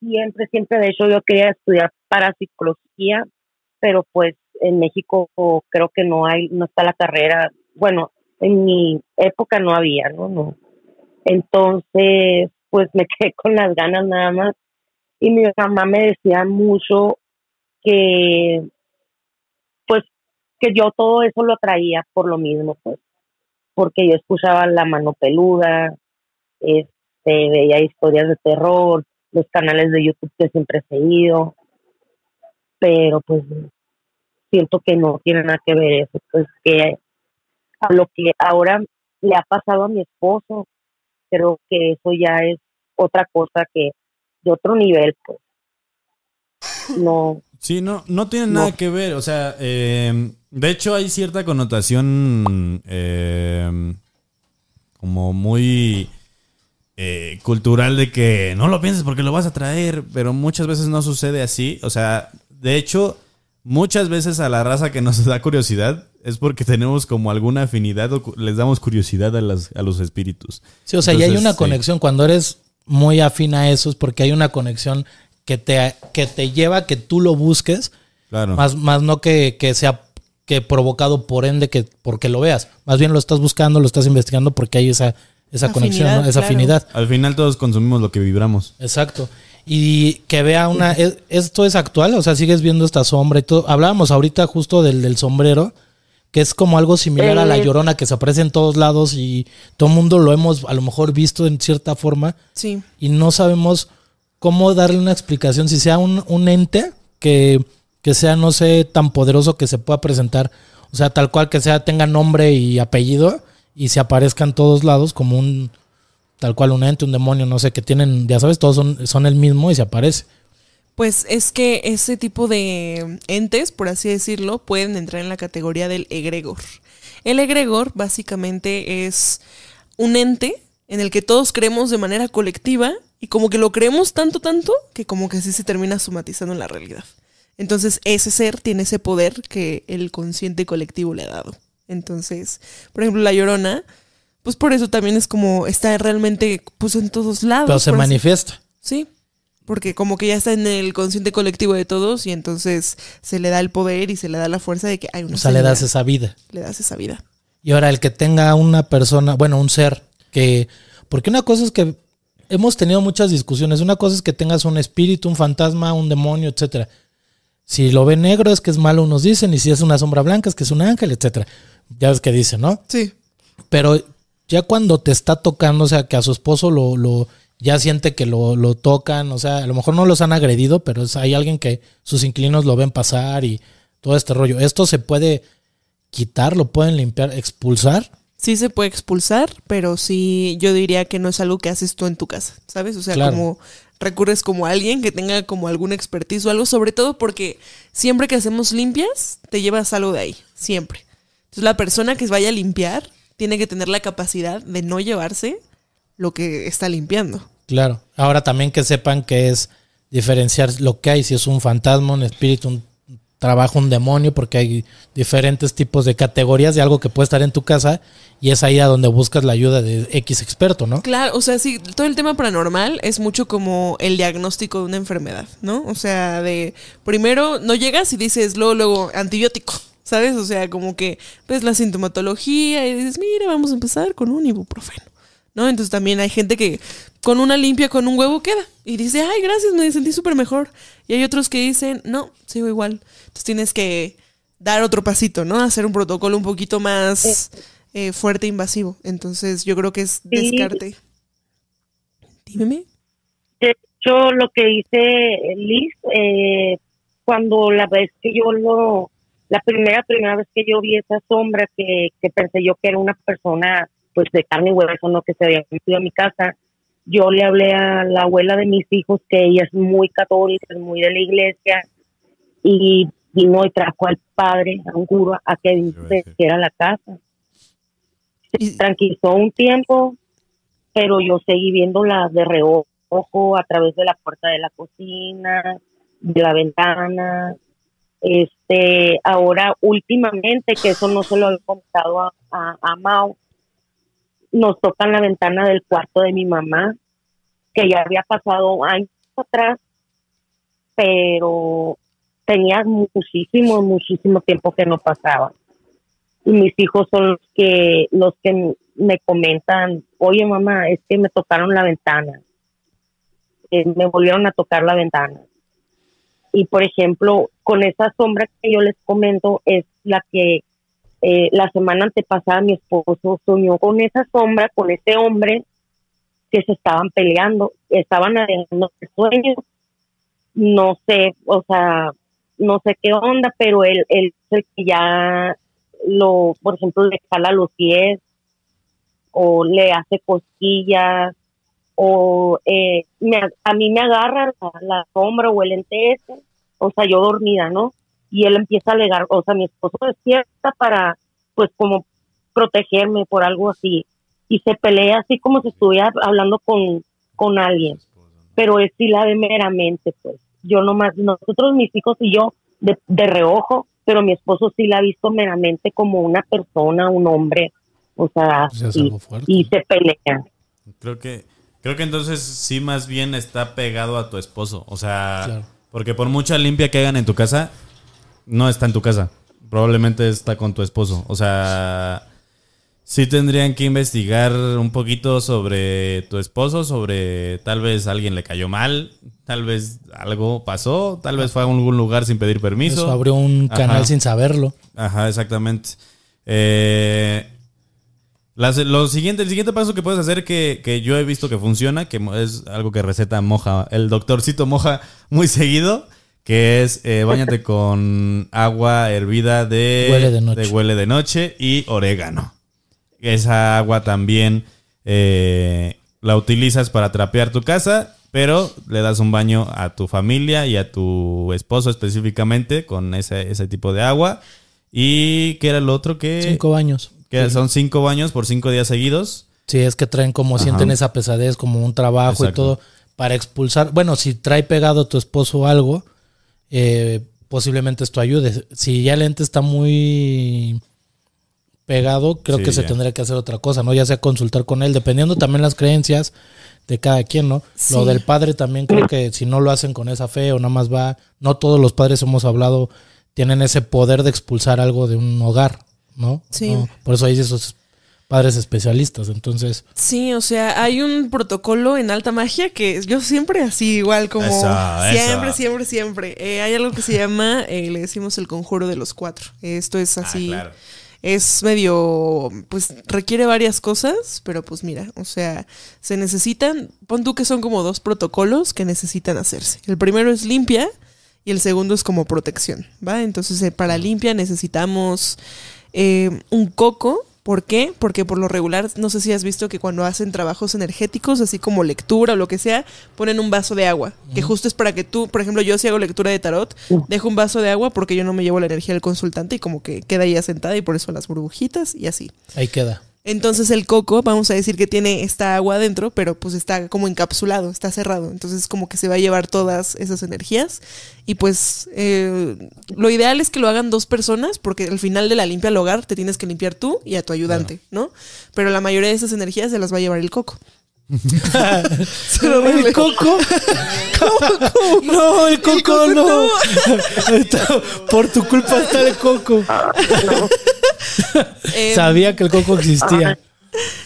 Siempre, siempre. De hecho, yo quería estudiar parapsicología, pero pues en México creo que no hay, no está la carrera. Bueno, en mi época no había, ¿no? no. Entonces, pues me <laughs> quedé con las ganas nada más. Y mi mamá me decía mucho que, pues, que yo todo eso lo traía por lo mismo, pues porque yo escuchaba La Mano Peluda, este, veía historias de terror, los canales de YouTube que siempre he seguido, pero pues siento que no tiene nada que ver eso, pues que a lo que ahora le ha pasado a mi esposo. Creo que eso ya es otra cosa que de otro nivel, pues. No. Sí, no, no tiene nada que ver. O sea, eh, de hecho hay cierta connotación eh, como muy eh, cultural de que no lo pienses porque lo vas a traer, pero muchas veces no sucede así. O sea, de hecho, muchas veces a la raza que nos <laughs> da curiosidad es porque tenemos como alguna afinidad o les damos curiosidad a, las, a los espíritus. Sí, o sea, y hay una conexión. Cuando eres muy afín a eso es porque hay una conexión que te, que te lleva a que tú lo busques. Claro. Más, más no que, que sea que provocado por ende que porque lo veas. Más bien lo estás buscando, lo estás investigando porque hay esa, esa conexión, ¿no? esa claro. afinidad. Al final todos consumimos lo que vibramos. Exacto. Y que vea una... ¿es- ¿Esto es actual? O sea, sigues viendo esta sombra y todo. Hablábamos ahorita justo del, del sombrero, que es como algo similar a la Eh. llorona que se aparece en todos lados y todo el mundo lo hemos a lo mejor visto en cierta forma Sí. y no sabemos cómo darle una explicación, si sea un, un ente que, que sea, no sé, tan poderoso que se pueda presentar, o sea, tal cual que sea, tenga nombre y apellido y se aparezca en todos lados como un, tal cual un ente, un demonio, no sé, que tienen, ya sabes, todos son, son el mismo y se aparece. Pues es que ese tipo de entes, por así decirlo, pueden entrar en la categoría del egregor. El egregor básicamente es un ente en el que todos creemos de manera colectiva y como que lo creemos tanto, tanto, que como que así se termina somatizando en la realidad. Entonces ese ser tiene ese poder que el consciente colectivo le ha dado. Entonces, por ejemplo, la llorona, pues por eso también es como está realmente pues en todos lados. Pero se así- manifiesta. Sí, porque como que ya está en el consciente colectivo de todos y entonces se le da el poder y se le da la fuerza de que hay una O sea, le das esa vida. le das esa vida. Y ahora el que tenga una persona, bueno, un ser que, porque una cosa es que hemos tenido muchas discusiones, una cosa es que tengas un espíritu, un fantasma, un demonio, etcétera. Si lo ve negro es que es malo, unos dicen, y si es una sombra blanca es que es un ángel, etcétera. Ya ves que dicen, ¿no? Sí. Pero ya cuando te está tocando, o sea, que a su esposo lo, lo ya siente que lo, lo tocan, o sea, a lo mejor no los han agredido, pero es- hay alguien que sus inquilinos lo ven pasar y todo este rollo. Esto se puede quitar, lo pueden limpiar, expulsar. Sí se puede expulsar, pero sí yo diría que no es algo que haces tú en tu casa, ¿sabes? O sea, Claro. como recurres como a alguien que tenga como algún expertise o algo, sobre todo porque siempre que hacemos limpias, te llevas algo de ahí, siempre. Entonces la persona que vaya a limpiar tiene que tener la capacidad de no llevarse lo que está limpiando. Claro. Ahora también que sepan que es diferenciar lo que hay, si es un fantasma, un espíritu, un trabajo, un demonio, porque hay diferentes tipos de categorías de algo que puede estar en tu casa y es ahí a donde buscas la ayuda de X experto, ¿no? Claro, o sea, sí, todo el tema paranormal es mucho como el diagnóstico de una enfermedad, ¿no? O sea, de primero no llegas y dices luego, luego, antibiótico, ¿sabes? O sea, como que ves la sintomatología y dices, mira, vamos a empezar con un ibuprofeno, ¿no? Entonces también hay gente que con una limpia con un huevo queda y dice, ay, gracias, me sentí súper mejor. Y hay otros que dicen, no, sigo igual. Entonces tienes que dar otro pasito, ¿no? Hacer un protocolo un poquito más eh, fuerte e invasivo. Entonces yo creo que es Sí. descarte. Dímeme. De hecho, lo que dice Liz, eh, cuando la vez que yo lo, la primera, primera vez que yo vi esa sombra que, que pensé yo que era una persona pues de carne y hueso, no que se había metido a mi casa, yo le hablé a la abuela de mis hijos que ella es muy católica, es muy de la iglesia y vino y trajo al padre, a un cura, a que bendijera la casa. Se tranquilizó un tiempo, pero yo seguí viéndola de reojo a través de la puerta de la cocina, de la ventana. Este, ahora últimamente, que eso no se lo he contado a, a, a Mau, nos tocan la ventana del cuarto de mi mamá, que ya había pasado años atrás, pero tenía muchísimo, muchísimo tiempo que no pasaba. Y mis hijos son los que, los que me comentan, oye mamá, es que me tocaron la ventana. Eh, me volvieron a tocar la ventana. Y por ejemplo, con esa sombra que yo les comento, es la que eh, la semana antepasada mi esposo soñó con esa sombra, con ese hombre que se estaban peleando, estaban arreglando el sueño. No sé, o sea, no sé qué onda, pero él, él que ya lo, por ejemplo, le jala los pies, o le hace cosquillas o eh, me- a mí me agarra la, la sombra o el ente ese, o sea, yo dormida, ¿no? Y él empieza a alegar, o sea, mi esposo despierta para, pues, como protegerme por algo así. Y se pelea así como si estuviera hablando con, con alguien. Pero es sí la ve meramente, pues. Yo nomás, nosotros, mis hijos y yo, de, de reojo, pero mi esposo sí la ha visto meramente como una persona, un hombre, o sea, Pues y, se pelea. Creo que, creo que entonces sí más bien está pegado a tu esposo. O sea, Claro. porque por mucha limpia que hagan en tu casa, no está en tu casa. Probablemente está con tu esposo. O sea, sí tendrían que investigar un poquito sobre tu esposo, sobre tal vez alguien le cayó mal, tal vez algo pasó, tal vez fue a algún lugar sin pedir permiso. Eso abrió un canal Ajá. sin saberlo. Ajá, exactamente. Eh, las- lo siguiente, el siguiente paso que puedes hacer que, que yo he visto que funciona, que es algo que receta moja, el doctorcito moja muy seguido, que es eh, bañate <laughs> con agua hervida de Huele de noche. huele de noche y orégano. Esa agua también eh, la utilizas para trapear tu casa, pero le das un baño a tu familia y a tu esposo específicamente con ese, ese tipo de agua. ¿Y qué era lo otro que, Cinco baños. que son cinco baños por cinco días seguidos? Sí, es que traen como Ajá. sienten esa pesadez, como un trabajo y todo, para expulsar. Bueno, si trae pegado a tu esposo algo, eh, posiblemente esto ayude. Si ya el ente está muy pegado, creo Sí, que se ya. tendría que hacer otra cosa, ¿no? Ya sea consultar con él, dependiendo también las creencias de cada quien, ¿no? Sí. Lo del padre también creo que si no lo hacen con esa fe o nada más va, no todos los padres hemos hablado, tienen ese poder de expulsar algo de un hogar, ¿no? Sí. No, Por eso hay esos padres especialistas, entonces... Sí, o sea, hay un protocolo en alta magia que yo siempre así, igual como Eso, siempre, siempre, siempre. Eh, hay algo que se llama, eh, le decimos el conjuro de los cuatro. Esto es así. claro. Es medio, pues requiere varias cosas, pero pues mira, o sea, se necesitan, pon tú que son como dos protocolos que necesitan hacerse. El primero es limpia y el segundo es como protección, ¿va? Entonces eh, para limpia necesitamos eh, un coco. ¿Por qué? Porque por lo regular, no sé si has visto que cuando hacen trabajos energéticos, así como lectura o lo que sea, ponen un vaso de agua, que justo es para que tú, por ejemplo, yo si hago lectura de tarot, dejo un vaso de agua porque yo no me llevo la energía del consultante y como que queda ahí asentada y por eso las burbujitas y así. Ahí queda. Entonces el coco, vamos a decir que tiene esta agua adentro, pero pues está como encapsulado, está cerrado. Entonces como que se va a llevar todas esas energías. Y pues eh, lo ideal es que lo hagan dos personas, porque al final de la limpia al hogar te tienes que limpiar tú y a tu ayudante, ¿no? Pero la mayoría de esas energías se las va a llevar el coco. ¿El coco? No, el coco, no. <laughs> Por tu culpa está el coco. Eh, Sabía que el coco existía.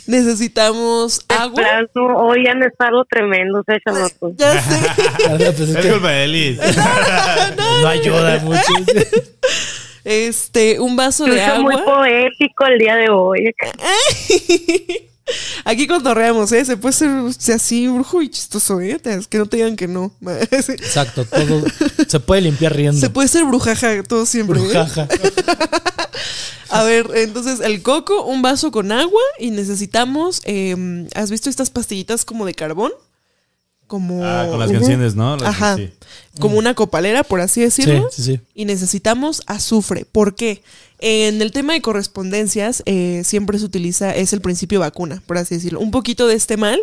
necesitamos agua. plano, hoy han estado tremendos, eh, chamacos. <laughs> Ya sé. Pues es culpa de <laughs> no ayuda mucho. <laughs> Este, un vaso de Está muy agua. poético el día de hoy. Aquí cotorreamos, ¿eh? Se puede ser así, brujo y chistoso, ¿eh? Es que no te digan que no. <laughs> Exacto, todo se puede limpiar riendo. Se puede ser brujaja todo siempre. ¿eh? Brujaja. <laughs> A ver, entonces el coco, un vaso con agua y necesitamos, eh, ¿has visto estas pastillitas como de carbón? Como, Ah, con las que enciendes, ¿no? Las- Ajá. sí. como una copalera, por así decirlo. Sí, sí, sí. Y necesitamos azufre. ¿Por qué? En el tema de correspondencias eh, siempre se utiliza, es el principio vacuna, por así decirlo. Un poquito de este mal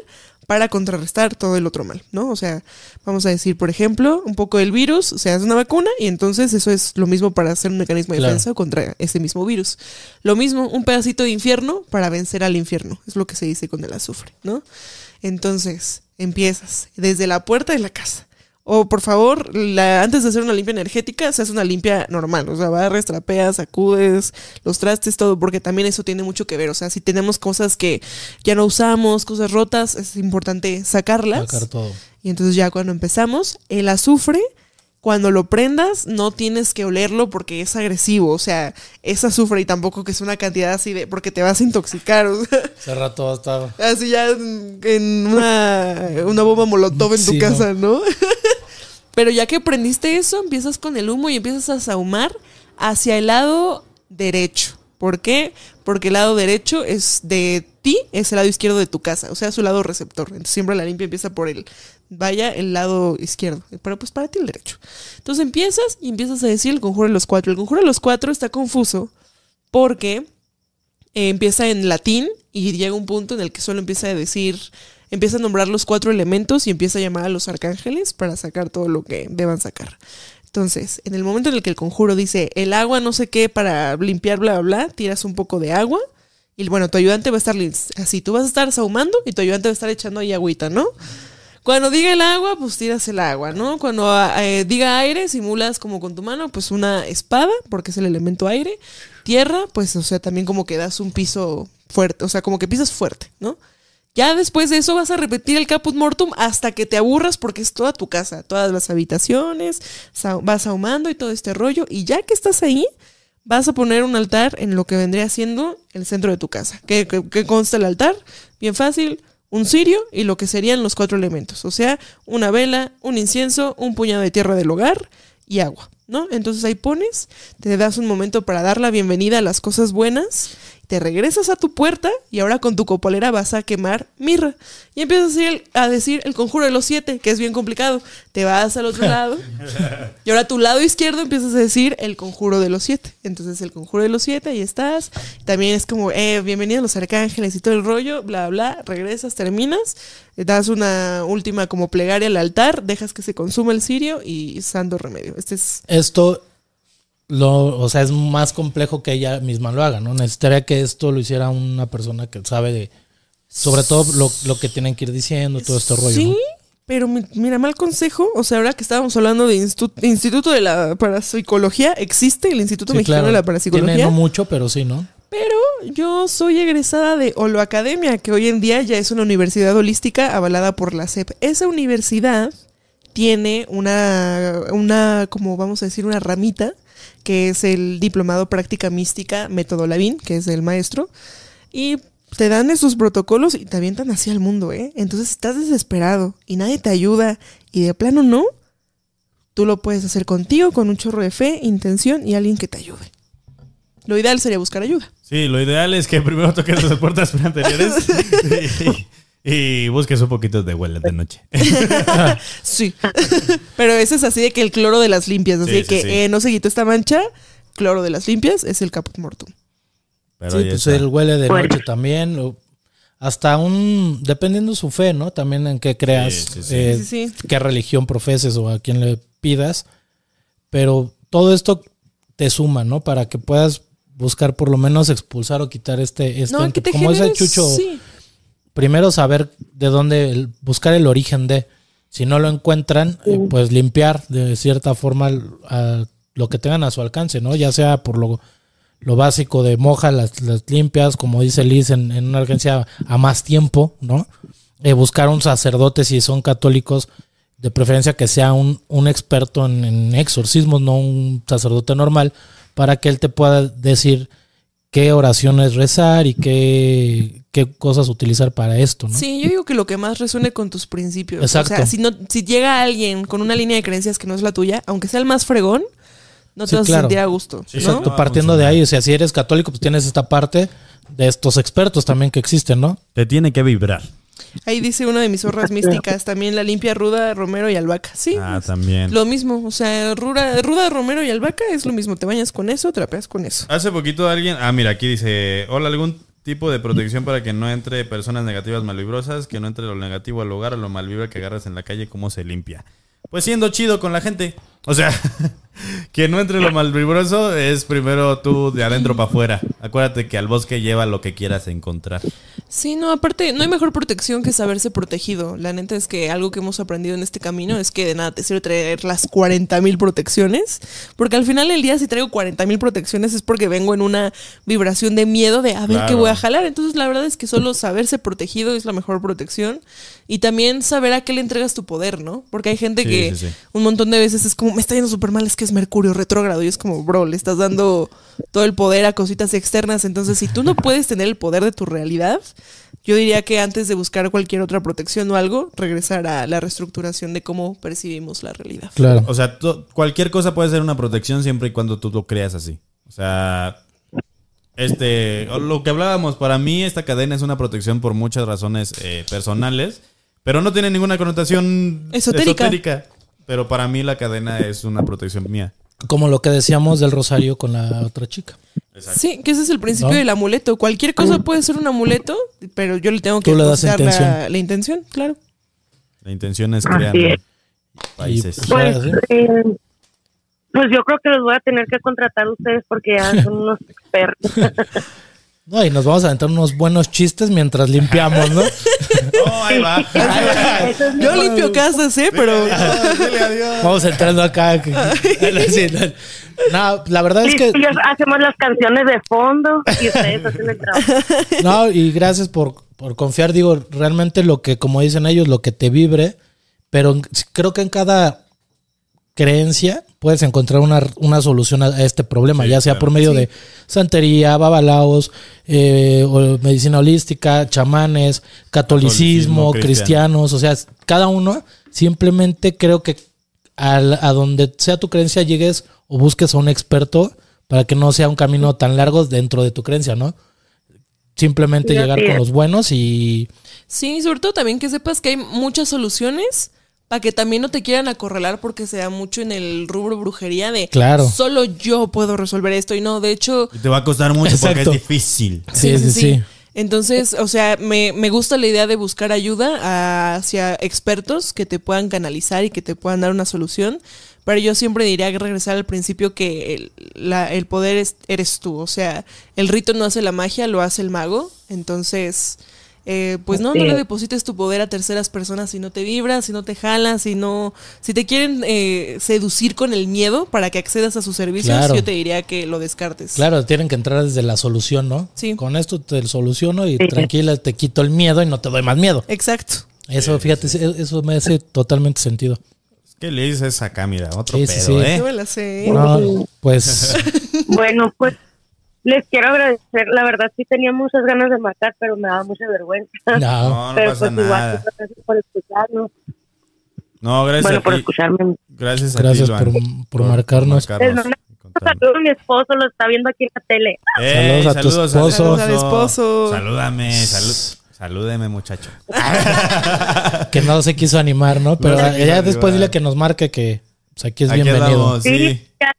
para contrarrestar todo el otro mal, ¿no? O sea, vamos a decir, por ejemplo, un poco del virus, se hace una vacuna y entonces eso es lo mismo para hacer un mecanismo de Claro. defensa contra ese mismo virus. Lo mismo, un pedacito de infierno para vencer al infierno, es lo que se dice con el azufre, ¿no? Entonces, empiezas desde la puerta de la casa. O por favor, la- antes de hacer una limpia energética, se hace una limpia normal. O sea, barres, trapeas, sacudes, los trastes, todo, porque también eso tiene mucho que ver. O sea, si tenemos cosas que ya no usamos, cosas rotas, es importante sacarlas. Sacar todo. Y entonces ya cuando empezamos, el azufre, cuando lo prendas, no tienes que olerlo porque es agresivo. O sea, es azufre y tampoco que es una cantidad así de. porque te vas a intoxicar. O sea, <laughs> Hace rato va a estar. así ya en, una, una bomba molotov en Sí, tu casa, ¿no? <laughs> Pero ya que prendiste eso, empiezas con el humo y empiezas a sahumar hacia el lado derecho. ¿Por qué? Porque el lado derecho es de ti es el lado izquierdo de tu casa, o sea, su lado receptor. Entonces siempre la limpia empieza por el, vaya, el lado izquierdo, pero pues para ti el derecho. Entonces empiezas y empiezas a decir el conjuro de los cuatro. El conjuro de los cuatro está confuso porque eh, empieza en latín y llega un punto en el que solo empieza a decir, empieza a nombrar los cuatro elementos y empieza a llamar a los arcángeles para sacar todo lo que deban sacar. Entonces, en el momento en el que el conjuro dice el agua no sé qué para limpiar bla bla bla, tiras un poco de agua y bueno, tu ayudante va a estar así, tú vas a estar sahumando y tu ayudante va a estar echando ahí agüita, ¿no? Cuando diga el agua, pues tiras el agua, ¿no? Cuando eh, diga aire, simulas como con tu mano, pues una espada, porque es el elemento aire. Tierra, pues, o sea, también como que das un piso fuerte, o sea, como que pisas fuerte, ¿no? Ya después de eso vas a repetir el caput mortum hasta que te aburras porque es toda tu casa, todas las habitaciones, vas ahumando y todo este rollo. Y ya que estás ahí, vas a poner un altar en lo que vendría siendo el centro de tu casa. ¿Qué, consta el altar? Bien fácil, un cirio y lo que serían los cuatro elementos. O sea, una vela, un incienso, un puñado de tierra del hogar y agua. ¿No? Entonces ahí pones, te das un momento para dar la bienvenida a las cosas buenas te regresas a tu puerta y ahora con tu copolera vas a quemar mirra. Y empiezas a decir, el, conjuro de los siete, que es bien complicado. Te vas al otro <laughs> lado y ahora a tu lado izquierdo empiezas a decir el conjuro de los siete. Entonces el conjuro de los siete, ahí estás. También es como, eh, bienvenido a los arcángeles y todo el rollo, bla, bla. Regresas, terminas, das una última como plegaria al altar, dejas que se consuma el cirio y santo remedio. Este es... Esto lo, o sea, es más complejo que ella misma lo haga, ¿no? Necesitaría que esto lo hiciera una persona que sabe de, sobre todo lo, que tienen que ir diciendo, todo este rollo. Sí, pero mira, mal consejo, o sea, ahora que estábamos hablando de Instituto de la Parapsicología, ¿existe el Instituto Mexicano de la Parapsicología? Tiene no mucho, pero sí, ¿no? Pero yo soy egresada de Holo Academia, que hoy en día ya es una universidad holística avalada por la SEP. Esa universidad tiene una, una, como vamos a decir, una ramita que es el diplomado práctica mística método Lavín, que es el maestro, y te dan esos protocolos y te avientan así al mundo, ¿eh? Entonces estás desesperado y nadie te ayuda y de plano no, tú lo puedes hacer contigo con un chorro de fe, intención y alguien que te ayude. Lo ideal sería buscar ayuda. Sí, lo ideal es que primero toques las puertas <laughs> anteriores <laughs> Y busques un poquito de huele de noche. <laughs> sí. Pero ese es así de que el cloro de las limpias. Así que eh, no se quitó esta mancha. Cloro de las limpias es el caput mortum. Pero sí, pues el huele de noche también. Hasta un. Dependiendo su fe, ¿no? También en qué creas. Eh, qué religión profeses o a quién le pidas. Pero todo esto te suma, ¿no? Para que puedas buscar por lo menos expulsar o quitar este. este no, que te como ese chucho primero saber de dónde, buscar el origen de. Si no lo encuentran, eh, pues limpiar de cierta forma lo que tengan a su alcance, ¿no? Ya sea por lo, lo básico de moja las, las limpias, como dice Liz, en, una urgencia a más tiempo, ¿no? Eh, buscar un sacerdote si son católicos, de preferencia que sea un, un experto en, en, exorcismos, no un sacerdote normal, para que él te pueda decir qué oraciones rezar y qué, qué cosas utilizar para esto, ¿no? Sí, yo digo que lo que más resuene con tus principios. Exacto. O sea, si, no, si llega alguien con una línea de creencias que no es la tuya, aunque sea el más fregón, no te vas a sentir a gusto. Exacto, partiendo de ahí. O sea, si eres católico, pues tienes esta parte de estos expertos también que existen, ¿no? Te tiene que vibrar. Ahí dice una de mis horras <laughs> místicas, también la limpia ruda, romero y albahaca. Sí. Ah, también. Lo mismo, o sea, ruda, ruda, romero y albahaca es lo mismo. Te bañas con eso, trapeas con eso. Hace poquito alguien, ah, mira, aquí dice, hola, algún tipo de protección para que no entre personas negativas malvibrosas, que no entre lo negativo al hogar o lo malvibra que agarras en la calle, cómo se limpia. Pues siendo chido con la gente. O sea, <laughs> que no entre lo malvibroso es primero tú de adentro para afuera. Acuérdate que al bosque lleva lo que quieras encontrar. Sí, no, aparte, no hay mejor protección que saberse protegido. La neta es que algo que hemos aprendido en este camino es que de nada te sirve traer las 40 mil protecciones. Porque al final del día, si traigo 40 mil protecciones, es porque vengo en una vibración de miedo de a ver qué voy a jalar. Entonces, la verdad es que solo saberse protegido es la mejor protección. Y también saber a qué le entregas tu poder, ¿no? Porque hay gente que un montón de veces es como, me está yendo súper mal, es que es Mercurio retrógrado. Y es como, bro, le estás dando todo el poder a cositas externas. Entonces, si tú no puedes tener el poder de tu realidad, yo diría que antes de buscar cualquier otra protección o algo, regresar a la reestructuración de cómo percibimos la realidad. Claro. O sea, cualquier cosa puede ser una protección siempre y cuando tú lo creas así. O sea, Este, lo que hablábamos, para mí esta cadena es una protección por muchas razones eh, personales, pero no tiene ninguna connotación Esotérica. esotérica. Pero para mí la cadena es una protección mía. Como lo que decíamos del rosario con la otra chica. Sí, que ese es el principio ¿No? del amuleto. Cualquier cosa puede ser un amuleto, pero yo le tengo que le das buscar la, intención. la intención, claro. La intención es crear es. países. Y, Pues, ¿sí? eh, pues yo creo que los voy a tener que contratar a ustedes porque ya son unos <laughs> expertos. No, y nos vamos a aventar unos buenos chistes mientras limpiamos, ¿no? <laughs> No, ahí va. Eso es Yo limpio casas, ¿eh? Pero Dile adiós. Vamos entrando acá. que- <laughs> <laughs> Sí, no. No, la verdad es Sí, que sí, hacemos las canciones de fondo y ustedes hacen el trabajo. No, y gracias por, por confiar. Digo, realmente lo que, como dicen ellos, lo que te vibre, pero creo que en cada creencia puedes encontrar una, una solución a, a este problema, Sí, ya sea claro. por medio de santería, babalaos, eh, o medicina holística, chamanes, catolicismo, Catolicismo, cristianos, o sea, cada uno simplemente creo que al- a donde sea tu creencia llegues o busques a un experto para que no sea un camino tan largo dentro de tu creencia, ¿no? Simplemente Sí, llegar con los buenos y sí, sobre todo también que sepas que hay muchas soluciones para que también no te quieran acorralar porque se da mucho en el rubro brujería de Claro. solo yo puedo resolver esto y no, de hecho, Y te va a costar mucho porque es difícil. sí, sí, sí. Entonces, o sea, me, me gusta la idea de buscar ayuda hacia expertos que te puedan canalizar y que te puedan dar una solución. Pero yo siempre diría que regresar al principio que el, la- el poder es- eres tú. O sea, el rito no hace la magia, lo hace el mago. Entonces, eh, pues no, no Sí. le deposites tu poder a terceras personas si no te vibra, si no te jala, si no... Si te quieren eh, seducir con el miedo para que accedas a sus servicios, Claro. yo te diría que lo descartes. Claro, tienen que entrar desde la solución, ¿no? Sí. Con esto te soluciono y Sí. tranquila, te quito el miedo y no te doy más miedo. Exacto. Eso, fíjate, eso me hace totalmente sentido. ¿Qué le dices acá? Mira, otro Sí, sí, pedo, sí. ¿eh? me la sé. ¿eh? No, pues <laughs> Bueno, pues les quiero agradecer. La verdad sí tenía muchas ganas de marcar, pero me daba mucha vergüenza. no. No, no <laughs> pero pasa pues igual, nada. gracias por escucharnos. No, gracias Bueno, a por ti. escucharme. Gracias a Gracias ti, por, por marcarnos. Les mando y un contarnos. saludo a mi esposo, lo está viendo aquí en la tele. Eh, Saludos a tu esposo. Saludos al esposo. Salúdame, salud, salúdeme, muchacho. Que no se quiso animar, ¿no? Pero No quiso después dile que nos marque que pues, aquí es Aquí bienvenido. Sí, sí. ya,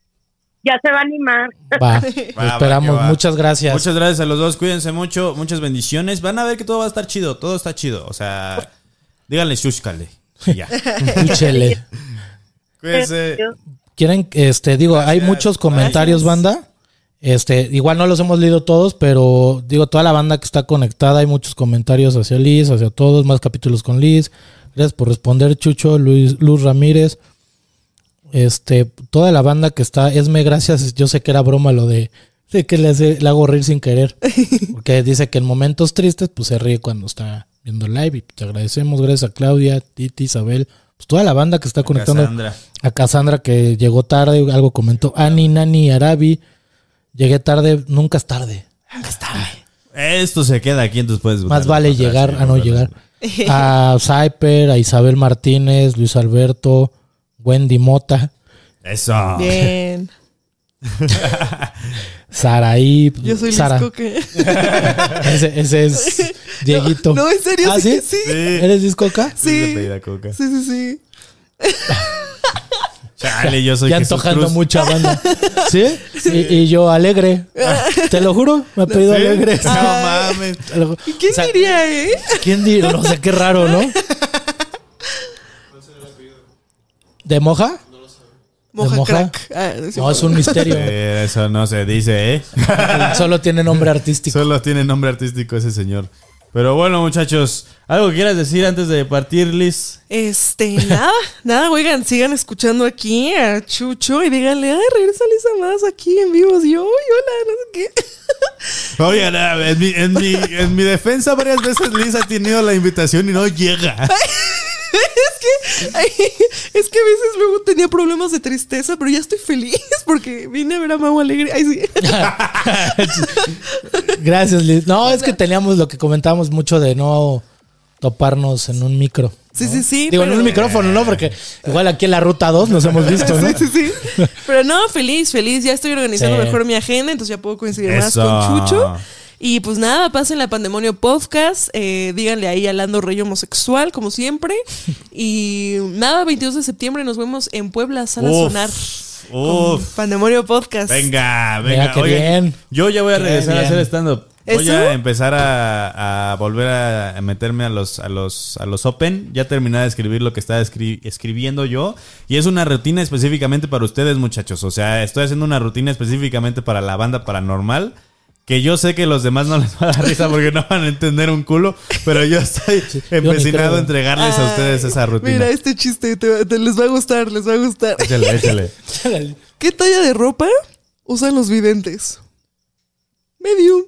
ya se va a animar. Va, <laughs> esperamos. va. Muchas gracias. Muchas gracias a los dos, cuídense mucho, muchas bendiciones. Van a ver que todo va a estar chido, todo está chido. O sea, díganle shushkale. y Ya. <laughs> Chele. Cuídense. Quieren, este, digo, hay muchos comentarios, banda. Este, igual no los hemos leído todos, pero digo, toda la banda que está conectada, hay muchos comentarios hacia Liz, hacia todos, más capítulos con Liz. Gracias por responder, Chucho, Luis, Luz Ramírez. Este, toda la banda que está, Esme, gracias. Yo sé que era broma lo de, de que le, hace, le hago reír sin querer. <laughs> Porque dice que en momentos tristes, pues se ríe cuando está viendo el live. Y te agradecemos, gracias a Claudia, Titi, Isabel, pues toda la banda que está conectando Cassandra. a Cassandra que llegó tarde, algo comentó. Ani, Nani, Arabi. Llegué tarde, nunca es tarde. Esto se queda aquí, entonces puedes Más vale llegar a no llegar. <laughs> A Cyper, a Isabel Martínez, Luis Alberto, Wendy Mota, Eso. Bien. <laughs> Saraí. Yo soy Sara. Liz Coque. Ese, ese es <laughs> Dieguito. No, en serio, ¿Ah, sí. sí? Sí. ¿Eres Discoca? Sí. Sí. sí, sí. <laughs> sí. Chale, yo soy Ya Jesús antojando Cruz. mucha banda. ¿Sí? Y, y yo alegre. Te lo juro, me ha pedido ¿Sí? alegre. No mames. Lo- ¿Quién o sea, diría, eh? ¿Quién diría? No sé, qué raro, ¿no? ¿De moja? Moja, moja? crack. Ah, sí, No, es un misterio. <laughs> Eh, eso no se dice, ¿eh? <laughs> Solo tiene nombre artístico. Solo tiene nombre artístico ese señor. Pero bueno, muchachos, ¿algo que quieras decir antes de partir, Liz? Este, nada, nada, oigan, sigan escuchando aquí a Chucho y díganle, ay, regresa Lisa más aquí en vivos. Y yo, "Ay, hola, no sé qué. <laughs> Oigan, en mi, en, mi, en mi defensa varias veces Liz ha tenido la invitación y no llega. Ay, es que a veces luego tenía problemas de tristeza, pero ya estoy feliz porque vine a ver a Mau Alegre. Ay, sí. <laughs> Gracias, Liz. No, es que teníamos lo que comentábamos mucho de no toparnos en un micro. Sí, sí, sí. Digo, pero- en un micrófono, ¿no? Porque igual aquí en la ruta 2 nos hemos visto, ¿no? Sí, sí, sí. Pero no, feliz, feliz. Ya estoy organizando Sí. mejor mi agenda, entonces ya puedo coincidir más con Chucho. Y pues nada, pasen la Pandemonio Podcast. eh, díganle ahí a Lando Rey homosexual, como siempre. <laughs> Y nada, 22 de septiembre nos vemos en Puebla, Sala Uf, Sonar. con Uf. Pandemonio Podcast. Venga, Mira, venga. qué bien. Yo ya voy a Qué regresar a hacer stand-up. Voy ¿Eso? a empezar a, a volver a meterme a los, a los, a los Open. Ya terminé de escribir lo que estaba escri- escribiendo yo. Y es una rutina específicamente para ustedes, muchachos. O sea, estoy haciendo una rutina específicamente para la banda paranormal. Que yo sé que los demás no <laughs> les va a dar risa porque no van a entender un culo. Pero yo estoy <laughs> empecinado a entregarles a ustedes esa rutina. Mira, este chiste te- te- les va a gustar, les va a gustar. Échale, échale. <laughs> ¿Qué talla de ropa usan los videntes? Medium.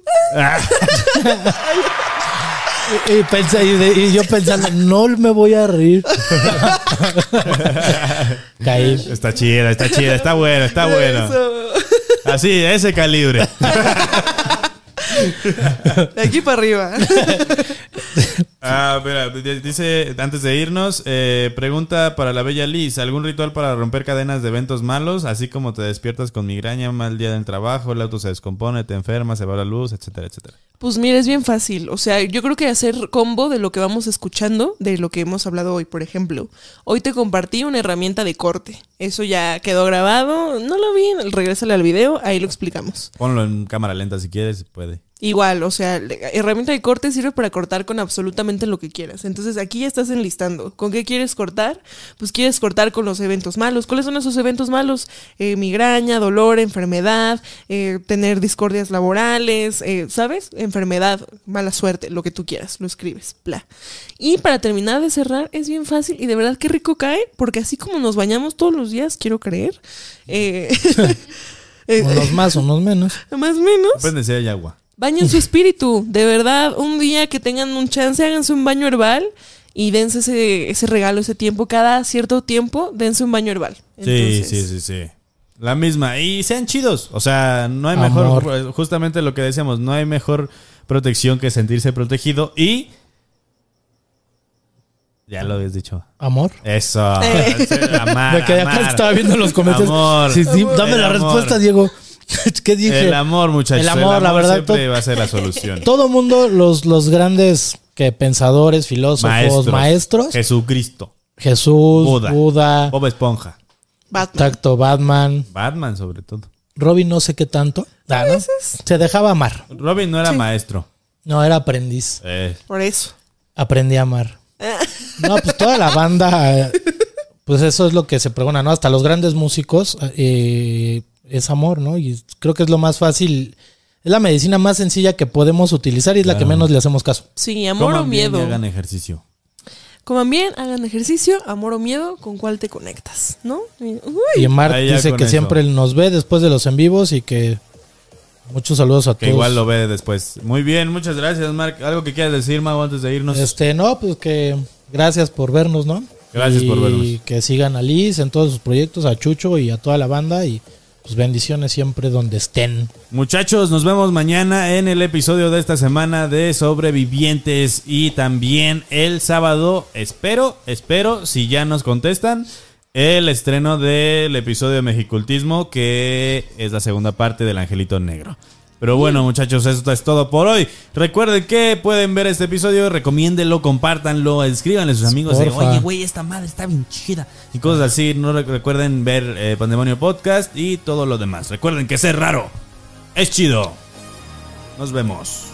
Y, y pensé- y de- y yo pensando, no me voy a reír. Caí. Está chida, está chida, está bueno, está bueno. Así, ese calibre. De aquí para arriba. <laughs> Ah, espera, d- dice, antes de irnos, eh, pregunta para la bella Liz, ¿algún ritual para romper cadenas de eventos malos? Así como te despiertas con migraña, mal día del trabajo, el auto se descompone, te enfermas, se va la luz, etcétera, etcétera. Pues mira, es bien fácil. O sea, yo creo que hacer combo de lo que vamos escuchando, de lo que hemos hablado hoy, por ejemplo. Hoy te compartí una herramienta de corte. Eso ya quedó grabado. No lo vi, regrésale al video, ahí lo explicamos. Ponlo en cámara lenta si quieres, si puede. Igual, o sea, herramienta de corte sirve para cortar con absolutamente lo que quieras. Entonces aquí ya estás enlistando. ¿Con qué quieres cortar? Pues quieres cortar con los eventos malos. ¿Cuáles son esos eventos malos? Eh, migraña, dolor, enfermedad, eh, tener discordias laborales, eh, ¿sabes? Enfermedad, mala suerte, lo que tú quieras, lo escribes, bla. Y para terminar de cerrar, es bien fácil y de verdad qué rico cae, porque así como nos bañamos todos los días, quiero creer. eh, <laughs> <laughs> eh, Unos más, unos menos. <laughs> más o menos. Depende si hay agua. Bañen su espíritu, de verdad, un día que tengan un chance, háganse un baño herbal y dense ese, ese regalo, ese tiempo, cada cierto tiempo, dense un baño herbal. Sí, Entonces, sí, sí, sí. La misma. Y sean chidos. O sea, no hay Amor. mejor, justamente lo que decíamos, no hay mejor protección que sentirse protegido y... Ya lo habías dicho. Amor. Eso. Eh. <laughs> Amar, Me quedé acá, amar. estaba viendo los comentarios. Amor. Sí, sí, dame El la amor. respuesta, Diego. <laughs> ¿Qué dije? El amor, muchachos. El amor, la verdad, Siempre va a ser la solución. <laughs> Todo mundo, los, los grandes que pensadores, filósofos, maestros, Jesucristo. Jesús, Buda. Buda, Bob Esponja. Batman. Tacto, Batman, Batman, sobre todo. Robin no sé qué tanto. Ah, ¿no? Se dejaba amar. Robin no era maestro. No, era aprendiz. Eh, Por eso. Aprendí a amar. <laughs> No, pues toda la banda, eh, pues eso es lo que se pregona, ¿no? Hasta los grandes músicos eh, es amor, ¿no? Y creo que es lo más fácil, es la medicina más sencilla que podemos utilizar y es la que menos le hacemos caso. Sí, amor o coman bien miedo. y hagan ejercicio. Coman bien, hagan ejercicio, amor o miedo, ¿con cuál te conectas? ¿No? Y- uy, Y Mar Ahí ya dice que eso. siempre nos ve después de los en vivos y que muchos saludos a Que todos. igual lo ve después. Muy bien, muchas gracias, Mark. ¿Algo que quieras decir, Mago, antes de irnos? Este, no, pues que gracias por vernos, ¿no? Gracias por vernos. Y que sigan a Liz en todos sus proyectos, a Chucho y a toda la banda y pues bendiciones siempre donde estén. Muchachos, nos vemos mañana en el episodio de esta semana de Sobrevivientes y también el sábado, espero, espero, si ya nos contestan, el estreno del episodio de Mexicultismo que es la segunda parte del Angelito Negro. Pero bueno, muchachos, esto es todo por hoy. Recuerden que pueden ver este episodio, recomiéndenlo, compártanlo, escríbanle a sus amigos de, oye, güey, esta madre está bien chida. Y cosas así. No re- recuerden ver eh, Pandemonio Podcast y todo lo demás. Recuerden que ser raro es chido. Nos vemos.